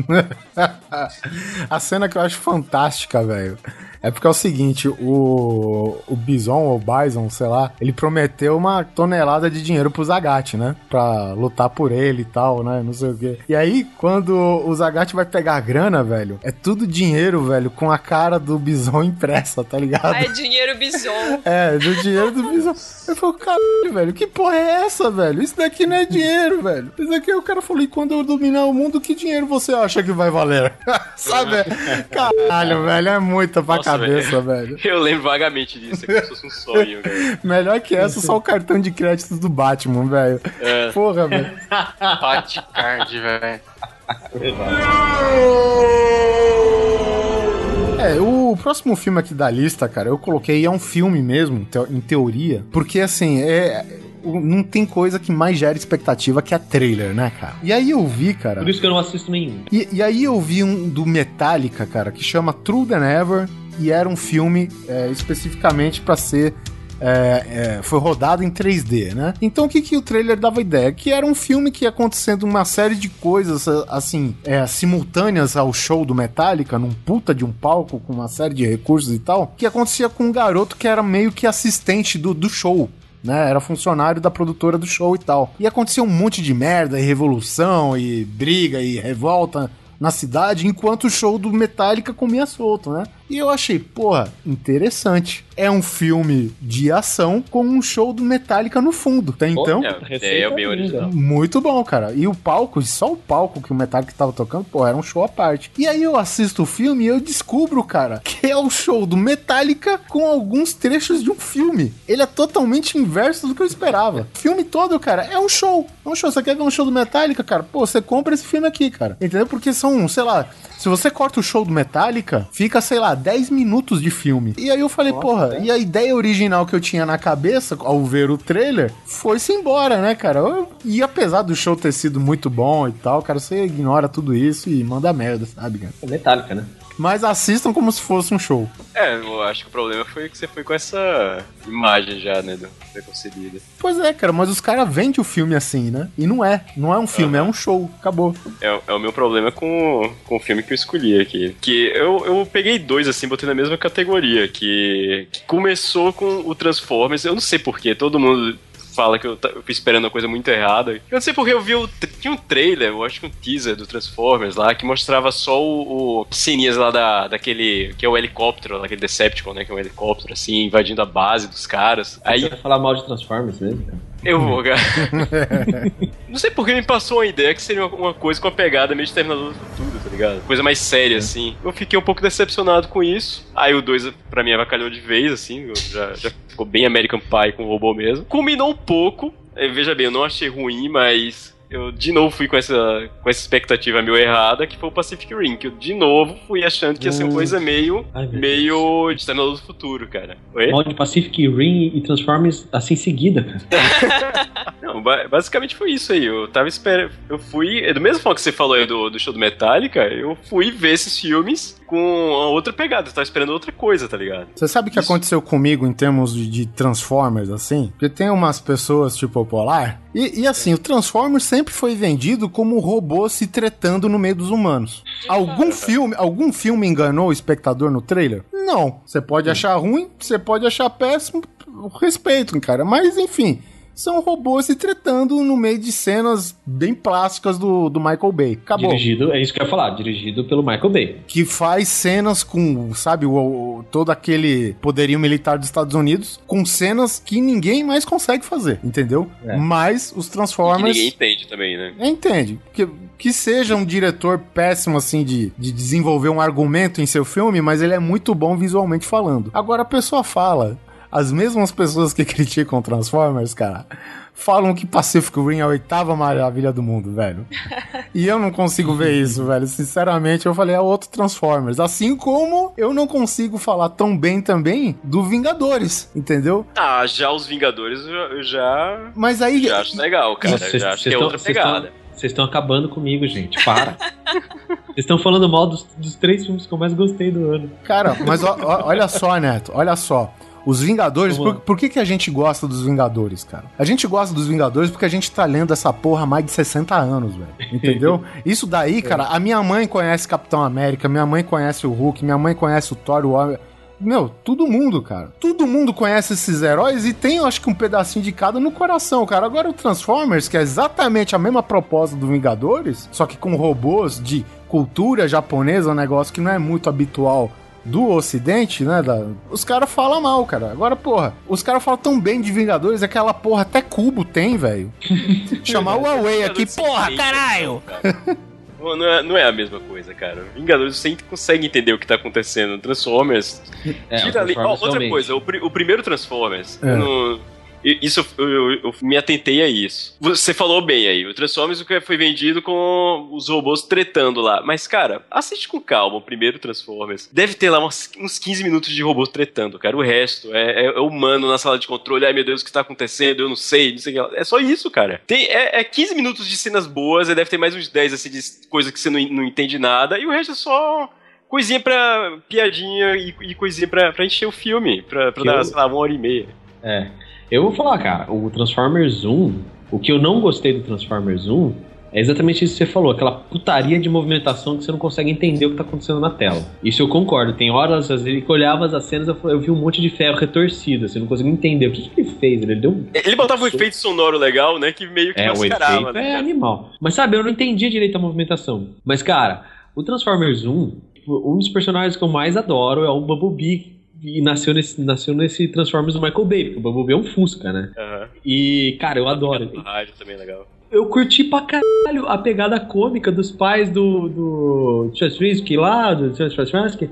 A cena que eu acho fantástica, velho. É porque é o seguinte, o, o Bison, ou Bison, sei lá, ele prometeu uma tonelada de dinheiro pro Zagat, né? Pra lutar por ele e tal, né? Não sei o quê. E aí, quando o Zagat vai pegar a grana, velho, é tudo dinheiro, velho, com a cara do Bison impressa, tá ligado? Ah, é dinheiro bison. É, do dinheiro do Bison. Eu falo, caralho, velho, que porra é essa, velho? Isso daqui não é dinheiro, velho. Isso daqui o cara falou, e quando eu dominar o mundo, que dinheiro você acha que vai valer? Sabe? Caralho, velho, é muita pra Nossa, cabeça, velho. Eu lembro vagamente disso, é como se fosse um sonho, cara. Melhor que essa, só o cartão de crédito do Batman, velho. É. Porra, velho. Batcard, velho. É, o próximo filme aqui da lista, cara, eu coloquei é um filme mesmo, em teoria, porque assim, é. Não tem coisa que mais gera expectativa que a trailer, né, cara? E aí eu vi, cara. Por isso que eu não assisto nenhum. E, e aí eu vi um do Metallica, cara, que chama True Than Ever, e era um filme é, especificamente pra ser. É, é, foi rodado em 3D, né? Então o que, que o trailer dava ideia? Que era um filme que ia acontecendo uma série de coisas, assim, é, simultâneas ao show do Metallica, num puta de um palco com uma série de recursos e tal, que acontecia com um garoto que era meio que assistente do, do show né? Era funcionário da produtora do show e tal. E acontecia um monte de merda e revolução e briga e revolta na cidade, enquanto o show do Metallica comia solto, né? E eu achei, porra, interessante. É um filme de ação com um show do Metallica no fundo, tá então? É, é bem original. Muito bom, cara. E o palco, só o palco que o Metallica tava tocando, pô, era um show à parte. E aí eu assisto o filme e eu descubro, cara, que é o show do Metallica com alguns trechos de um filme. Ele é totalmente inverso do que eu esperava. O filme todo, cara, é um show. É um show. Você quer ver um show do Metallica, cara? Pô, você compra esse filme aqui, cara. Entendeu? Porque são, sei lá, se você corta o show do Metallica, fica, sei lá, 10 minutos de filme. E aí eu falei, porra, e a ideia original que eu tinha na cabeça ao ver o trailer foi-se embora, né, cara? Eu- e apesar do show ter sido muito bom e tal, cara, você ignora tudo isso e manda merda, sabe, cara? É metálica, né? Mas assistam como se fosse um show. É, eu acho que o problema foi que você foi com essa imagem já, né, do preconcebida. Pois é, cara, mas os caras vendem o filme assim, né? E não é. Não é um filme, é um show. Acabou. É, é o meu problema com, com o filme que eu escolhi aqui. Que eu, eu peguei dois, assim, botei na mesma categoria. Que, que começou com o Transformers. Eu não sei porquê, todo mundo fala que eu, ta- eu fui esperando uma coisa muito errada. Eu não sei porque eu vi o. Tinha um trailer, eu acho que um teaser do Transformers lá, que mostrava só o. o ceninhas lá da, daquele. que é o helicóptero, lá, aquele Decepticon, né? Que é um helicóptero, assim, invadindo a base dos caras. Aí Você vai falar mal de Transformers mesmo, cara? Eu vou, cara. não sei porque me passou a ideia que seria uma, coisa com a pegada meio de Terminador do Futuro, tá ligado? Coisa mais séria, assim. Eu fiquei um pouco decepcionado com isso. Aí o 2, pra mim, avacalhou de vez, assim. Já, já ficou bem American Pie com o robô mesmo. Culminou um pouco. eh, Veja bem, eu não achei ruim, mas eu de novo fui com essa, com essa expectativa meio errada, que foi o Pacific Rim, que eu de novo fui achando que ia ser uma Hum. coisa meio, Ai, meio de Exterminador do Futuro, cara. Oi? Mal de Pacific Rim e Transformers assim em seguida, cara. Não, ba- basicamente foi isso aí. Eu tava esperando. Eu fui. é Do mesmo forma que você falou aí do, do show do Metallica, eu fui ver esses filmes com outra pegada. Eu tava esperando outra coisa, tá ligado? Você sabe o que aconteceu comigo em termos de, de Transformers, assim? Porque tem umas pessoas tipo Polar. E, e assim, o Transformers sempre foi vendido como robô se tretando no meio dos humanos. Algum filme, algum filme enganou o espectador no trailer? Não. Você pode achar ruim, você pode achar péssimo, respeito, cara. Mas enfim. São robôs se tretando no meio de cenas bem plásticas do, do Michael Bay. Acabou Dirigido, é isso que eu ia falar, dirigido pelo Michael Bay. que faz cenas com, sabe, o, o- todo aquele poderio militar dos Estados Unidos, com cenas que ninguém mais consegue fazer, entendeu? É. Mas os Que Transformers. ninguém entende também, né? Entende? Que, que seja um diretor péssimo, assim, de, de desenvolver um argumento em seu filme, mas ele é muito bom visualmente falando. Agora a pessoa fala, as mesmas pessoas que criticam Transformers, cara, falam que Pacific Rim é a oitava maravilha do mundo, velho. E eu não consigo ver isso, velho. Sinceramente, eu falei, é outro Transformers. Assim como eu não consigo falar tão bem também do Vingadores, entendeu? Ah, já os Vingadores eu, já. Mas aí. Já acho legal, cara. Nossa, já acho que é outra pegada. Vocês estão acabando comigo, gente. Para. Vocês estão falando mal dos, dos três filmes que eu mais gostei do ano. Cara, mas ó- ó- olha só, Neto, olha só. Os Vingadores, por, por que, que a gente gosta dos Vingadores, cara? A gente gosta dos Vingadores porque a gente tá lendo essa porra há mais de 60 anos, velho. Entendeu? Isso daí, cara, a minha mãe conhece Capitão América, minha mãe conhece o Hulk, minha mãe conhece o Thor, o Homem. Meu, todo mundo, cara. Todo mundo conhece esses heróis e tem, eu acho que, um pedacinho de cada no coração, cara. Agora o Transformers, que é exatamente a mesma proposta do Vingadores, só que com robôs de cultura japonesa, um negócio que não é muito habitual do ocidente, né? da- Os caras falam mal, cara. Agora, porra, os caras falam tão bem de Vingadores, aquela porra até cubo tem, velho. Chamar o Huawei aqui, porra, caralho! Não, não é, não é a mesma coisa, cara. Vingadores você consegue entender o que tá acontecendo. Transformers. É, tira o ali. Ó, Transformers outra realmente. coisa, o, pri- o primeiro Transformers. É. i- Isso eu, eu- eu me atentei a isso. Você falou bem aí. O Transformers que foi vendido com os robôs tretando lá. Mas, cara, assiste com calma o primeiro Transformers. Deve ter lá uns, uns 15 minutos de robôs tretando, cara. O resto é, é- é humano na sala de controle. Ai meu Deus, o que tá acontecendo? Eu não sei, não sei o que. É só isso, cara. Tem, é, é 15 minutos de cenas boas, e deve ter mais uns 10 assim, de coisa que você não, não entende nada. E o resto é só coisinha pra. piadinha e, e coisinha pra, pra encher o filme. Pra, pra dar, eu- sei lá, uma hora e meia. É. Eu vou falar, cara, o Transformers 1, o que eu não gostei do Transformers 1 é exatamente isso que você falou, aquela putaria de movimentação que você não consegue entender o que tá acontecendo na tela. Isso eu concordo. Tem horas, às vezes, que eu olhava as cenas eu, eu vi um monte de ferro retorcido, assim, não conseguia entender. O que, que ele fez? Ele deu um Ele botava um efeito sonoro legal, né? Que meio que É, o mascarava, efeito né? é animal. Mas sabe, eu não entendia direito a movimentação. Mas, cara, o Transformers 1, um dos personagens que eu mais adoro é o Bumblebee. E nasceu nesse, nasceu nesse Transformers do Michael Bay, porque o Bumblebee é um Fusca, né? Aham. E, cara, eu adoro. No rádio também é legal. Eu curti pra caralho a pegada cômica dos pais do, do Chasrisky lá, do Chasrisky.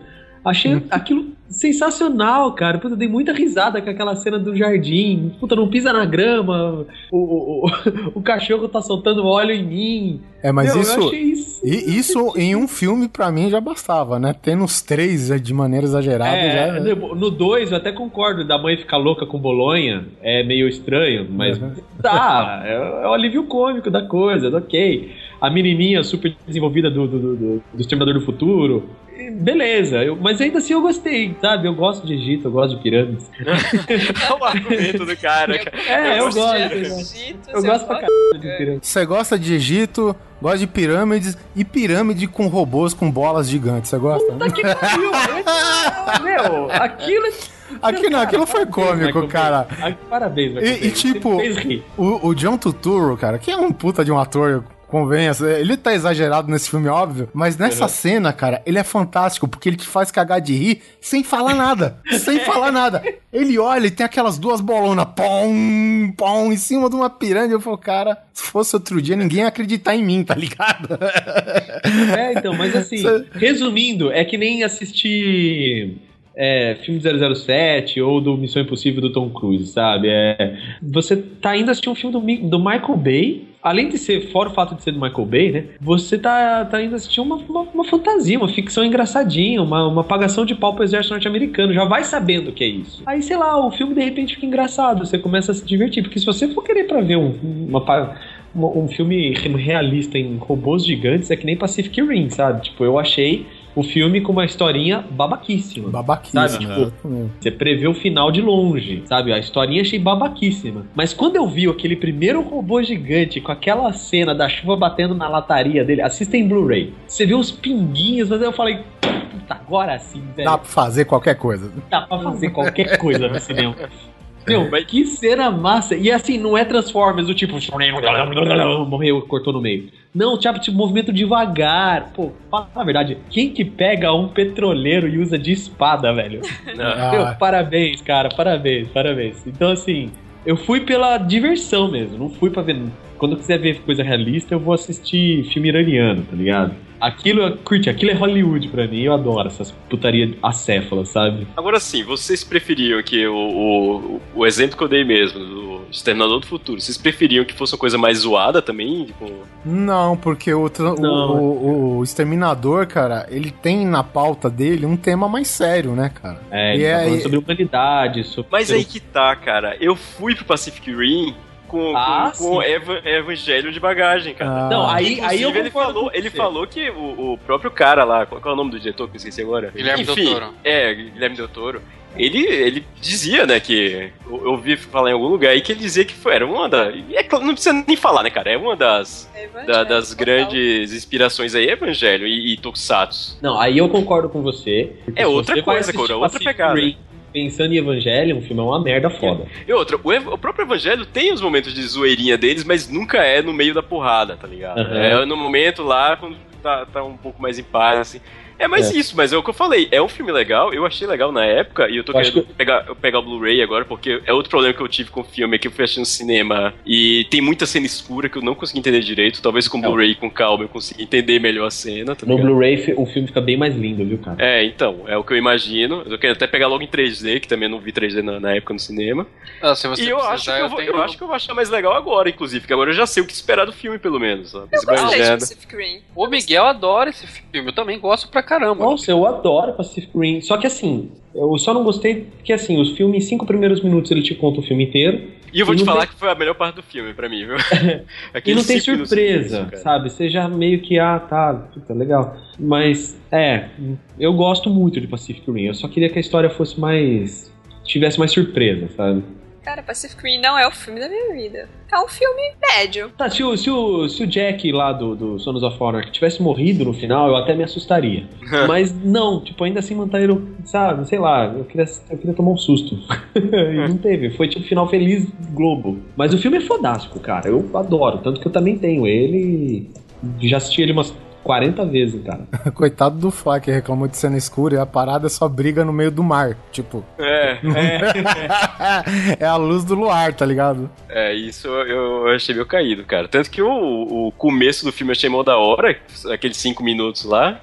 Achei aquilo sensacional, cara. Puta, eu dei muita risada com aquela cena do jardim. Puta, não pisa na grama. O, o, o, o cachorro tá soltando óleo em mim. É, mas Meu, eu isso. achei isso. Isso em um filme, pra mim, já bastava, né? Tendo os três de maneira exagerada É, já. no 2 eu até concordo da mãe ficar louca com Bolonha, é meio estranho, mas Uhum. tá, é, é o alívio cômico da coisa, ok. A menininha super desenvolvida do, do, do, do, do Exterminador do Futuro, beleza, eu- mas ainda assim eu gostei, sabe? Eu gosto de Egito, eu gosto de pirâmides. É o argumento do cara, cara. É, eu gosto gosto, de eu Egito, gosto. Eu você gosto pra gosta? caralho de pirâmides. Você gosta de Egito, gosta de pirâmides e pirâmide com robôs com bolas gigantes. Você gosta? Puta que pariu! Meu, aquilo é Aqui não, aquilo foi cômico, cara. Parabéns, Michael E- e tipo. O, o John Turturro, cara, que é um puta de um ator Convenha, ele tá exagerado nesse filme, óbvio, mas nessa Uhum. cena, cara, ele é fantástico, porque ele te faz cagar de rir sem falar nada. sem falar nada. Ele olha e tem aquelas duas bolonas, pom, pom, em cima de uma pirâmide. Eu falo, cara, se fosse outro dia, ninguém ia acreditar em mim, tá ligado? É, então, mas assim, resumindo, é que nem assistir é, filme de 007 ou do Missão Impossível do Tom Cruise, sabe? É, você tá indo assistir um filme do, do Michael Bay, além de ser, fora o fato de ser do Michael Bay, né? Você tá, tá indo assistir uma, uma, uma fantasia, uma ficção engraçadinha, uma, uma pagação de pau pro exército norte-americano, já vai sabendo que é isso. Aí, sei lá, o filme de repente fica engraçado, você começa a se divertir, porque se você for querer pra ver um, uma- um filme realista em robôs gigantes, é que nem Pacific Rim, sabe? Tipo, eu achei o filme com uma historinha babaquíssima. Babaquíssima. Sabe, tipo, você prevê o final de longe, sabe? A historinha achei babaquíssima. Mas quando eu vi aquele primeiro robô gigante com aquela cena da chuva batendo na lataria dele, assista em Blu-ray. Você vê os pinguinhos, mas eu falei, puta, agora sim, velho. Dá pra fazer qualquer coisa. Dá pra fazer qualquer coisa no cinema. Meu, que cena massa. E assim, não é Transformers do tipo. Morreu, cortou no meio. Não, tipo, tipo movimento devagar. Pô, fala a verdade. Quem que pega um petroleiro e usa de espada, velho? Ah. Meu, parabéns, cara. Parabéns, parabéns. Então, assim, eu fui pela diversão mesmo. Não fui pra ver. Quando eu quiser ver coisa realista, eu vou assistir filme iraniano, tá ligado? Aquilo, curte, aquilo é Hollywood pra mim. Eu adoro essas putaria acéfalas, sabe? Agora sim, vocês preferiam que o, o, o exemplo que eu dei mesmo, do Exterminador do Futuro, vocês preferiam que fosse uma coisa mais zoada também? Tipo, Não, porque o, Não. O, o Exterminador, cara, ele tem na pauta dele um tema mais sério, né, cara? É, E ele tá é- falando e- sobre humanidade, sobre. Mas aí que tá, cara. Eu fui pro Pacific Rim com, Ah, com, com eva- evangelho de bagagem, cara. Ah, Não, aí, aí eu ele concordo falou, com ele falou que o, o próprio cara lá, qual, qual é o nome do diretor que eu esqueci agora? Guilherme Del Enfim, Toro. É, Guilherme Del Toro. Ele, ele dizia, né, que. Eu, eu ouvi falar em algum lugar aí que ele dizia que foi, era uma da. É, não precisa nem falar, né, cara? É uma das, É da- das total. grandes inspirações aí, Evangelho e, e Tokusatsu. Não, aí eu concordo com você. É outra coisa, Cora, outra pegada. Pensando em Evangelho, um filme é uma merda foda. E outra, o, ev- o próprio Evangelho tem os momentos de zoeirinha deles, mas nunca é no meio da porrada, tá ligado? Aham. É no momento lá, quando tá, tá um pouco mais em paz, assim. É mais É. isso, mas é o que eu falei. É um filme legal, eu achei legal na época, e eu tô Eu querendo pegar, eu pegar o Blu-ray agora, porque é outro problema que eu tive com o filme, é que eu fui assistir no cinema e tem muita cena escura que eu não consegui entender direito. Talvez com o Não. Blu-ray com calma eu consiga entender melhor a cena, tá No? Blu-ray o filme fica bem mais lindo, viu, cara? É, então, é o que eu imagino. Eu quero até pegar logo em 3D, que também não vi 3D na, na época no cinema. Ah, se você E eu precisar, acho, que eu, vou- tenho- eu acho que eu vou achar mais legal agora, inclusive, porque agora eu já sei o que esperar do filme, pelo menos. Sabe? Eu gostei de. Pacific Rim. O Miguel adora esse filme, eu também gosto pra caramba. Nossa, eu adoro Pacific Rim. Só que assim, eu só não gostei porque assim, os filmes, em cinco primeiros minutos ele te conta o filme inteiro. E eu vou E te falar que foi a melhor parte do filme pra mim, viu? E Aqueles não tem surpresa, sabe? Você já meio que, ah, tá, puta, legal. Mas, é, eu gosto muito de Pacific Rim. Eu só queria que a história fosse mais. tivesse mais surpresa, sabe? Cara, Pacific Rim não é o filme da minha vida. É um filme médio. Tá, se o, se o, se o Jack lá do, do Sons of Honor tivesse morrido no final, eu até me assustaria. Mas não, tipo, ainda assim manteram, sabe, sei lá, eu queria, eu queria tomar um susto. e não teve, foi tipo final feliz Globo. Mas o filme é fodástico, cara, eu adoro, tanto que eu também tenho ele já assisti ele umas 40 vezes, cara. Coitado do Fly que reclamou de cena escura e a parada é só briga no meio do mar. Tipo, É, é a luz do luar, tá ligado? é, isso eu achei meio caído, cara. Tanto que o, o começo do filme eu achei mó da hora, aqueles cinco minutos lá,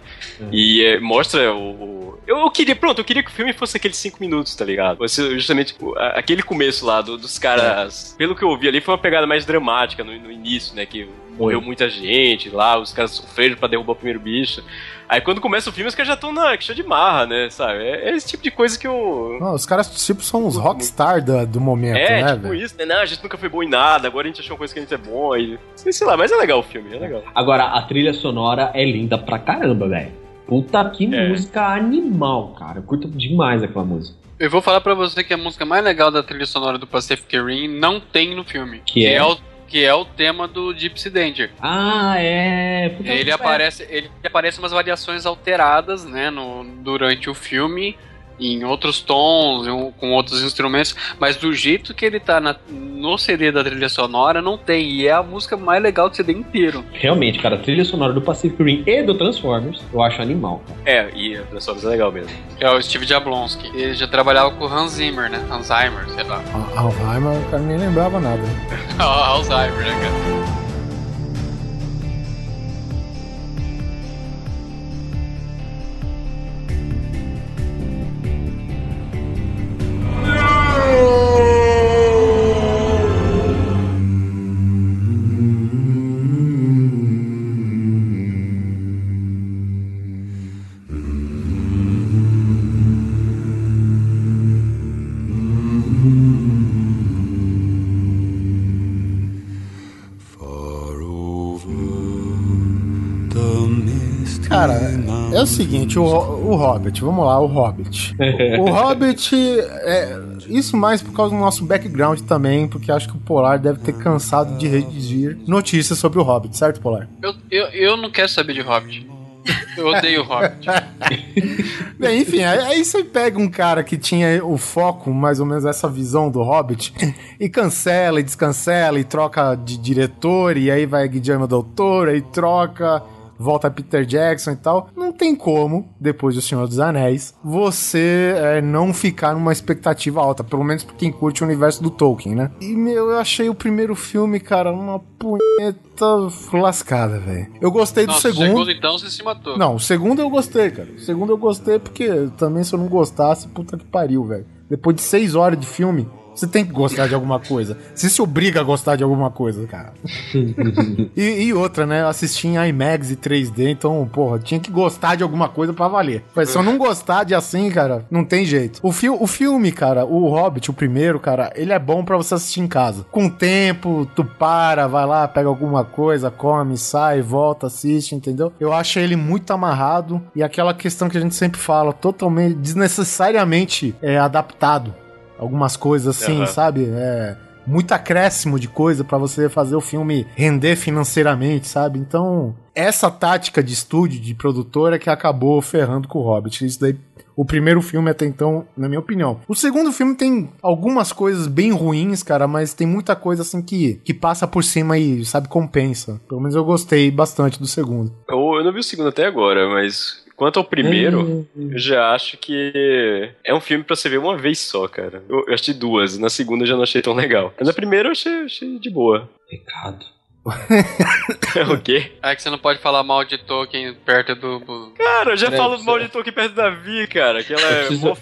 e é, mostra o. o- Eu, eu queria, pronto, eu queria que o filme fosse aqueles cinco minutos, tá ligado? Fosse justamente o- a- aquele começo lá do- dos caras. Pelo que eu ouvi ali, foi uma pegada mais dramática no, no início, né? Que morreu muita gente lá, os caras sofreram pra derrubar o primeiro bicho. Aí quando começa o filme, os caras já estão na questão de marra, né? Sabe? É, é esse tipo de coisa que eu. Não, os caras, tipo, são os rockstar do, do momento, É, né, tipo velho? isso, né? Não, a gente nunca foi bom em nada, agora a gente achou uma coisa que a gente é bom. E... Sei, sei lá, mas é legal o filme, é legal. Agora, a trilha sonora é linda pra caramba, velho. Puta que É. música animal, cara. Eu curto demais aquela música. Eu vou falar pra você que a música mais legal da trilha sonora do Pacific Rim não tem no filme. Que é? o, que é o tema do Gypsy Danger. Ah, é. Puta, Ele é. aparece, ele aparece umas variações alteradas, né, no, durante o filme. Em outros tons, com outros instrumentos, mas do jeito que ele tá na- no CD da trilha sonora, não tem. E é a música mais legal do CD inteiro. Realmente, cara, a trilha sonora do Pacific Rim e do Transformers, eu acho animal. Cara. É, e a Transformers é legal mesmo. É o Steve Jablonsky. Ele já trabalhava com o Hans Zimmer, né? Hans Zimmer, sei lá. Al- Alzheimer, o cara nem lembrava nada. Alzheimer, né? Cara, o seguinte, o, o Hobbit, vamos lá, o Hobbit. O Hobbit, é, isso mais por causa do nosso background também, porque acho que o Polar deve ter cansado de redigir notícias sobre o Hobbit, certo, Polar? Eu, eu, eu não quero saber de Hobbit. Eu odeio Hobbit. Bem, enfim, aí, você pega um cara que tinha o foco, mais ou menos essa visão do Hobbit, e cancela e descancela e troca de diretor, e aí vai Guillermo del Toro, aí troca, volta Peter Jackson e tal. Não tem como, depois do Senhor dos Anéis, você é, não ficar numa expectativa alta, pelo menos pra quem curte o universo do Tolkien, né? E, meu, eu achei o primeiro filme, cara, uma punheta lascada, velho. Eu gostei do Nossa, o segundo. segundo então você se matou. Não, o segundo eu gostei, cara. O segundo eu gostei porque também se eu não gostasse, puta que pariu, velho. Depois de seis horas de filme, você tem que gostar de alguma coisa. Você se obriga a gostar de alguma coisa, cara. e, e outra, né? Eu assisti em IMAX e 3D, então, porra, tinha que gostar de alguma coisa pra valer. Mas se eu não gostar de assim, cara, não tem jeito. O, fi o filme, cara, o Hobbit, o primeiro, cara, ele é bom pra você assistir em casa. Com o tempo, tu para, vai lá, pega alguma coisa, come, sai, volta, assiste, entendeu? Eu acho ele muito amarrado e aquela questão que a gente sempre fala, totalmente, desnecessariamente é, adaptado. Algumas coisas assim, Aham. sabe? É muito acréscimo de coisa pra você fazer o filme render financeiramente, sabe? Então, essa tática de estúdio, de produtora que acabou ferrando com o Hobbit. Isso daí, o primeiro filme até então, na minha opinião. O segundo filme tem algumas coisas bem ruins, cara, mas tem muita coisa assim que, que passa por cima e, sabe, compensa. Pelo menos eu gostei bastante do segundo. Eu, eu não vi o segundo até agora, mas quanto ao primeiro, eu já acho que é um filme pra você ver uma vez só, cara. Eu, eu achei duas, na segunda eu já não achei tão legal. Mas na primeira eu achei, achei de boa. Pecado. o quê? É que você não pode falar mal de Tolkien perto do. do- Cara, eu já falo mal de Tolkien perto da Vi, cara, que ela é preciso-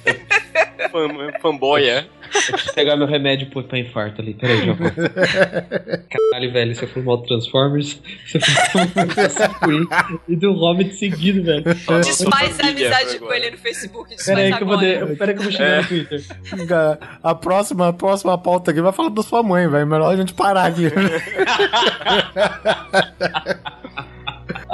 é. Eu preciso pegar meu remédio pro- pra infarto ali. Peraí, já vou. Caralho, velho, você falou mal do Transformers, você falou mal do Pacific Rim e do Hobbit seguido, velho. Desfaz a amizade agora. com ele no Facebook. Peraí que eu vou, de... Peraí que eu vou chegar no Twitter. A próxima, a próxima pauta aqui vai falar da sua mãe, velho. Melhor a gente parar aqui.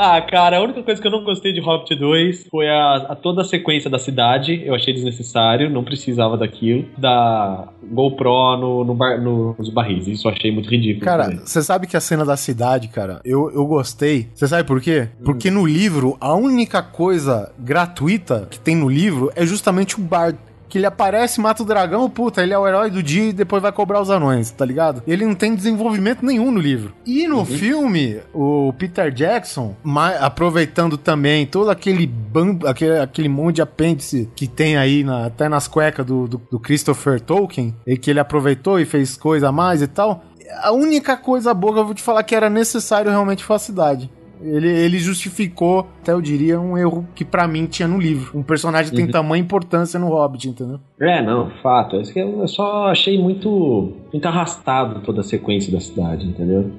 Ah, cara, a única coisa que eu não gostei de Hobbit 2 foi a, a toda a sequência da cidade. Eu achei desnecessário, não precisava daquilo. Da GoPro no, no bar- no- nos barris. Isso eu achei muito ridículo. Cara, você sabe que a cena da cidade, cara, eu, eu gostei. Você sabe por quê? Porque no livro, a única coisa gratuita que tem no livro é justamente o bar. Que ele aparece, mata o dragão, puta, ele é o herói do dia e depois vai cobrar os anões, tá ligado? Ele não tem desenvolvimento nenhum no livro. E no filme, o Peter Jackson, aproveitando também todo aquele bando, aquele, aquele monte de apêndice que tem aí na- até nas cuecas do, do, do Christopher Tolkien, e que ele aproveitou e fez coisa a mais e tal. A única coisa boa que eu vou te falar que era necessário realmente foi a cidade. Ele, ele justificou, até eu diria, um erro que pra mim tinha no livro. Um personagem tem tamanha importância no Hobbit, entendeu? É, não, fato. É isso que eu só achei muito, muito arrastado toda a sequência da cidade, entendeu?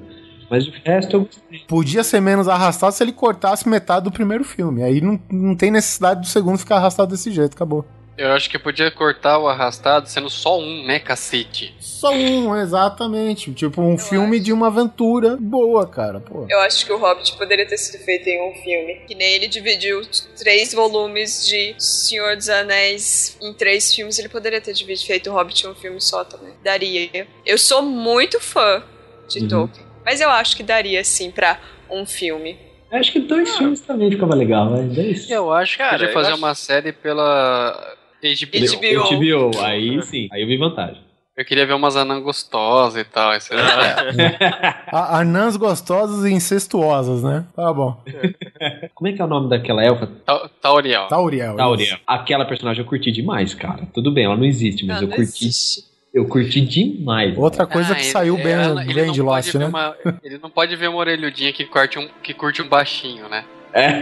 Mas de resto eu gostei. Podia ser menos arrastado se ele cortasse metade do primeiro filme. Aí não, não tem necessidade do segundo ficar arrastado desse jeito, acabou. Eu acho que podia cortar o arrastado sendo só um, né, cacete? Só um, exatamente. Tipo, um filme de uma aventura boa, cara. Pô. Eu acho que o Hobbit poderia ter sido feito em um filme. Que nem ele dividiu três volumes de Senhor dos Anéis em três filmes. Ele poderia ter dividido, feito o Hobbit em um filme só também. Daria. Eu sou muito fã de Uhum. Tolkien. Mas eu acho que daria, sim, pra um filme. Acho que dois filmes também ficava legal, né? Dois. Eu acho que Cara, podia eu fazer acho- uma série pela HBO. HBO. HBO, aí sim, aí eu vi vantagem. Eu queria ver umas anãs gostosas e tal. Isso Anãs gostosas e incestuosas, né? Tá bom. Como é que é o nome daquela elfa? Ta- Tauriel. Tauriel. Tauriel. Aquela personagem eu curti demais, cara. Tudo bem, ela não existe, mas Ah, eu não curti. existe. Eu curti demais. Outra coisa Ah, que ele- saiu bem, ela- bem não de Lost, né? uma- ele não pode ver uma orelhudinha que curte um, que curte um baixinho, né? É.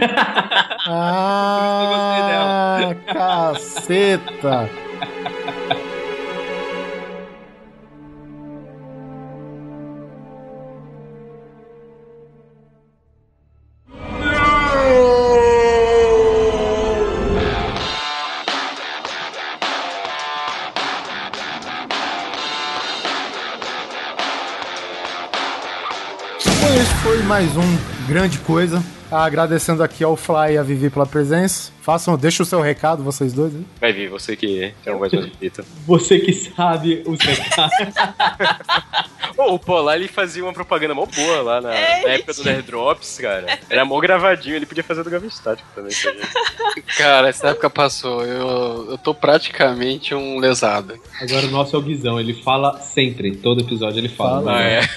Ah, caceta. Bom, esse foi mais um grande coisa. Agradecendo aqui ao Fly e a Vivi pela presença. Façam, deixa o seu recado, vocês dois. Hein? Vai vir, você que uma voz mais bonita. Você que sabe os recados. Ô, o Polar, ele fazia uma propaganda mó boa lá na, É, na época do Nerd Drops, cara. Era mó gravadinho, ele podia fazer do Gavi Estático também. gente. Cara, essa época passou. Eu, eu tô praticamente um lesado. Agora o nosso é o Guizão, ele fala sempre, todo episódio ele fala. Fala, Ah, é.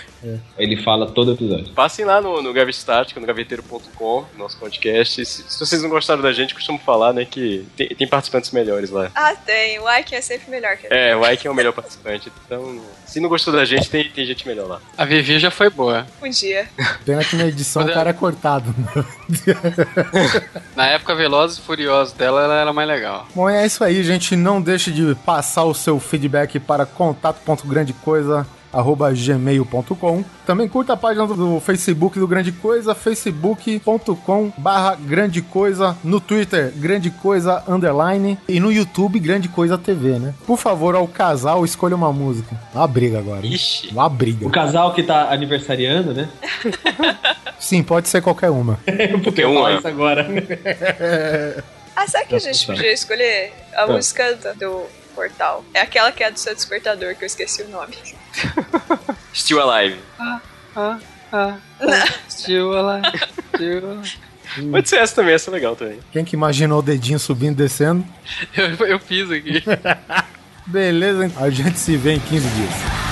Ele fala todo episódio. Passem lá no, no Gavi Estático, no gaveteiro.com, nosso podcast. Se, se vocês não gostaram da gente, falar, né, que tem, tem participantes melhores lá. Ah, tem. O Ike é sempre melhor que ele. É, o Ike é o melhor participante. Então, se não gostou da gente, tem, tem gente melhor lá. A Vivi já foi boa. Um dia. Pena que na edição o cara é cortado. Na época Velozes e Furiosos dela, ela era mais legal. Bom, é isso aí, gente. Não deixe de passar o seu feedback para contato.grandecoisa@gmail.com. Também curta a página do- Facebook do Grande Coisa, facebook.com barra Grande Coisa, no Twitter, Grande Coisa Underline, e no YouTube, Grande Coisa TV, né? Por favor, ao casal, escolha uma música. Uma briga agora. hein? Ixi. Uma briga. O casal que tá aniversariando, né? Sim, pode ser qualquer uma. Um, falar é. isso agora. Ah, sabe que a gente Tá. podia escolher a música do- do portal? É aquela que é do seu despertador, que eu esqueci o nome. Still Alive. Still alive, still alive. Pode ser essa também, essa é legal também. Quem que imaginou o dedinho subindo e descendo? Eu, eu fiz aqui. Beleza, a gente se vê em 15 dias.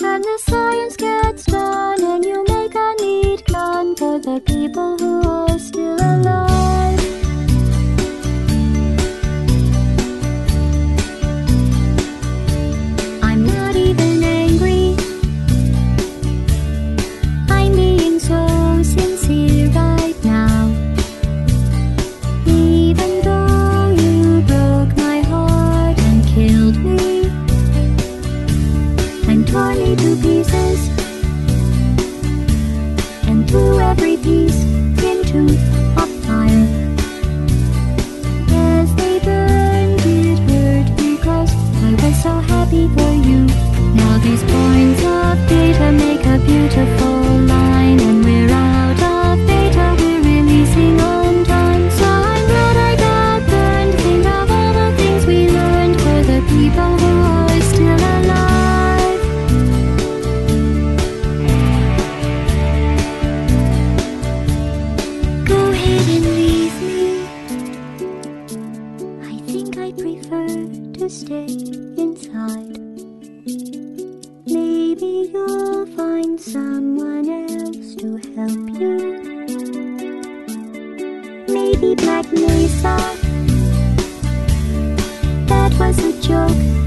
And the science gets done, and you make a neat gun for the people who are still alive. For you. Now these points of data make a beautiful Maybe Black Mesa. That was a joke.